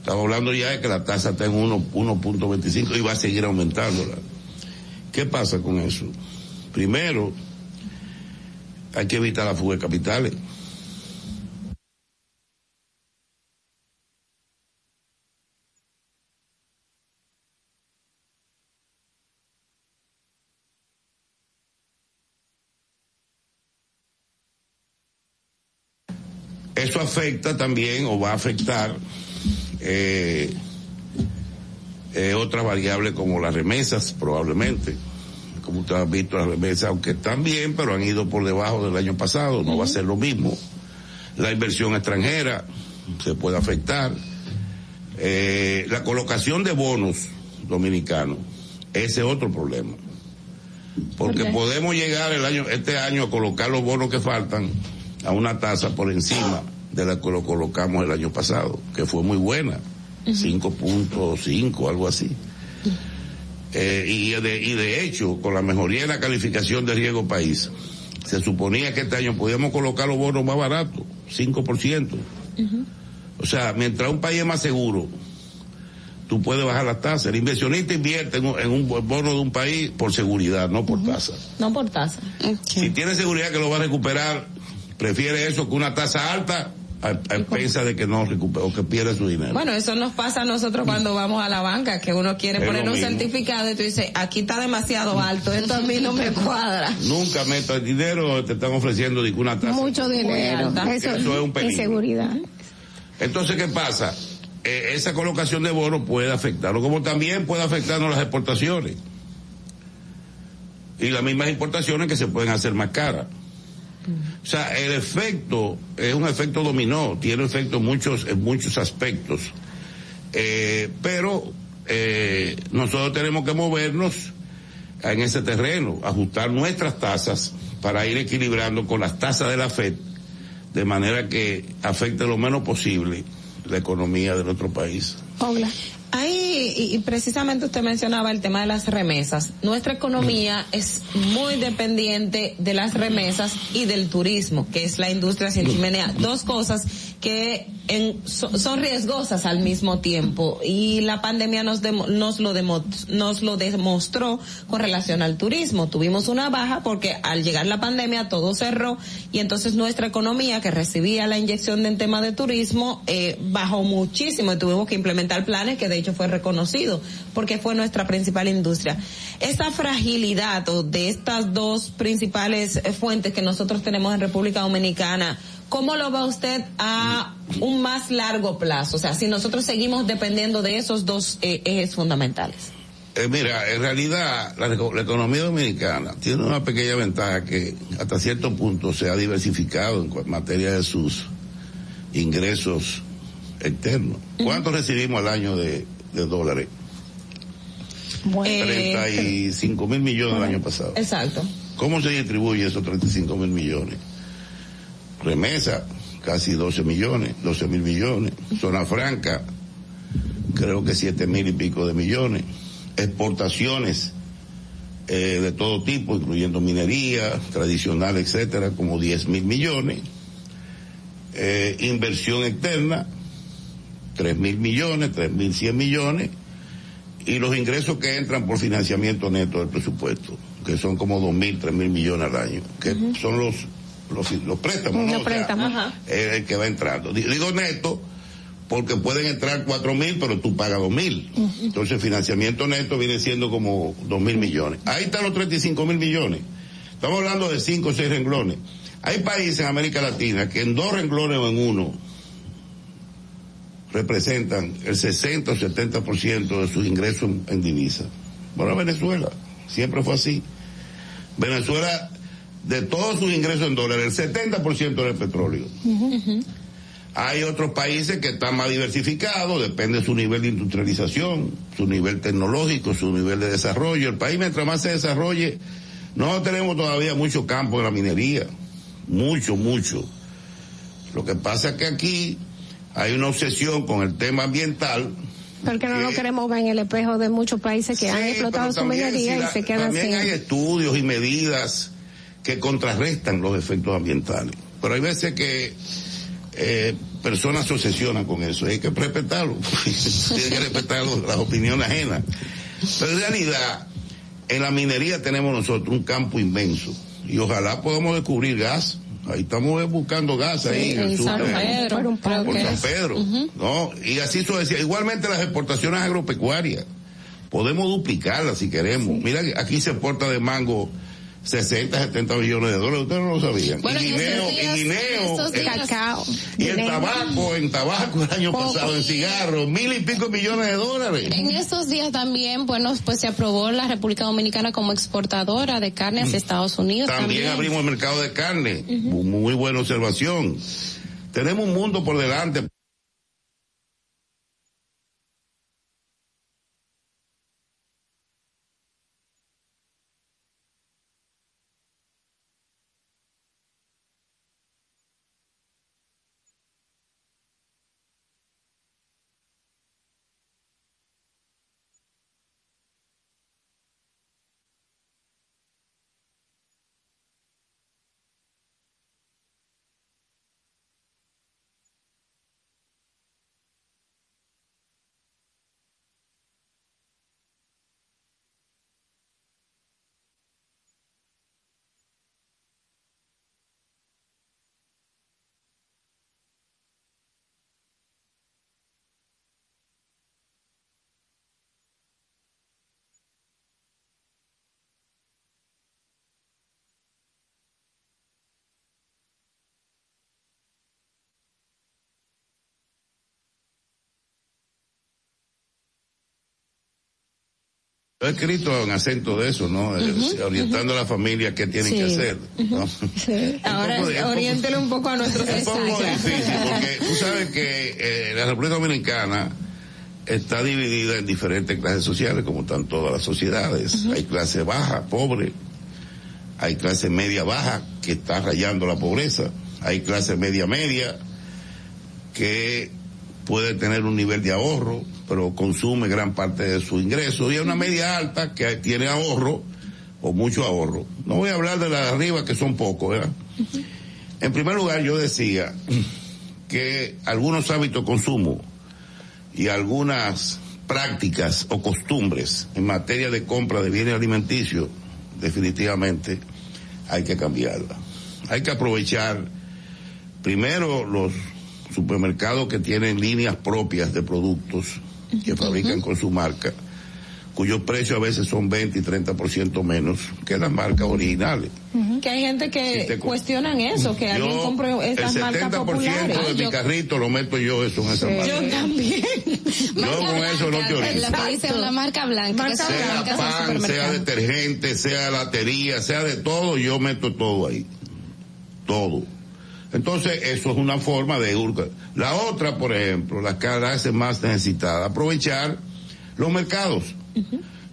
Estamos hablando ya de que la tasa está en uno- 1.25 y va a seguir aumentándola. ¿Qué pasa con eso? Primero, hay que evitar la fuga de capitales. Afecta también o va a afectar eh, eh, otras variables como las remesas probablemente. Como usted ha visto las remesas, aunque están bien, pero han ido por debajo del año pasado, no va a ser lo mismo. La inversión extranjera se puede afectar. Eh, la colocación de bonos dominicanos, ese es otro problema. Porque podemos llegar el año, este año a colocar los bonos que faltan a una tasa por encima de la que lo colocamos el año pasado, que fue muy buena, 5.5, algo así. Eh, y, de, y de hecho, con la mejoría en la calificación de riesgo país, se suponía que este año podíamos colocar los bonos más baratos, 5%. O sea, mientras un país es más seguro, tú puedes bajar las tasas. El inversionista invierte en un, en un bono de un país por seguridad, no por tasa. No por tasa. Si tiene seguridad que lo va a recuperar, prefiere eso que una tasa alta a, a expensas de que no recupere o que pierda su dinero. Bueno, eso nos pasa a nosotros cuando vamos a la banca, que uno quiere Es poner un mismo. certificado y tú dices, aquí está demasiado alto, esto a mí no me cuadra. Nunca metas dinero, te están ofreciendo de que una tasa. Mucho dinero. Eso es un peligro. inseguridad. Entonces, ¿qué pasa? Eh, esa colocación de bonos puede afectarlo, como también puede afectarnos las exportaciones. Y las mismas importaciones que se pueden hacer más caras. O sea, el efecto es un efecto dominó, tiene efecto muchos, en muchos aspectos. Eh, pero eh, nosotros tenemos que movernos en ese terreno, ajustar nuestras tasas para ir equilibrando con las tasas de la FED, de manera que afecte lo menos posible la economía de nuestro país. Ahí, y, y precisamente usted mencionaba el tema de las remesas. Nuestra economía es muy dependiente de las remesas y del turismo, que es la industria sin chimenea. Dos cosas que en, son riesgosas al mismo tiempo y la pandemia nos, nos, lo nos lo demostró con relación al turismo. Tuvimos una baja porque al llegar la pandemia todo cerró y entonces nuestra economía que recibía la inyección en tema de turismo eh, bajó muchísimo y tuvimos que implementar planes que de hecho fue reconocido porque fue nuestra principal industria. Esa fragilidad de estas dos principales eh, fuentes que nosotros tenemos en República Dominicana, ¿cómo lo va usted a un más largo plazo? O sea, si nosotros seguimos dependiendo de esos dos eh, ejes fundamentales. Eh, mira, en realidad la, economía dominicana tiene una pequeña ventaja que hasta cierto punto se ha diversificado en materia de sus ingresos externos. ¿Cuánto recibimos al año de, dólares? Bueno, 35 mil millones el año pasado. Exacto. ¿Cómo se distribuye esos 35 mil millones? Remesa, casi 12 millones, 12 mil millones. Zona franca, creo que 7 mil y pico de millones. Exportaciones eh, de todo tipo, incluyendo minería, tradicional, etcétera, como 10 mil millones. Eh, inversión externa, 3 mil millones, 3 mil 100 millones. Y los ingresos que entran por financiamiento neto del presupuesto, que son como 2 mil, 3 mil millones al año, que son los los, préstamos, ¿no? es el que va entrando. Digo neto porque pueden entrar cuatro mil, pero tú pagas dos mil. Entonces financiamiento neto viene siendo como dos mil millones. Ahí están los 35 mil millones. Estamos hablando de cinco o seis renglones. Hay países en América Latina que en dos renglones o en uno representan el 60 o 70% de sus ingresos en, en divisa. Bueno, Venezuela, siempre fue así. Venezuela de todos sus ingresos en dólares, el 70% del petróleo. Hay otros países que están más diversificados, depende de su nivel de industrialización, su nivel tecnológico, su nivel de desarrollo. El país mientras más se desarrolle, no tenemos todavía mucho campo en la minería, mucho, mucho. Lo que pasa es que aquí hay una obsesión con el tema ambiental, porque no lo queremos ver en el espejo de muchos países que han explotado su minería y se quedan También hay estudios y medidas que contrarrestan los efectos ambientales. Pero hay veces que eh, personas se obsesionan con eso, hay que respetarlo, tiene que respetar las opiniones ajenas. Pero en realidad, en la minería tenemos nosotros un campo inmenso y ojalá podamos descubrir gas. Ahí estamos buscando gas ahí en el sur. San Pedro, por San Pedro, ¿no? Y así sucede. Igualmente las exportaciones agropecuarias. Podemos duplicarlas si queremos. Mira, aquí se exporta de mango 60, 70 millones de dólares, ustedes no lo sabían. y guineo, y guineo, el, cacao, y el tabaco, en tabaco el año pasado, en cigarros, mil y pico millones de dólares. En estos días también, bueno, pues se aprobó la República Dominicana como exportadora de carne hacia mm. Estados Unidos. También, abrimos el mercado de carne, muy buena observación. Tenemos un mundo por delante. He escrito en acento de eso, ¿no? Eh, orientando a la familia qué tienen que hacer. ¿no? Ahora oriéntelo un poco a nuestros Es un poco difícil porque tú sabes que eh, la República Dominicana está dividida en diferentes clases sociales, como están todas las sociedades. Hay clase baja, pobre. Hay clase media baja, que está rayando la pobreza. Hay clase media media, que puede tener un nivel de ahorro pero consume gran parte de su ingreso, y hay una media alta que tiene ahorro, o mucho ahorro. No voy a hablar de la de arriba, que son pocos. En primer lugar, yo decía que algunos hábitos de consumo y algunas prácticas o costumbres en materia de compra de bienes alimenticios, definitivamente hay que cambiarla. Hay que aprovechar primero los supermercados que tienen líneas propias de productos que fabrican con su marca, cuyos precios a veces son 20 y 30% menos que las marcas originales. Que hay gente que Si cuestionan eso, que alguien compró estas el marcas 70% populares. de mi carrito lo meto yo eso en esa marca. Yo también. Yo con eso no te. Lo que dice una marca blanca. que son sea marcas del pan, sea detergente, sea latería, sea de todo, yo meto todo ahí. Todo. Entonces, eso es una forma de urca. La otra, por ejemplo, las clases más necesitadas, aprovechar los mercados.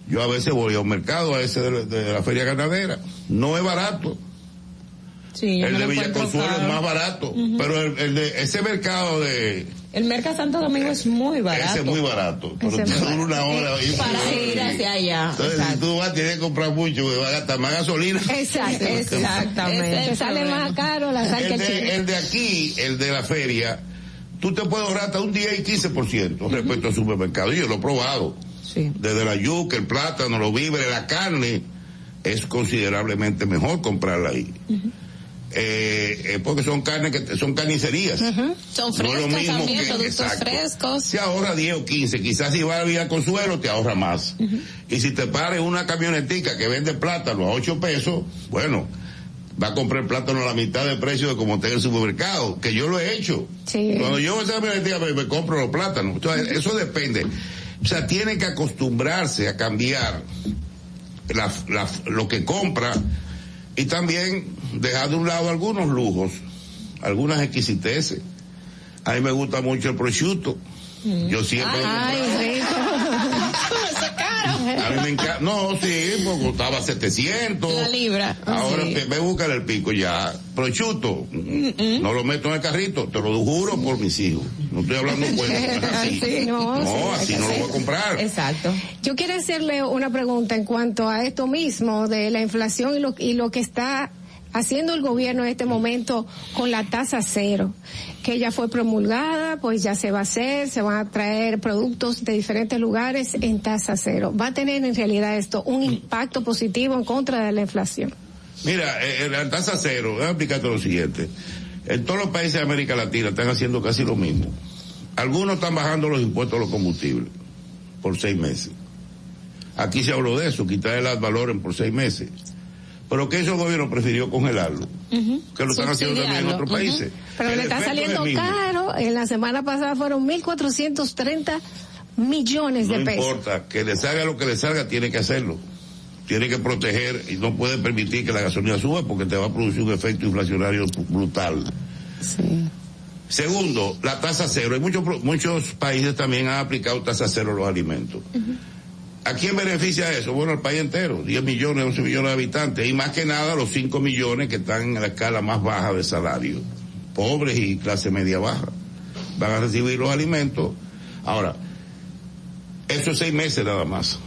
Yo a veces voy a un mercado, a ese de, la- de la feria ganadera. No es barato. Sí, el de lo encuentro Villaconsuelo es más barato. Pero el, el de ese mercado de, El Merca Santo Domingo es muy barato. ese es muy barato. Pero muy dura una hora. Para ir hacia allá. Entonces, si tú vas, tienes que comprar mucho, porque vas a gastar más gasolina. Exacto. Exactamente. Te sale más caro la sal que El el chile. de, el de aquí, el de la feria, tú te puedes ahorrar hasta un 10 y 15% respecto al supermercado. Yo lo he probado. Desde la yuca, el plátano, los víveres, la carne, es considerablemente mejor comprarla ahí. Eh, eh, porque son carnes que son carnicerías. Son No lo frescos mismo también, que- productos exacto. frescos. Se ahorra 10 o 15, quizás si va a vía consuelo te ahorra más. Y si te pares una camionetica que vende plátano a 8 pesos, bueno, va a comprar plátano a la mitad del precio de como está en el supermercado, que yo lo he hecho. Sí. Cuando yo voy a esa camionetica me, me compro los plátanos. Entonces, eso depende. O sea, tiene que acostumbrarse a cambiar la- la- lo que compra y también dejar de un lado algunos lujos, algunas exquisiteces. A mí me gusta mucho el prosciutto. Yo siempre... Ay, A mí me encanta. No, sí, porque costaba 700. La libra. Ahora Sí. ve a buscar el pico ya. Prosciutto, no lo meto en el carrito, te lo juro por mis hijos. No estoy hablando no es así. Sí, no, no, sí, así no lo voy a comprar. Exacto. Yo quiero hacerle una pregunta en cuanto a esto mismo de la inflación y lo, y lo que está haciendo el gobierno en este momento con la tasa cero, que ya fue promulgada, pues ya se va a hacer, se van a traer productos de diferentes lugares en tasa cero. ¿Va a tener en realidad esto un impacto positivo en contra de la inflación? Mira, eh, la tasa cero, voy a explicarte lo siguiente. En todos los países de América Latina están haciendo casi lo mismo. Algunos están bajando los impuestos a los combustibles por seis meses. Aquí se habló de eso, quitar el ad valorem por seis meses. Pero que ese gobierno prefirió congelarlo, que lo están haciendo también en otros países. Pero El le está saliendo caro. En la semana pasada fueron 1.430 millones No de pesos. importa, que le salga lo que le salga, tiene que hacerlo. Tiene que proteger y no puede permitir que la gasolina suba porque te va a producir un efecto inflacionario brutal. Segundo, la tasa cero. Hay muchos, muchos países también han aplicado tasa cero a los alimentos. ¿A quién beneficia eso? Bueno, al país entero, 10 millones, 11 millones de habitantes, y más que nada los 5 millones que están en la escala más baja de salario, pobres y clase media baja, van a recibir los alimentos. Ahora, eso es seis meses nada más,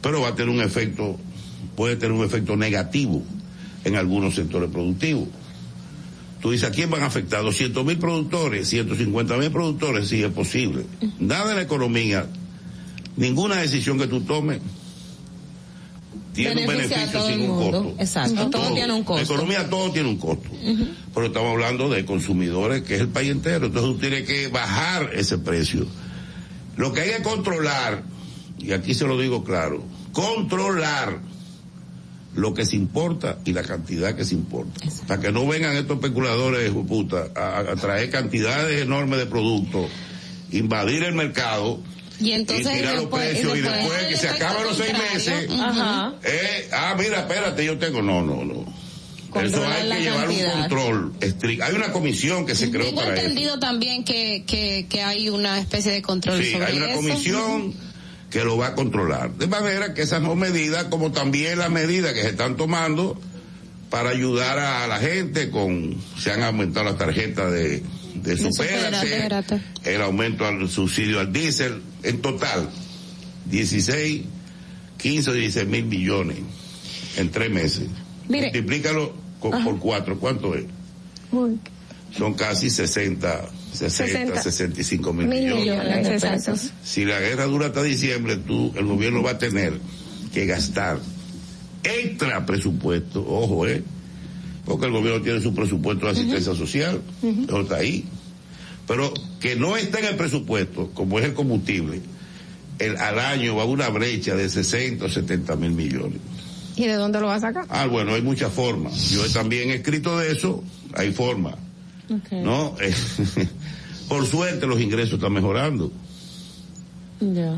pero va a tener un efecto, puede tener un efecto negativo en algunos sectores productivos. Tú dices, ¿a quién van a afectar? 200 mil productores, 150 mil productores, sí es posible. Nada en la economía, ninguna decisión que tú tomes tiene un Beneficia beneficio sin un mundo. costo. Exacto, todo tiene un costo. La economía todo tiene un costo. Pero estamos hablando de consumidores, que es el país entero. Entonces tú tienes que bajar ese precio. Lo que hay que controlar, y aquí se lo digo claro, controlar lo que se importa y la cantidad que se importa. Para que no vengan estos especuladores, puta, a, a traer cantidades enormes de productos, invadir el mercado. Y entonces tirar los después- precios y después después el que se acaban los seis meses, Ajá. eh, ah, mira, espérate, yo tengo, no, no, no. Eso hay que llevar cantidad. un control estricto. Hay una comisión que se creó Tengo para eso. entendido también que, que, que hay una especie de control Sí, sobre hay una eso. comisión que lo va a controlar. De manera que esas dos medidas, como también las medidas que se están tomando para ayudar a la gente con, se han aumentado las tarjetas de, de Supérate. el aumento al subsidio al diésel, en total, 16, 15 o 16 mil millones en tres meses. Mire. Multiplícalo por cuatro, ¿cuánto es? Uy, Son casi 60 60, 65 mil, millones. Si la guerra dura hasta diciembre, tú, el gobierno va a tener que gastar extra presupuesto, ojo, eh, porque el gobierno tiene su presupuesto de asistencia social, eso está ahí. Pero que no esté en el presupuesto, como es el combustible, el, al año va a una brecha de 60 o 70 mil millones. ¿Y de dónde lo va a sacar? Ah, bueno, hay muchas formas. Yo he también escrito de eso, hay formas. ¿No? Por suerte los ingresos están mejorando.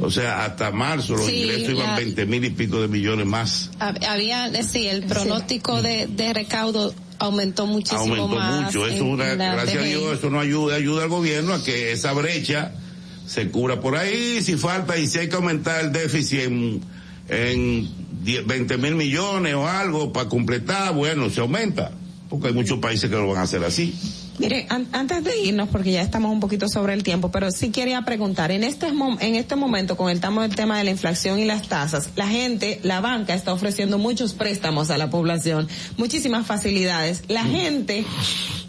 O sea, hasta marzo los ingresos iban 20 mil y pico de millones más. Había, sí, el pronóstico de, de recaudo aumentó muchísimo aumentó mucho. Eso una, gracias a Dios, eso no ayuda, ayuda al gobierno a que esa brecha se cubra por ahí. Si falta y si hay que aumentar el déficit en, en 20 mil millones o algo para completar, bueno, se aumenta. Porque hay muchos países que lo van a hacer así. Mire, antes de irnos, porque ya estamos un poquito sobre el tiempo, pero sí quería preguntar, en este, en este momento, con el tema, el tema de la inflación y las tasas, la gente, la banca está ofreciendo muchos préstamos a la población, muchísimas facilidades. La gente,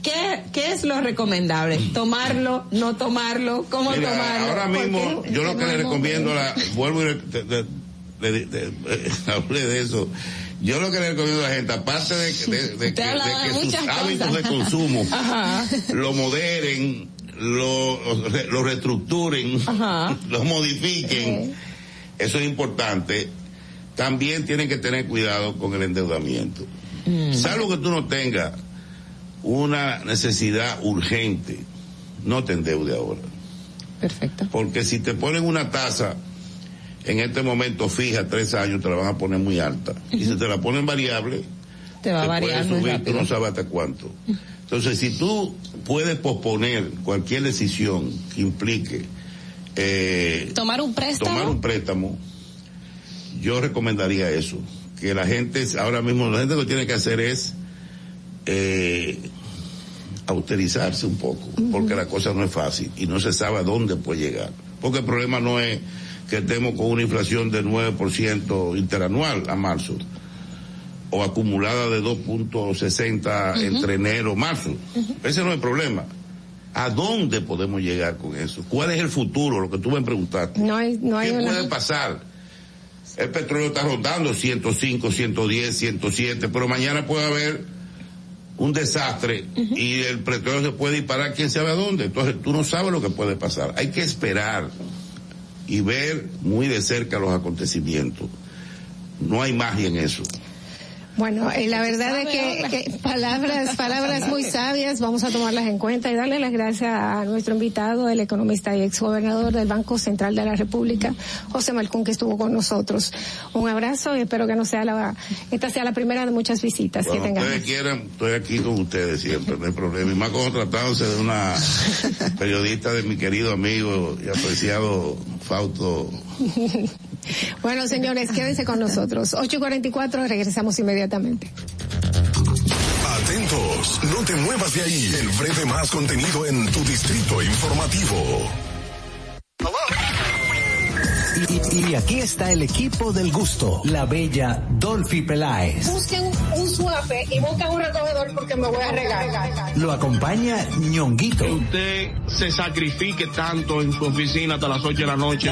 ¿qué, qué es lo recomendable? ¿Tomarlo, no tomarlo? ¿Cómo tomarlo? Ahora mismo, yo lo que le recomiendo, la, vuelvo y le, hablé de eso yo lo que le recomiendo a la gente, aparte de, que, sus hábitos de consumo lo moderen, lo, lo reestructuren, lo modifiquen, eso es importante. También tienen que tener cuidado con el endeudamiento. Mm. Salvo que tú no tengas una necesidad urgente, no te endeude ahora. Perfecto. Porque si te ponen una tasa en este momento fija tres años te la van a poner muy alta. Y si te la ponen variable, te va a variar subir, tú no sabes hasta cuánto. Entonces, si tú puedes posponer cualquier decisión que implique eh, tomar un préstamo, tomar un préstamo, yo recomendaría eso. Que la gente, ahora mismo, la gente lo que tiene que hacer es eh, autorizarse un poco, porque la cosa no es fácil y no se sabe a dónde puede llegar. Porque el problema no es que estemos con una inflación de 9% interanual a marzo o acumulada de 2.60 entre enero y marzo. Ese no es el problema. ¿A dónde podemos llegar con eso? ¿Cuál es el futuro? Lo que tú me preguntaste. No hay, no hay ¿Qué puede pasar? El petróleo está rondando 105, 110, 107, pero mañana puede haber un desastre y el petróleo se puede disparar quién sabe a dónde. Entonces tú no sabes lo que puede pasar. Hay que esperar y ver muy de cerca los acontecimientos. No hay magia en eso. Bueno, eh, la verdad es que, palabras, palabras muy sabias, vamos a tomarlas en cuenta y darle las gracias a nuestro invitado, el economista y exgobernador del Banco Central de la República, José Malcún, que estuvo con nosotros. Un abrazo y espero que no sea la, esta sea la primera de muchas visitas que tengamos. ustedes quieran, estoy aquí con ustedes siempre, no hay problema. Y más como tratándose de una periodista de mi querido amigo y apreciado Fausto bueno, señores, quédense con nosotros. 8.44, regresamos inmediatamente. Atentos, no te muevas de ahí. El breve más contenido en tu distrito informativo. Y, aquí está el equipo del gusto, la bella Dolphy Peláez. Busquen un suave y busquen un recogedor porque me voy a regar. Lo acompaña ñonguito. Que usted se sacrifique tanto en su oficina hasta las 8 de la noche.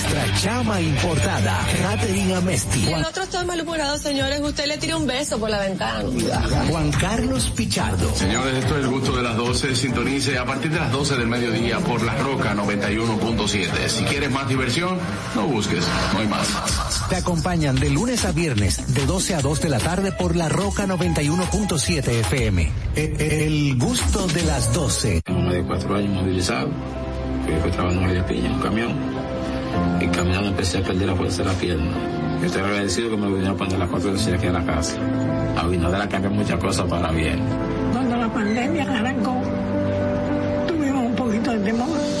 Nuestra chama importada, Caterina Mesti. El otro está malhumorado, señores. Usted le tira un beso por la ventana. Juan Carlos Pichardo. Señores, esto es el gusto de las 12. Sintonice a partir de las 12 del mediodía por La Roca 91.7. Si quieres más diversión, no busques, no hay más. Te acompañan de lunes a viernes, de 12 a 2 de la tarde por La Roca 91.7 FM. E, e, el gusto de las 12. Tengo más de cuatro años movilizado. Fui, trabajando en de piña, en un camión. Y caminando empecé a perder la fuerza de la pierna. Estoy agradecido que me vinieron a poner las cuatro de aquí en la casa. A Abinader ha cambiado muchas cosas para bien. Cuando la pandemia arrancó, tuvimos un poco temor.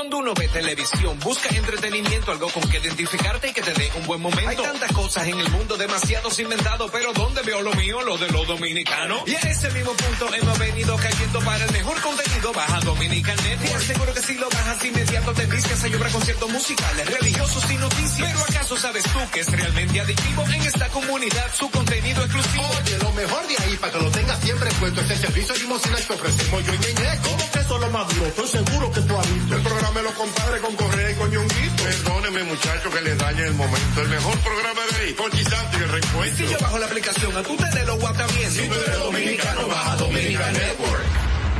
Cuando uno ve televisión, busca entretenimiento, algo con que identificarte y que te dé un buen momento. Hay tantas cosas en el mundo, demasiados inventados, pero ¿dónde veo lo mío? Lo de los dominicanos. Y a ese mismo punto hemos venido cayendo para el mejor contenido. Baja Dominican Network. Seguro que si lo bajas inmediato te vistes hay obra conciertos musicales, religiosos y noticias. Pero ¿acaso sabes tú que es realmente adictivo en esta comunidad su contenido exclusivo? Oye, lo mejor de ahí, para que lo tengas siempre puesto, es el servicio limosina que ofrecemos yo y Ñeñeco. ¿Cómo que eso es lo más duro? Estoy seguro que tú has visto. El programa de los compadres con Correa y con Ñonguito. Perdóneme, muchacho, que le dañe el momento. El mejor programa de ahí, con Santo y el reencuentro. Si yo bajo la aplicación, a tú te de los guatavientos. Si tú eres dominicano, baja Dominican Network.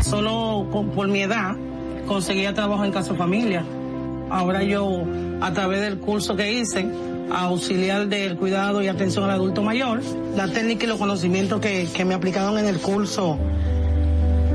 Solo con- por mi edad conseguía trabajo en casa familia. Ahora yo, a través del curso que hice, auxiliar del cuidado y atención al adulto mayor, la técnica y los conocimientos que, que me aplicaron en el curso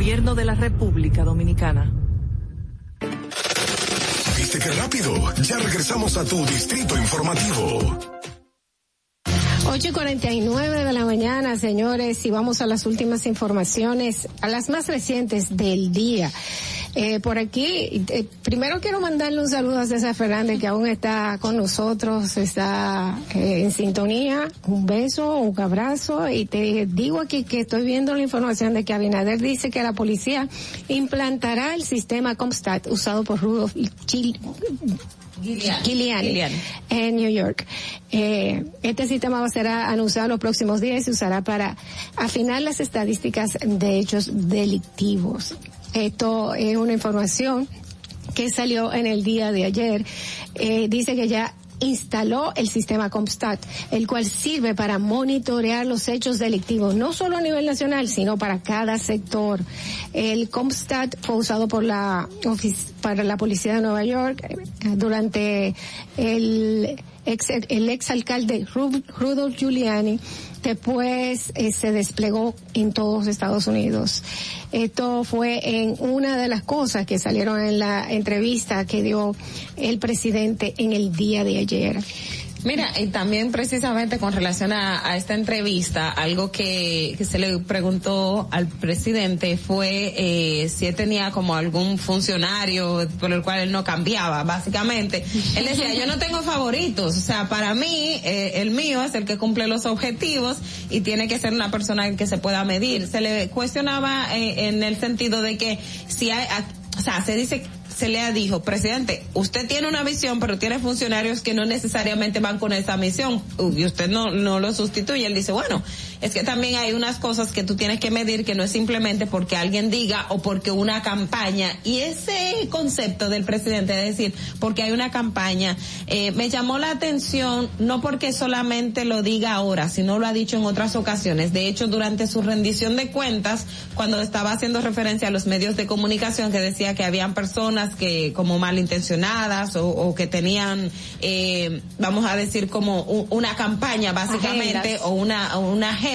Gobierno de la República Dominicana. ¿Viste qué rápido? Ya regresamos a tu Distrito Informativo. 8 y 49 de la mañana, señores, y vamos a las últimas informaciones, a las más recientes del día. Eh, por aquí, eh, primero quiero mandarle un saludo a César Fernández, que aún está con nosotros, está eh, en sintonía. Un beso, un abrazo, y te digo aquí que estoy viendo la información de que Abinader dice que la policía implantará el sistema Comstat usado por Rudolf Gil- en New York. Eh, este sistema va a ser anunciado los próximos días y se usará para afinar las estadísticas de hechos delictivos. Esto es una información que salió en el día de ayer. Eh, dice que ya instaló el sistema Comstat, el cual sirve para monitorear los hechos delictivos, no solo a nivel nacional, sino para cada sector. El Comstat fue usado por la para la policía de Nueva York eh, durante el ex, el ex alcalde Ru- Rudolph Giuliani. Después eh, se desplegó en todos Estados Unidos. Esto fue en una de las cosas que salieron en la entrevista que dio el presidente en el día de ayer. Mira, y también precisamente con relación a, a esta entrevista, algo que, se le preguntó al presidente fue eh, si él tenía como algún funcionario por el cual él no cambiaba, básicamente. Él decía, yo no tengo favoritos, o sea, para mí, eh, el mío es el que cumple los objetivos y tiene que ser una persona que se pueda medir. Se le cuestionaba eh, en el sentido de que si hay, o sea, se dice se le dijo, presidente, usted tiene una visión, pero tiene funcionarios que no necesariamente van con esa misión y usted no, no lo sustituye. Él dice, bueno, es que también hay unas cosas que tú tienes que medir que no es simplemente porque alguien diga o porque una campaña. Y ese concepto del presidente, es decir, porque hay una campaña, eh, me llamó la atención, no porque solamente lo diga ahora, sino lo ha dicho en otras ocasiones. De hecho, durante su rendición de cuentas, cuando estaba haciendo referencia a los medios de comunicación, que decía que habían personas que como malintencionadas o, o que tenían, eh, vamos a decir, como una campaña básicamente Agendas. o una, o una agenda.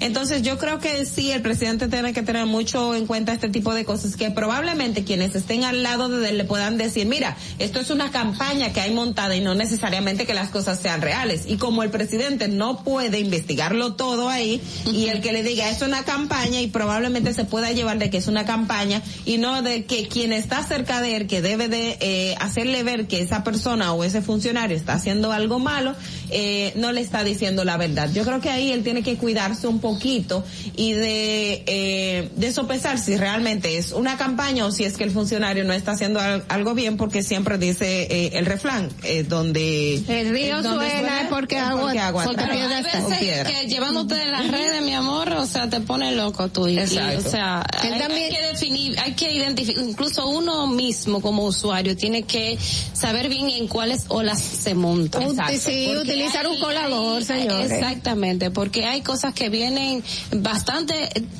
Entonces yo creo que sí, el presidente tiene que tener mucho en cuenta este tipo de cosas que probablemente quienes estén al lado de él le puedan decir, mira, esto es una campaña que hay montada y no necesariamente que las cosas sean reales. Y como el presidente no puede investigarlo todo ahí y el que le diga es una campaña y probablemente se pueda llevar de que es una campaña y no de que quien está cerca de él que debe de eh, hacerle ver que esa persona o ese funcionario está haciendo algo malo, eh, no le está diciendo la verdad. Yo creo que ahí él tiene que cuidarse un poquito y de, eh, de sopesar si realmente es una campaña o si es que el funcionario no está haciendo al- algo bien porque siempre dice eh, el refrán, eh, donde El río donde suena es porque es agua- porque trae. piedra Hay está. veces piedra. que llevándote de las redes, mi amor, o sea, te pone loco tú. Y, y, Exacto. o sea, Él hay, también- hay que definir, hay que identificar, incluso uno mismo como usuario tiene que saber bien en cuáles olas se monta. Exacto. sí, Porque utilizar un colador, señores. Exactamente, porque hay cosas que vienen bastante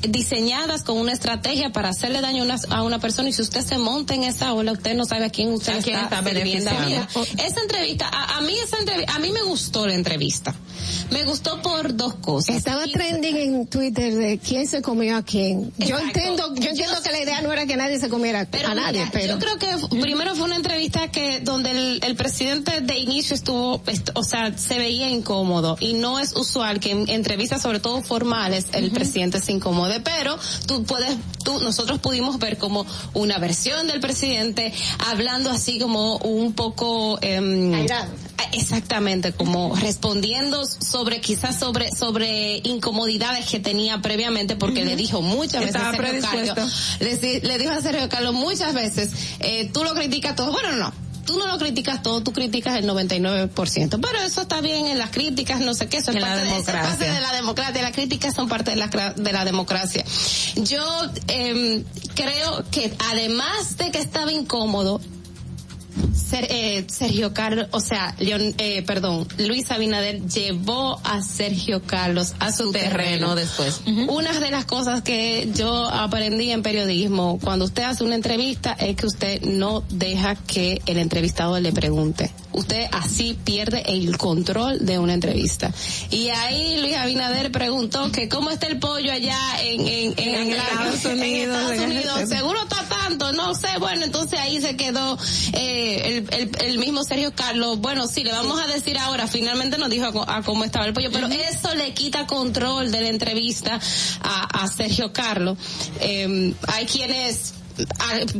diseñadas con una estrategia para hacerle daño a una, a una persona y si usted se monta en esa ola, usted no sabe a quién usted ¿A quién está, está? Mira, esa entrevista, a, a mí esa entrevista, a mí me gustó la entrevista. Me gustó por dos cosas. Estaba Y- trending en Twitter de quién se comió a quién. Yo entiendo, yo entiendo que la idea no era que nadie se comiera Pero a nadie, mira, pero yo creo que primero fue una entrevista que donde el, el presidente de inicio estuvo, est- o sea, se veía incómodo y no es usual que en entrevistas, sobre todo formales, el presidente se incomode, pero tú puedes, tú, nosotros pudimos ver como una versión del presidente hablando así como un poco, Airado. Exactamente, como respondiendo sobre quizás sobre sobre incomodidades que tenía previamente porque le dijo muchas veces Estaba a Sergio. Carlos, le, le dijo a Sergio Carlos muchas veces, eh, tú lo criticas todo, bueno no, tú no lo criticas todo, tú criticas el 99%, pero eso está bien en las críticas, no sé qué, eso es En la parte, de, eso es democracia. parte de la democracia, las críticas son parte de la, de la democracia. Yo em, creo que además de que estaba incómodo, Ser- eh, Sergio Carlos, o sea, Leon, eh, perdón, Luis Abinader llevó a Sergio Carlos a su terreno, terreno después. Una de las cosas que yo aprendí en periodismo, cuando usted hace una entrevista, es que usted no deja que el entrevistado le pregunte. Usted así pierde el control de una entrevista. Y ahí Luis Abinader preguntó que cómo está el pollo allá en, en, en, En Estados en Unidos, Estados Unidos. ese- Seguro está tanto, no sé, bueno, entonces ahí se quedó eh, el, el, el mismo Sergio Carlos. Bueno, sí, le vamos a decir ahora, finalmente nos dijo a, cómo estaba el pollo, pero eso le quita control de la entrevista a, a Sergio Carlos. Eh, hay quienes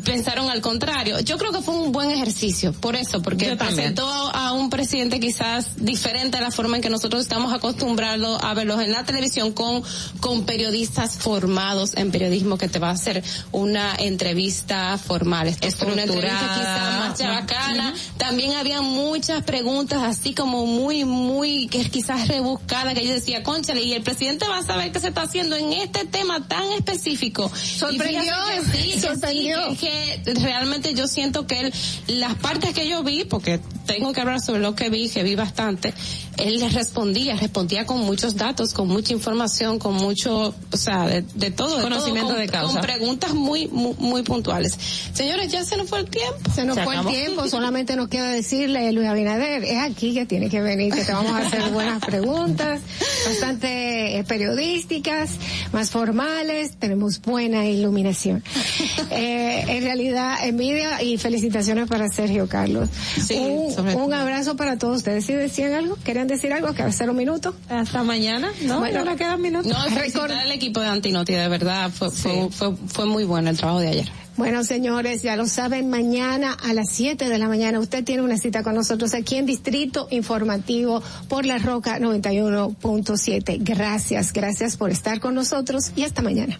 pensaron al contrario. Yo creo que fue un buen ejercicio, por eso, porque Yo también. presentó a un presidente quizás diferente a la forma en que nosotros estamos acostumbrados a verlos en la televisión con, con periodistas formados en periodismo que te va a hacer una entrevista formal. Esto fue una entrevista quizás más chabacana. También había muchas preguntas así como muy, muy, que quizás rebuscadas que yo decía, conchale, y el presidente va a saber qué se está haciendo en este tema tan específico. Sorprendió, sí, sorprendió. sí, que- que realmente yo siento que él, las partes que yo vi, porque tengo que hablar sobre lo que vi, que vi bastante, él les respondía, respondía con muchos datos, con mucha información, con mucho, o sea, de, de todo, de Conocimiento todo, con- de causa. Con preguntas muy, muy, muy puntuales. Señores, ya se nos fue el tiempo. se nos Se fue el tiempo, solamente nos queda decirle, Luis Abinader, es aquí que tiene que venir, que te vamos a hacer buenas preguntas, bastante eh, periodísticas, más formales, tenemos buena iluminación. Eh, en realidad, envidia y felicitaciones para Sergio Carlos. Sí, un, sobre un todo. abrazo para todos ustedes. ¿Sí decían algo? ¿Querían decir algo? ¿Que hacer un minuto? Hasta mañana, ¿no? Bueno, no le quedan minutos. No, felicitar al equipo de Antinoti, de verdad, fue, fue, fue, fue muy bueno el trabajo de ayer. Bueno, señores, ya lo saben, mañana a las 7 de la mañana usted tiene una cita con nosotros aquí en Distrito Informativo por la Roca 91.7. Gracias, gracias por estar con nosotros y hasta mañana.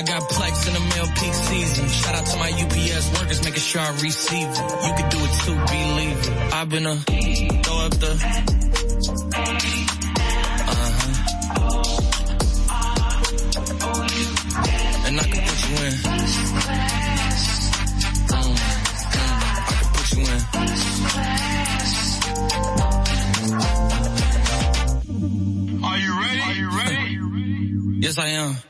I got plex in the mail peak season. Shout out to my UPS workers, making sure I receive it. You can do it too, believe it. I've been a throw up the. Uh-huh. And I can put you in. Mm, mm, I can put you in. Are you ready? Are you ready? Yes, I am.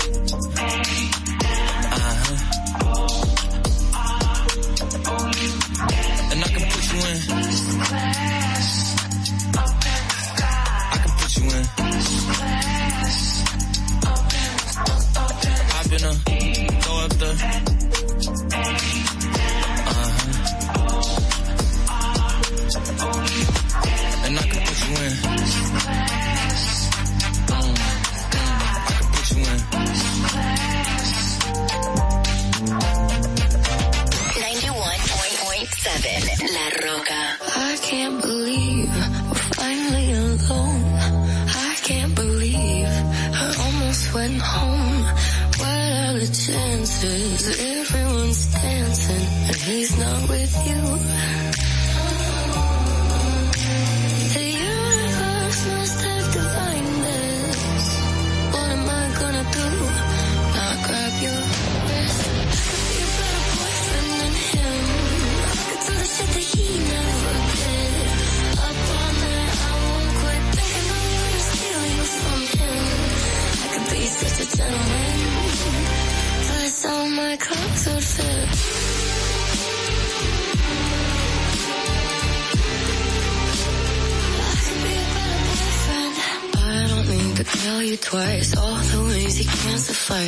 Can't believe we're finally alone. I can't believe I almost went home. What are the chances everyone's dancing and he's not with you?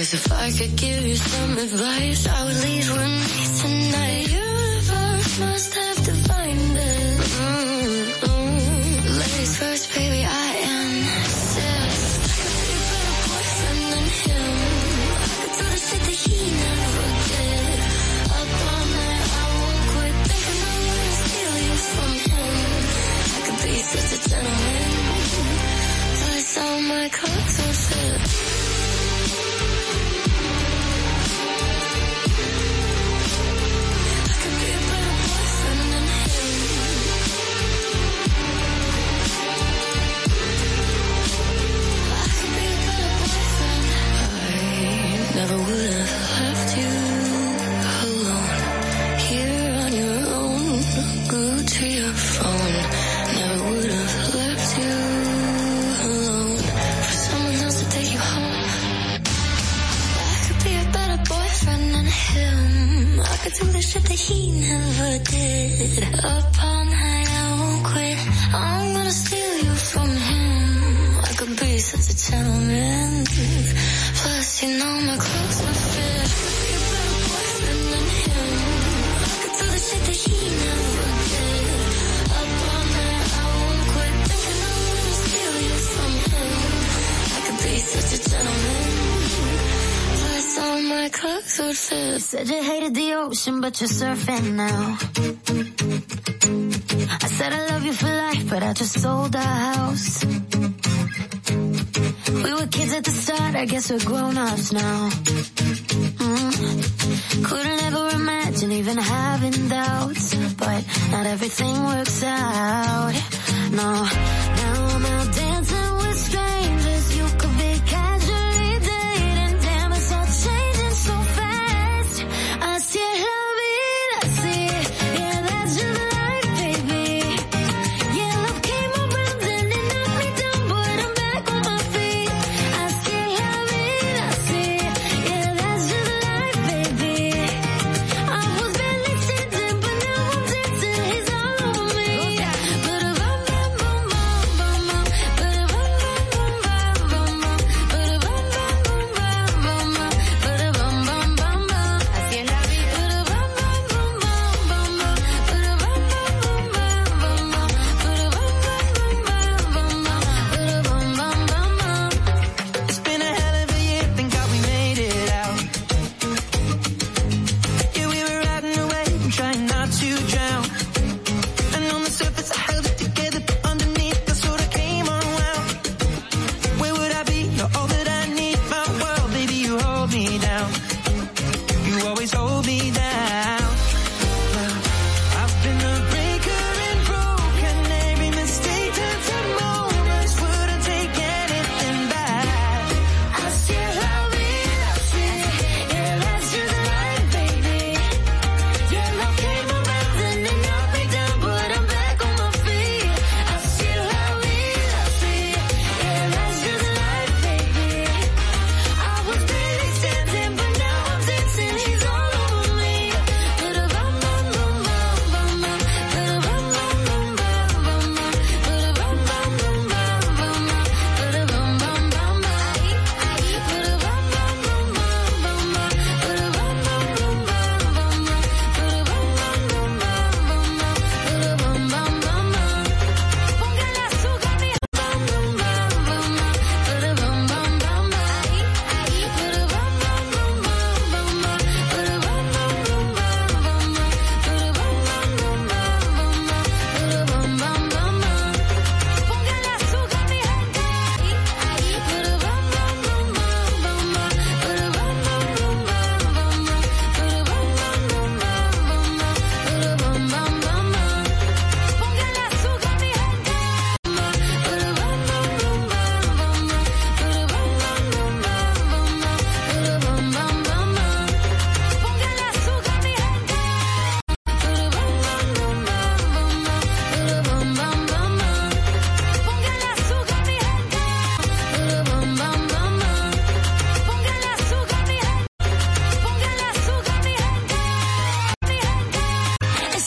Suffice. If I could give you some advice, I would leave with but you're surfing now. I said I love you for life, but I just sold our house. We were kids at the start, I guess we're grown ups now.